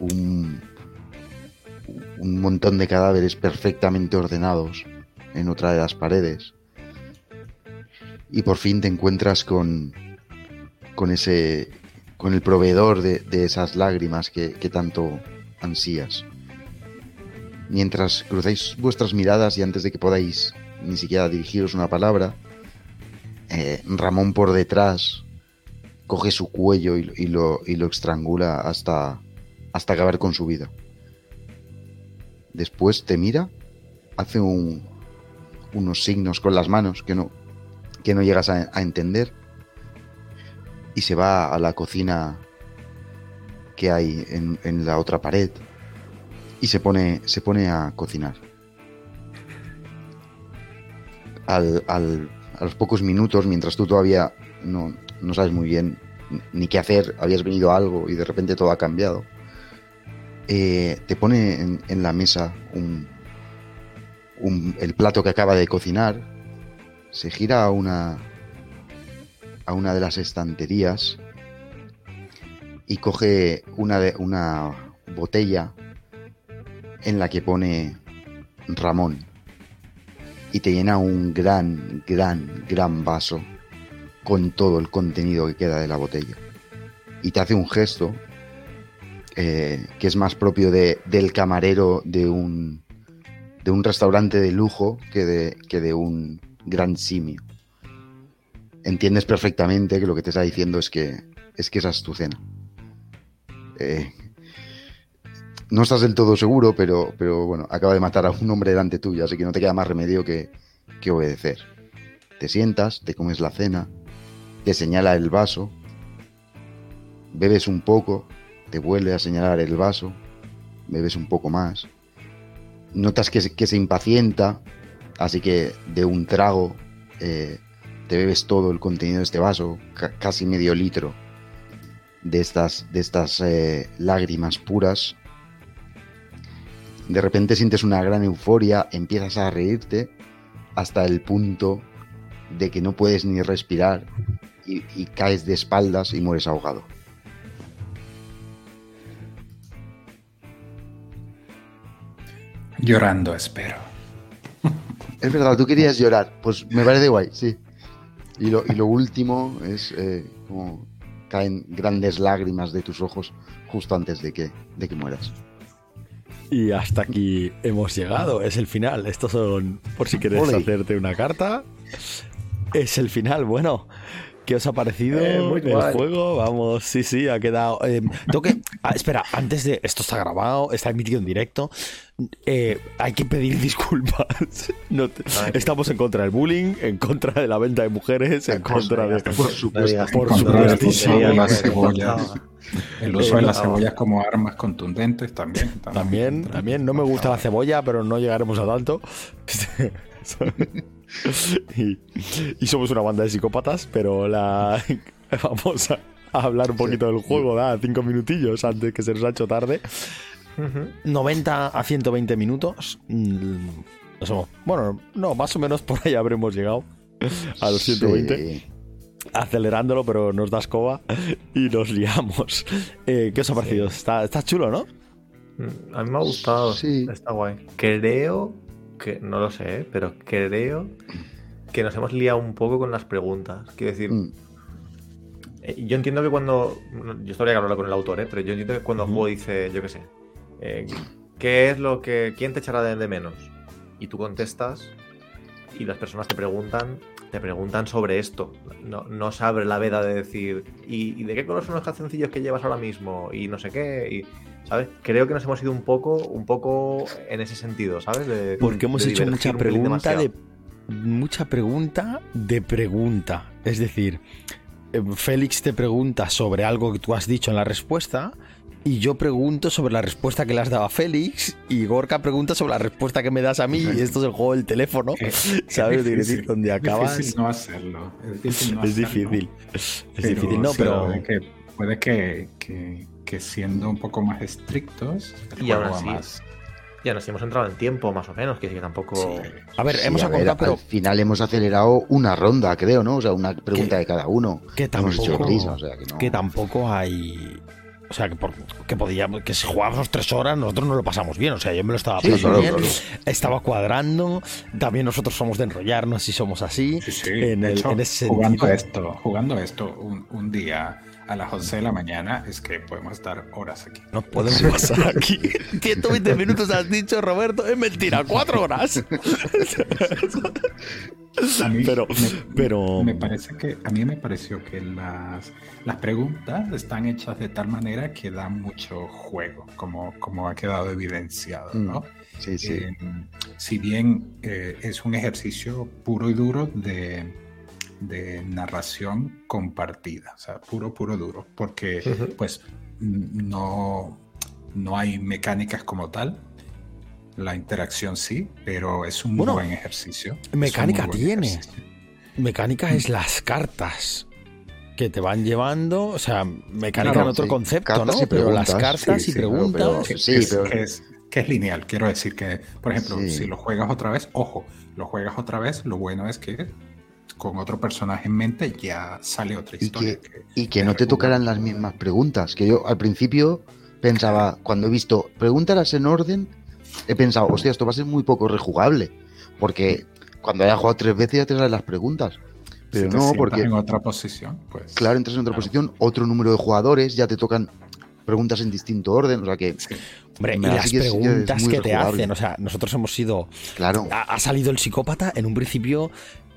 un, un montón de cadáveres perfectamente ordenados en otra de las paredes. Y por fin te encuentras con, con ese, con el proveedor de, de esas lágrimas que, que tanto ansías. Mientras cruzáis vuestras miradas y antes de que podáis ni siquiera dirigiros una palabra, eh, Ramón por detrás coge su cuello y, y lo, y lo estrangula hasta, hasta acabar con su vida. Después te mira, hace un- unos signos con las manos que no, que no llegas a, entender y se va a la cocina que hay en, en la otra pared y se pone, se pone a cocinar. Al, al- a los pocos minutos, mientras tú todavía no, no sabes muy bien ni qué hacer, habías venido a algo y de repente todo ha cambiado, eh, te pone en la mesa un, el plato que acaba de cocinar, se gira a una, a una de las estanterías y coge una, de, una botella en la que pone Ramón y te llena un gran, gran, gran vaso con todo el contenido que queda de la botella. Y te hace un gesto eh, que es más propio de, del camarero de un, de un restaurante de lujo que de, que de un gran simio. Entiendes perfectamente que lo que te está diciendo es que, es que esa es tu cena. Eh, no estás del todo seguro, pero, pero bueno, acaba de matar a un hombre delante tuyo, así que no te queda más remedio que, que obedecer. Te sientas, te comes la cena, te señala el vaso, bebes un poco, te vuelve a señalar el vaso, bebes un poco más. Notas que, se- impacienta, así que de un trago eh, te bebes todo el contenido de este vaso, ca- casi medio litro de estas, de estas eh, lágrimas puras. De repente sientes una gran euforia, empiezas a reírte hasta el punto de que no puedes ni respirar y caes de espaldas y mueres ahogado. Llorando, espero. Es verdad, tú querías llorar. Pues me parece guay, sí. Y lo, y lo último es eh, como caen grandes lágrimas de tus ojos justo antes de que, de que mueras. Y hasta aquí hemos llegado. Es el final. Estos son, por si quieres Ole. hacerte una carta. Es el final. Bueno, ¿qué os ha parecido Eh, muy el guay. juego? Vamos, sí, sí, ha quedado. eh, tengo que. Ah, espera, antes de. Esto está grabado, está emitido en directo. Eh, hay que pedir disculpas. No te- Ay. estamos en contra del bullying, en contra de la venta de mujeres, en contra de. Por supuesto. Por supuesto, el uso sí, de las cebollas. El uso de las Eh, cebollas como armas contundentes también. También, también, no me gusta la cebolla, pero no llegaremos a tanto. y, y somos una banda de psicópatas, pero la vamos a, a hablar un poquito del juego, da cinco minutillos antes que se nos ha hecho tarde. Ujú. 90 a 120 minutos. Mm, bueno, no, más o menos por ahí habremos llegado a los 120 Sí. acelerándolo, pero nos da escoba y nos liamos. Eh, ¿Qué os ha parecido? Está, está chulo, ¿no? Mm, A mí me ha gustado. Sí. Está guay. Creo que, no lo sé, ¿eh? pero creo que nos hemos liado un poco con las preguntas. Quiero decir, Mm, yo entiendo que cuando. Yo esto habría que hablarlo con el autor, ¿eh? pero yo entiendo que cuando el juego dice, yo qué sé, eh, ¿qué es lo que. ¿Quién te echará de, de menos? Y tú contestas y las personas te preguntan. Te preguntan sobre esto. No, no se abre la veda de decir, ¿y, y de qué color son los calzoncillos que llevas ahora mismo? Y no sé qué. Y, ¿Sabes? Creo que nos hemos ido un poco, un poco en ese sentido, ¿sabes? De- Porque hemos de hecho mucha pregunta de mucha pregunta de pregunta. Es decir, eh, Félix te pregunta sobre algo que tú has dicho en la respuesta y yo pregunto sobre la respuesta que le has dado a Félix y Gorka pregunta sobre la respuesta que me das a mí y esto es el juego del teléfono. Qué- ¿Sabes? qué difícil, donde es difícil no hacerlo. Es difícil. no es hacerlo. difícil. Es Pero difícil, no, sí, pero Puede que, puede que, que- que siendo un poco más estrictos, el Y juego va así, más. Ya nos hemos entrado en tiempo, más o menos, que sí que tampoco. a ver, sí, hemos a ver, acordado, pero Al final hemos acelerado una ronda, creo, ¿no? O sea, una pregunta Que- de cada uno. que Hemos hecho tampoco, prisa, o sea, que no. que tampoco hay. O sea, que, por- que podíamos, que si jugábamos tres horas, nosotros no lo pasamos bien. O sea, yo me lo estaba Sí, pasando claro, bien, claro. estaba cuadrando. También nosotros somos de enrollarnos y somos así. Sí, sí. En, de el- hecho, en ese jugando sentido. esto, jugando esto un, un día a las 11 de la mañana es que podemos estar horas aquí. No podemos pasar aquí. 120 minutos has dicho, Roberto. Es mentira, cuatro horas. A mí Pero- me, pero- me parece que a mí me pareció que las, las preguntas están hechas de tal manera que dan mucho juego, como, como ha quedado evidenciado, ¿no? Sí, sí. Eh, si bien eh, es un ejercicio puro y duro de, de narración compartida, o sea, puro, puro, duro, porque pues no, no hay mecánicas como tal. La interacción sí, pero es un Bueno, buen ejercicio. Mecánica buen tiene. ejercicio. Mecánica es las cartas que te van llevando. O sea, mecánica Claro, en otro sí. concepto, Cartas ¿no? pero las cartas Sí, y sí, preguntas. pero- Que, Sí, que es, pero- que es- que es lineal, quiero decir que, por ejemplo, Sí. si lo juegas otra vez, ojo, lo juegas otra vez, lo bueno es que con otro personaje en mente ya sale otra Y historia. que, que- y que no te tocaran las mismas preguntas. Que yo al principio pensaba, cuando he visto preguntas en orden, he pensado, hostia, esto va a ser muy poco rejugable. Porque cuando haya jugado tres veces ya te salen las preguntas. Pero si te no, porque, en otra posición, pues. claro, entras en otra claro. posición, otro número de jugadores, ya te tocan preguntas en distinto orden. O sea que, Sí. Hombre, y las que que preguntas que te hacen. O sea, nosotros hemos sido. claro, Ha, ha salido el psicópata. En un principio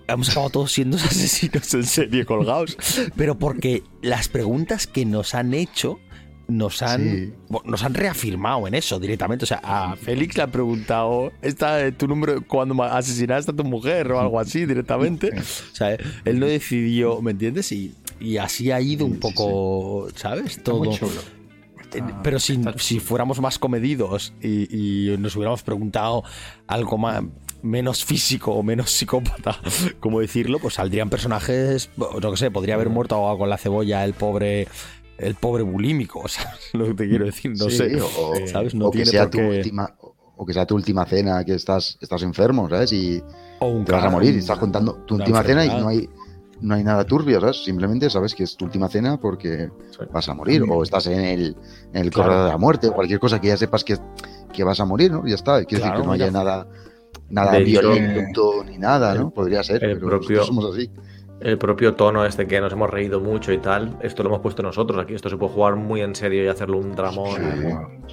hemos acabado todos siendo asesinos en serie colgados. Pero porque las preguntas que nos han hecho. Nos han, Sí. nos han reafirmado en eso directamente. O sea, a Félix le han preguntado: ¿Está eh, tu número cuando asesinaste a tu mujer o algo así directamente? O sea, él no decidió, ¿me entiendes? Y, y así ha ido un sí, poco, ¿sabes? Está Todo. muy chulo. Está- Eh, Pero si, si fuéramos más comedidos y, y nos hubiéramos preguntado algo más menos físico o menos psicópata, como decirlo, pues saldrían personajes, no que sé, podría haber muerto ahogado con la cebolla el pobre el pobre bulímico, o sea, lo que te quiero decir, no Sí, sé, o, ¿sabes? No o que tiene sea por tu qué- última, o que sea tu última cena, que estás, estás enfermo, ¿sabes? Y o un te vas a morir y estás contando tu última cena y no hay, no hay nada turbio, ¿sabes? Simplemente sabes que es tu última cena porque Sí. vas a morir o estás en el, en el Claro. corredor de la muerte o cualquier cosa que ya sepas que, que vas a morir, ¿no? Ya está. Quiero Claro, decir que no haya nada, nada De hecho, violento ni nada, ¿no? el- Podría ser, el pero propio- somos así. El propio tono este que nos hemos reído mucho y tal, esto lo hemos puesto nosotros aquí. Esto se puede jugar muy en serio y hacerlo un dramón.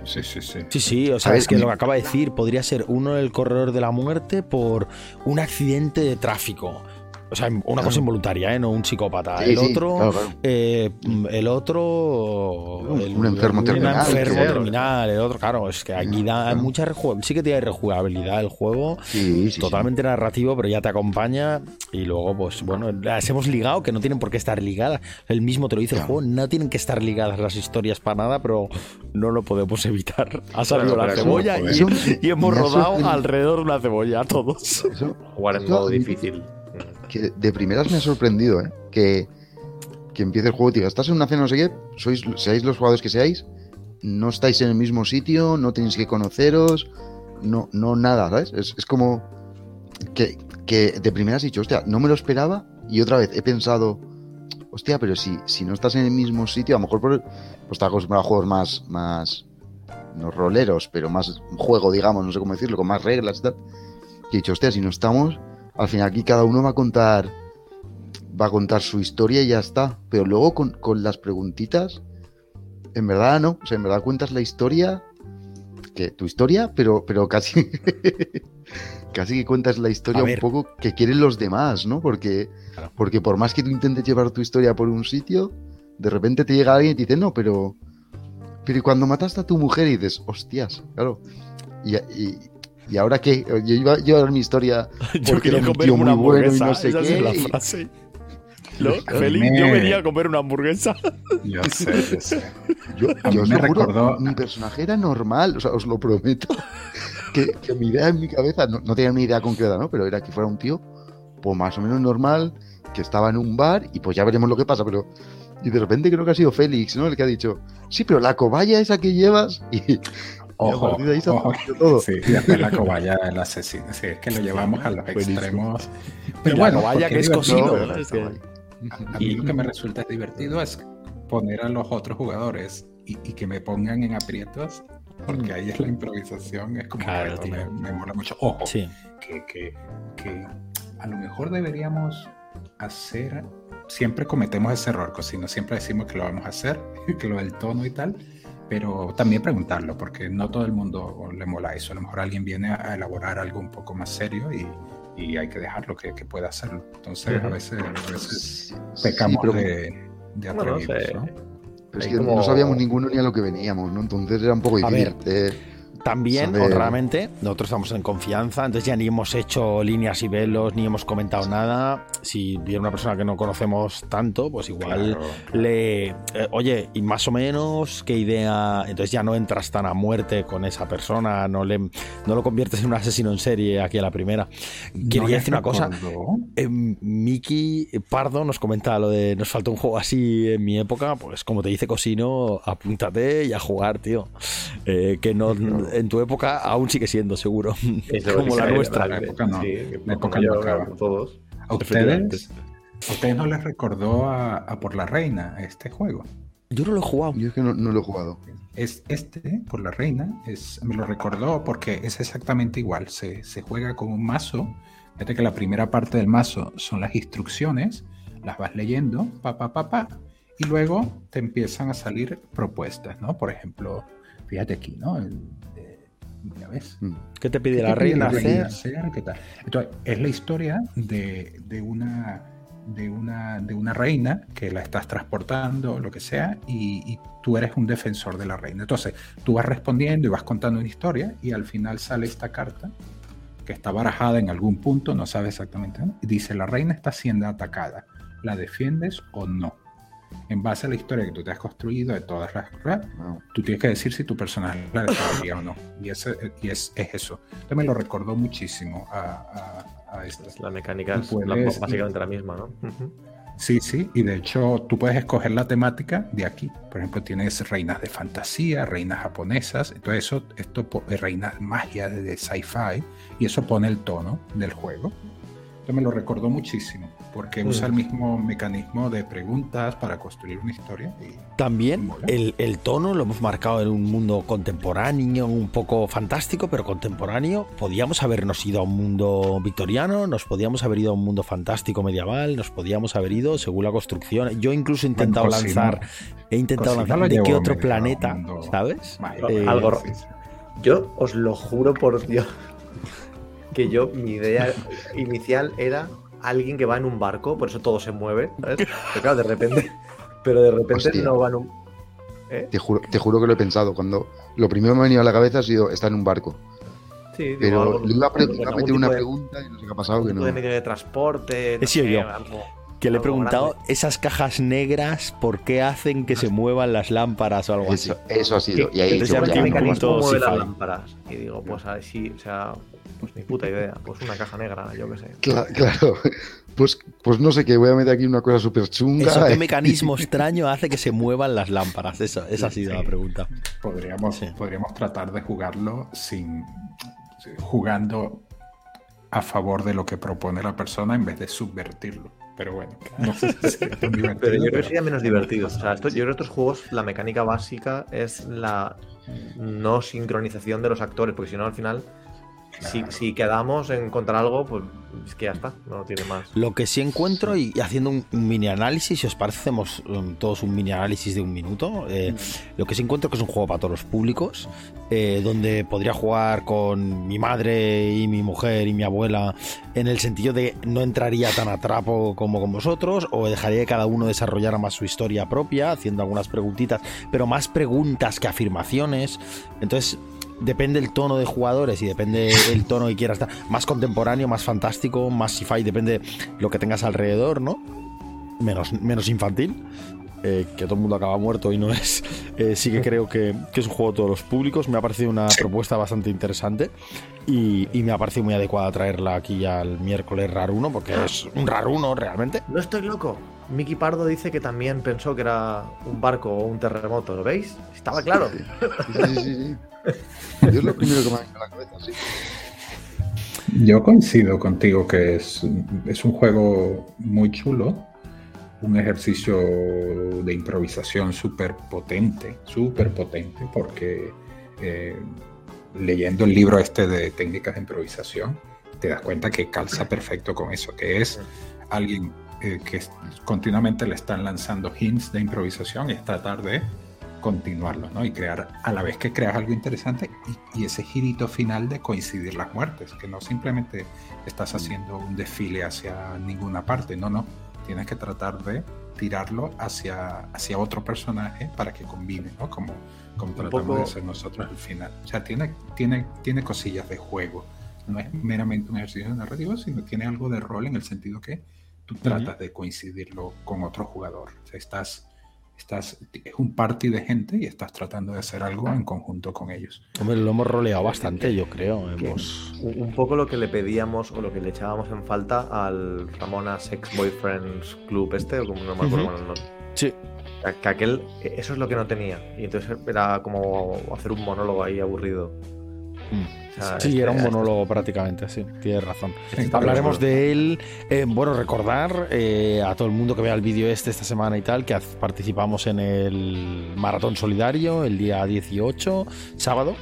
Sí, sí, sí. Sí, sí, o sea, ¿Sabes? es que lo que acaba de decir podría ser uno el corredor de la muerte por un accidente de tráfico. O sea, una Claro. cosa involuntaria, ¿eh? No un psicópata. Sí, el sí, otro, claro, claro. eh, el otro. Un- el- un enfermo terminal, Un enfermo que- terminal, el otro, claro. Es que aquí da Claro. mucha Sí que tiene rejugabilidad el juego. Sí, sí, totalmente narrativo, pero ya te acompaña. Y luego, pues bueno, las hemos ligado, que no tienen por qué estar ligadas. El mismo te lo dice el Claro. juego, no tienen que estar ligadas las historias para nada, pero no lo podemos evitar. Ha salido la cebolla y, hemos rodado alrededor de una cebolla todos. sí. Eso, Jugar en Eso- modo difícil. Que de primeras me ha sorprendido, ¿eh? Que, que empiece el juego y diga, estás en una cena, no sé qué, sois, seáis los jugadores que seáis, no estáis en el mismo sitio, no tenéis que conoceros, no, no nada, ¿sabes? Es, como que, que de primeras he dicho, hostia, no me lo esperaba y otra vez he pensado, hostia, pero si, si no estás en el mismo sitio, a lo mejor por, pues estás acostumbrado a juegos más, más, no roleros, pero más juego, digamos, no sé cómo decirlo, con más reglas y tal. Que he dicho, hostia, si no estamos, al final aquí cada uno va a contar va a contar su historia y ya está. Pero luego con, con las preguntitas, en verdad no. O sea, en verdad cuentas la historia, que tu historia, pero, pero casi, casi que cuentas la historia un poco que quieren los demás, ¿no? Porque, Claro. porque por más que tú intentes llevar tu historia por un sitio, de repente te llega alguien y te dice, no, pero... Pero ¿y cuando mataste a tu mujer y dices, hostias, claro. Y, y, ¿y ahora qué? Yo iba a llevar mi historia Yo Porque era quería un tío muy bueno y no sé qué, es la frase. Félix, me- yo venía a comer una hamburguesa. Yo sé, yo sé. Yo, yo os me lo juro, recordó- mi personaje era normal, o sea, os lo prometo. Que, que mi idea en mi cabeza, no, no tenía una idea concreta, ¿no? Pero era que fuera un tío, pues más o menos normal, que estaba en un bar y pues ya veremos lo que pasa, pero... Y de repente creo que ha sido Félix, ¿no? El que ha dicho, sí, pero la cobaya esa que llevas y, y a Ojo, partir de ahí se ojo. todo. Sí, y después la cobaya del asesino. Sí, es que lo llevamos a los Buenísimo. extremos. Y Pero la bueno, porque que es cocido, que-. A, a mí lo que me resulta divertido es poner a los otros jugadores y, y que me pongan en aprietos, porque ahí es la improvisación, es como Claro, tío. me, me mola mucho. Ojo, Sí. que, que- que a lo mejor deberíamos hacer, siempre cometemos ese error, Cosino, siempre decimos que lo vamos a hacer, que lo del tono y tal, pero también preguntarlo, porque no todo el mundo le mola eso. A lo mejor alguien viene a elaborar algo un poco más serio y, y hay que dejarlo que, que pueda hacerlo. Entonces, a veces, a veces Sí, pecamos pero, de, de Bueno, atrevidos, ¿no? pero es que como- no sabíamos ninguno ni a lo que veníamos, ¿no? Entonces era un poco A difícil. ver. eh, También, Saber- honradamente, nosotros estamos en confianza, entonces ya ni hemos hecho líneas y velos, ni hemos comentado nada. Si viene una persona que no conocemos tanto, pues igual Claro, le. eh, oye, y más o menos, ¿qué idea? Entonces ya no entras tan a muerte con esa persona, no, le, no lo conviertes en un asesino en serie aquí a la primera. Quería ¿No les decir una cosa. Eh, Miki Pardo nos comenta lo de nos falta un juego así en mi época, pues como te dice Cosino, apúntate y a jugar, tío. Eh, que no en tu época aún sigue siendo seguro. Eso como la nuestra. la época no. Sí, La época no acaba. todos. ¿A ustedes, ¿A ustedes no les recordó a, a Por la Reina este juego? Yo no lo he jugado. yo es que no, no lo he jugado. Es este, Por la Reina, es, me lo recordó porque es exactamente igual. Se, se juega con un mazo. Fíjate que la primera parte del mazo son las instrucciones, las vas leyendo, pa, pa, pa, pa, y luego te empiezan a salir propuestas, ¿no? Por ejemplo, fíjate aquí, ¿no? El, ya ves, Mm. ¿Qué te pide ¿Qué la te pide reina. Entonces, es la historia de, de una, de, una, de una reina que la estás transportando o lo que sea y, y tú eres un defensor de la reina. Entonces, tú vas respondiendo y vas contando una historia y al final sale esta carta que está barajada en algún punto, no sabes exactamente, ¿no? y dice, la reina está siendo atacada, ¿la defiendes o no? En base a la historia que tú te has construido de todas las Wow. tú tienes que decir si tu personaje la defendería o no. Y, ese, y es, es eso. Me lo recordó muchísimo a, a, a esto. La mecánica es Puedes- la- básicamente la misma, ¿no? Ujú. Sí, sí, y de hecho tú puedes escoger la temática de aquí. Por ejemplo, tienes reinas de fantasía, reinas japonesas, entonces eso, esto eh, reinas magia de, de sci-fi, y eso pone el tono del juego. Entonces me lo recordó muchísimo, porque Mm. usa el mismo mecanismo de preguntas para construir una historia. Y También el, el tono lo hemos marcado en un mundo contemporáneo, un poco fantástico, pero contemporáneo. Podíamos habernos ido a un mundo victoriano, nos podíamos haber ido a un mundo fantástico medieval, nos podíamos haber ido según la construcción. Yo incluso he intentado Bueno, lanzar, he intentado lanzar de qué otro planeta, mundo ¿sabes? Eh, Algo- Sí, sí. Yo os lo juro por Dios que yo, mi idea inicial era alguien que va en un barco, por eso todo se mueve, ¿sabes? Pero claro, de repente, pero de repente Hostia. no va en un. ¿Eh? Te juro, te juro que lo he pensado. Cuando lo primero que me ha venido a la cabeza ha sido está en un barco. Sí, digo, Pero algo- le iba a, meter una de- pregunta y no sé qué ha pasado. Que no. de medio de transporte. He sido sé, yo. algo- Que le he preguntado, grande. esas cajas negras, ¿por qué hacen que se muevan las lámparas o algo así? Eso, eso ha sido. Y ahí Entonces ya yo, me ¿Qué quedé ya, un no, mecanismo poquito mueve las lámparas? Y digo, pues a ver si, o sea, pues ni puta idea. Pues una caja negra, yo qué sé. Cla- claro. Pues, pues no sé qué, voy a meter aquí una cosa súper chunga. ¿Eso qué mecanismo extraño hace que se muevan las lámparas? Eso, esa ha sido Sí. la pregunta. Podríamos, Sí. podríamos tratar de jugarlo sin jugando a favor de lo que propone la persona en vez de subvertirlo. Pero bueno, no. Sé si tan divertido, Pero yo creo que sería menos divertido. O sea, esto- yo creo que estos juegos, la mecánica básica es la no sincronización de los actores, porque si no, al final, si, quedamos en encontrar algo, pues es que ya está, no tiene más. Lo que sí encuentro, y y haciendo un, mini análisis, si os parece, hacemos um, todos un mini análisis de un minuto. eh, lo que sí encuentro que es un juego para todos los públicos, eh, donde podría jugar con mi madre y mi mujer y mi abuela, en el sentido de no entraría tan a trapo como con vosotros, o dejaría que cada uno desarrollara más su historia propia, haciendo algunas preguntitas, pero más preguntas que afirmaciones. Entonces, depende el tono de jugadores y depende el tono que quieras dar. Más contemporáneo, más fantástico, más sci-fi, depende lo que tengas alrededor, ¿no? Menos, menos infantil. eh, que todo el mundo acaba muerto y no es. eh, sí que creo que, que es un juego de todos los públicos. Me ha parecido una propuesta bastante interesante y, y me ha parecido muy adecuada traerla aquí al miércoles Raruno, porque es un Raruno realmente. No estoy loco. Miki Pardo dice que también pensó que era un barco o un terremoto, ¿lo veis? Estaba claro. Sí, sí, sí, sí. Yo es lo primero que me ha venido a la cabeza, sí. Yo coincido contigo que es, es un juego muy chulo. un ejercicio de improvisación súper potente, súper potente, porque eh, leyendo el libro este de técnicas de improvisación, te das cuenta que calza perfecto con eso, que es alguien eh, que continuamente le están lanzando hints de improvisación y es tratar de continuarlo, ¿no? Y crear, a la vez que creas algo interesante y, ese girito final de coincidir las muertes, que no simplemente estás haciendo un desfile hacia ninguna parte, no, no, tienes que tratar de tirarlo hacia, hacia otro personaje para que combine, ¿no? Como, como tratamos de hacer nosotros al final. O sea, tiene, tiene, tiene cosillas de juego. No es meramente un ejercicio narrativo, sino tiene algo de rol en el sentido que tú tratas de coincidirlo con otro jugador. O sea, estás estás, es un party de gente y estás tratando de hacer algo en conjunto con ellos. Hombre, lo hemos roleado bastante, yo creo. Un poco lo que le pedíamos o lo que le echábamos en falta al Ramona Sex Boyfriends Club este, o como no me acuerdo uh Sí. Que aquel, eso es lo que no tenía. Y entonces era como hacer un monólogo ahí aburrido. Mm sí, era un monólogo prácticamente, sí, tienes razón. Hablaremos de él. Eh, bueno, recordar eh, a todo el mundo que vea el vídeo este esta semana y tal, que participamos en el Maratón Solidario el día 18, sábado,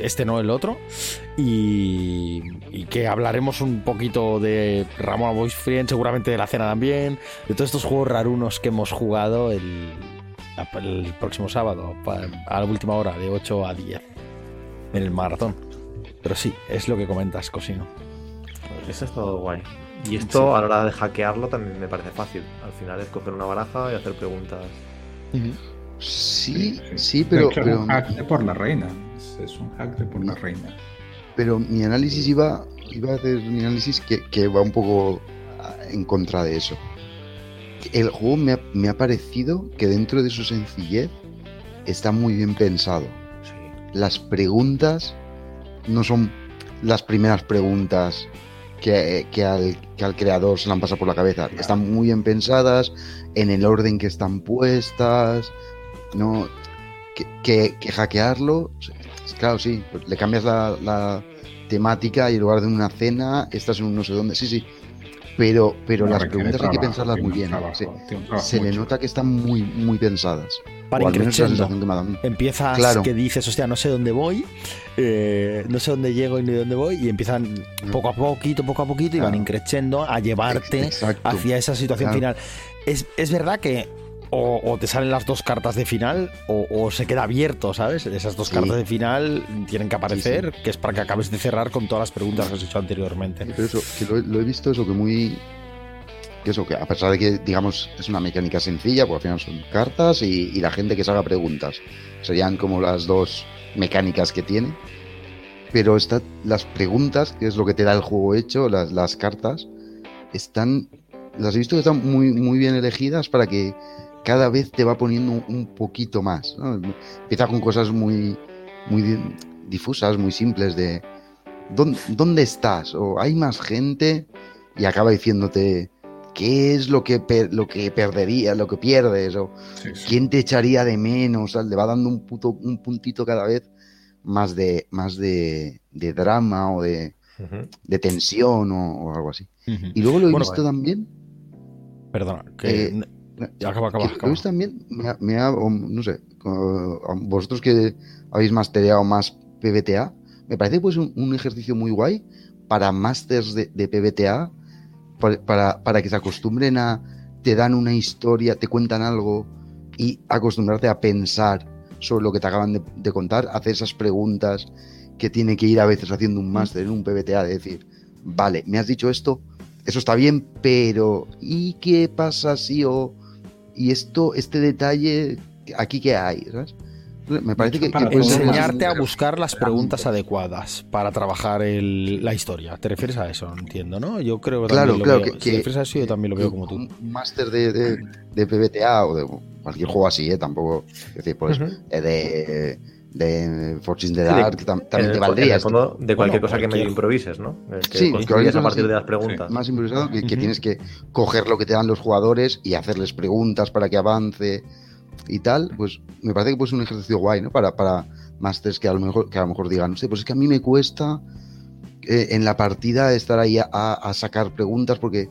este no el otro, y, que hablaremos un poquito de Ramón Boys Friend, seguramente de la cena también, de todos estos juegos rarunos que hemos jugado el, el próximo sábado, a la última hora, de 8 a 10, en el maratón. Pero sí, es lo que comentas, Cosino. Eso es todo guay. Y esto a la hora de hackearlo también me parece fácil. Al final es coger una baraja y hacer preguntas. Sí, sí, pero. Es un hack de por la reina. Es un hack de por la reina. Pero mi análisis iba, iba a hacer mi análisis que, va un poco en contra de eso. El juego me ha, me ha parecido que dentro de su sencillez está muy bien pensado. Las preguntas no son las primeras preguntas que, al, creador se le han pasado por la cabeza. Están muy bien pensadas, en el orden que están puestas, no que, hackearlo, claro, sí, le cambias la, temática y en lugar de una cena, estás en un no sé dónde, sí, sí. Pero, pero las preguntas hay que pensarlas muy bien. Se le nota que están muy, muy pensadas para increchendo. Empiezas que dices, hostia, no sé dónde voy, eh, no sé dónde llego ni dónde voy, y empiezan mm. poco a poquito, poco a poquito, y van increchendo a llevarte hacia esa situación final. Es, es, verdad que o, te salen las dos cartas de final o, se queda abierto, ¿sabes? Esas dos cartas de final tienen que aparecer, que es para que acabes de cerrar con todas las preguntas que has hecho anteriormente. Pero eso, que lo, lo he visto eso que muy que eso, que a pesar de que, digamos, es una mecánica sencilla, pues al final son cartas y, la gente que se haga preguntas. Serían como las dos mecánicas que tiene. Pero está, las preguntas, que es lo que te da el juego hecho, las, las cartas, están. Las he visto que están muy, muy bien elegidas para que cada vez te va poniendo un poquito más. Empieza con cosas muy, muy difusas, muy simples de. ¿Dónde, ¿Dónde estás? O hay más gente y acaba diciéndote qué es lo que, lo que perderías, lo que pierdes, o quién te echaría de menos, le va dando un, puto, un puntito cada vez más de, más de, drama o de, de tensión o, algo así. Y luego lo he visto también. Perdona, que. Eh, acaba, acaba, Lo he visto también, me ha, no sé, vosotros que habéis mastereado más PBTA, me parece pues un, un ejercicio muy guay para másters de, de PBTA para, para que se acostumbren a, te dan una historia, te cuentan algo y acostumbrarte a pensar sobre lo que te acaban de, contar, hacer esas preguntas que tiene que ir a veces haciendo un máster en un PBTA, de decir, vale, me has dicho esto, eso está bien, pero ¿y qué pasa si o... y esto, este detalle, aquí qué hay? ¿sabes? Me parece que, enseñarte a buscar las preguntas adecuadas para trabajar la historia. ¿Te refieres a eso? Entiendo, ¿no? Yo creo que claro, claro, que, te refieres a eso, yo también lo veo como tú. Un máster de, de, PBTA o de cualquier juego así, ¿eh? Tampoco, es decir, pues eh, de de Fortune the Dark también te valdría. de cualquier cosa que medio improvises, ¿no? Que sí, a partir de las preguntas. más improvisado que, tienes que coger lo que te dan los jugadores y hacerles preguntas para que avance y tal, pues me parece que puede ser un ejercicio guay, ¿no? Para, para masters que a lo mejor, que a lo mejor digan, no sé, pues es que a mí me cuesta eh, en la partida estar ahí a, sacar preguntas porque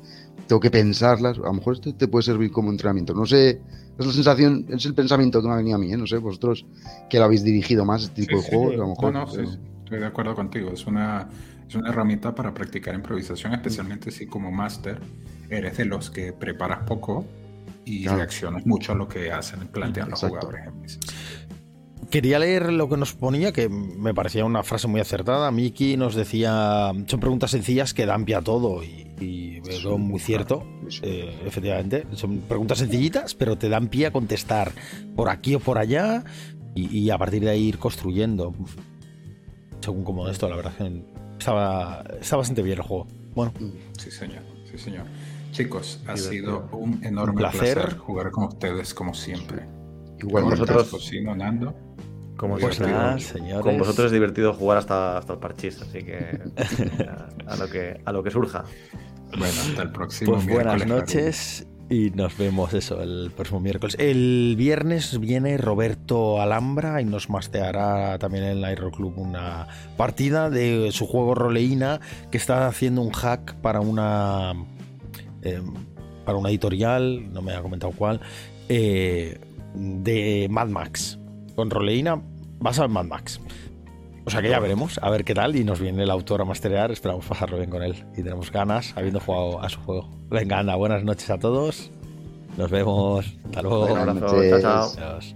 tengo que pensarlas. A lo mejor esto te puede servir como entrenamiento. No sé, es la sensación, es el pensamiento que me ha venido a mí, ¿eh? No sé, vosotros que lo habéis dirigido más, este tipo Sí, de sí, juegos, a lo mejor. No, no, eh, sí, estoy de acuerdo contigo. Es una, es una herramienta para practicar improvisación, especialmente si como máster eres de los que preparas poco y Claro. reaccionas mucho a lo que hacen, plantean los jugadores. Quería leer lo que nos ponía, que me parecía una frase muy acertada. Miki nos decía, son preguntas sencillas que dan pie a todo y, y veo muy cierto, eh, efectivamente. Son preguntas sencillitas, pero te dan pie a contestar por aquí o por allá y, y a partir de ahí ir construyendo. Según como esto, la verdad es que estaba, está bastante bien el juego. Bueno, Sí, señor. Sí, señor. Chicos, ha Divertido. sido un enorme Un placer. placer. jugar con ustedes como siempre. Igual Con vosotros- Cocino, Nando. Como pues señores. Con vosotros es divertido jugar hasta, hasta el parchís, así que a, a lo que a lo que surja. Bueno, hasta el próximo Pues buenas noches y nos vemos eso el próximo miércoles. El viernes viene Roberto Alhambra y nos masteará también en el Aero Club una partida de su juego Roleína que está haciendo un hack para una Em, para una editorial, no me ha comentado cuál, eh, de Mad Max. Con roleína basado en Mad Max. O sea que ya veremos, a ver qué tal. Y nos viene el autor a masterear. Esperamos pasarlo bien con él. Y tenemos ganas, habiendo jugado a su juego. Venga, anda, buenas noches a todos. Nos vemos. Hasta luego. Un abrazo.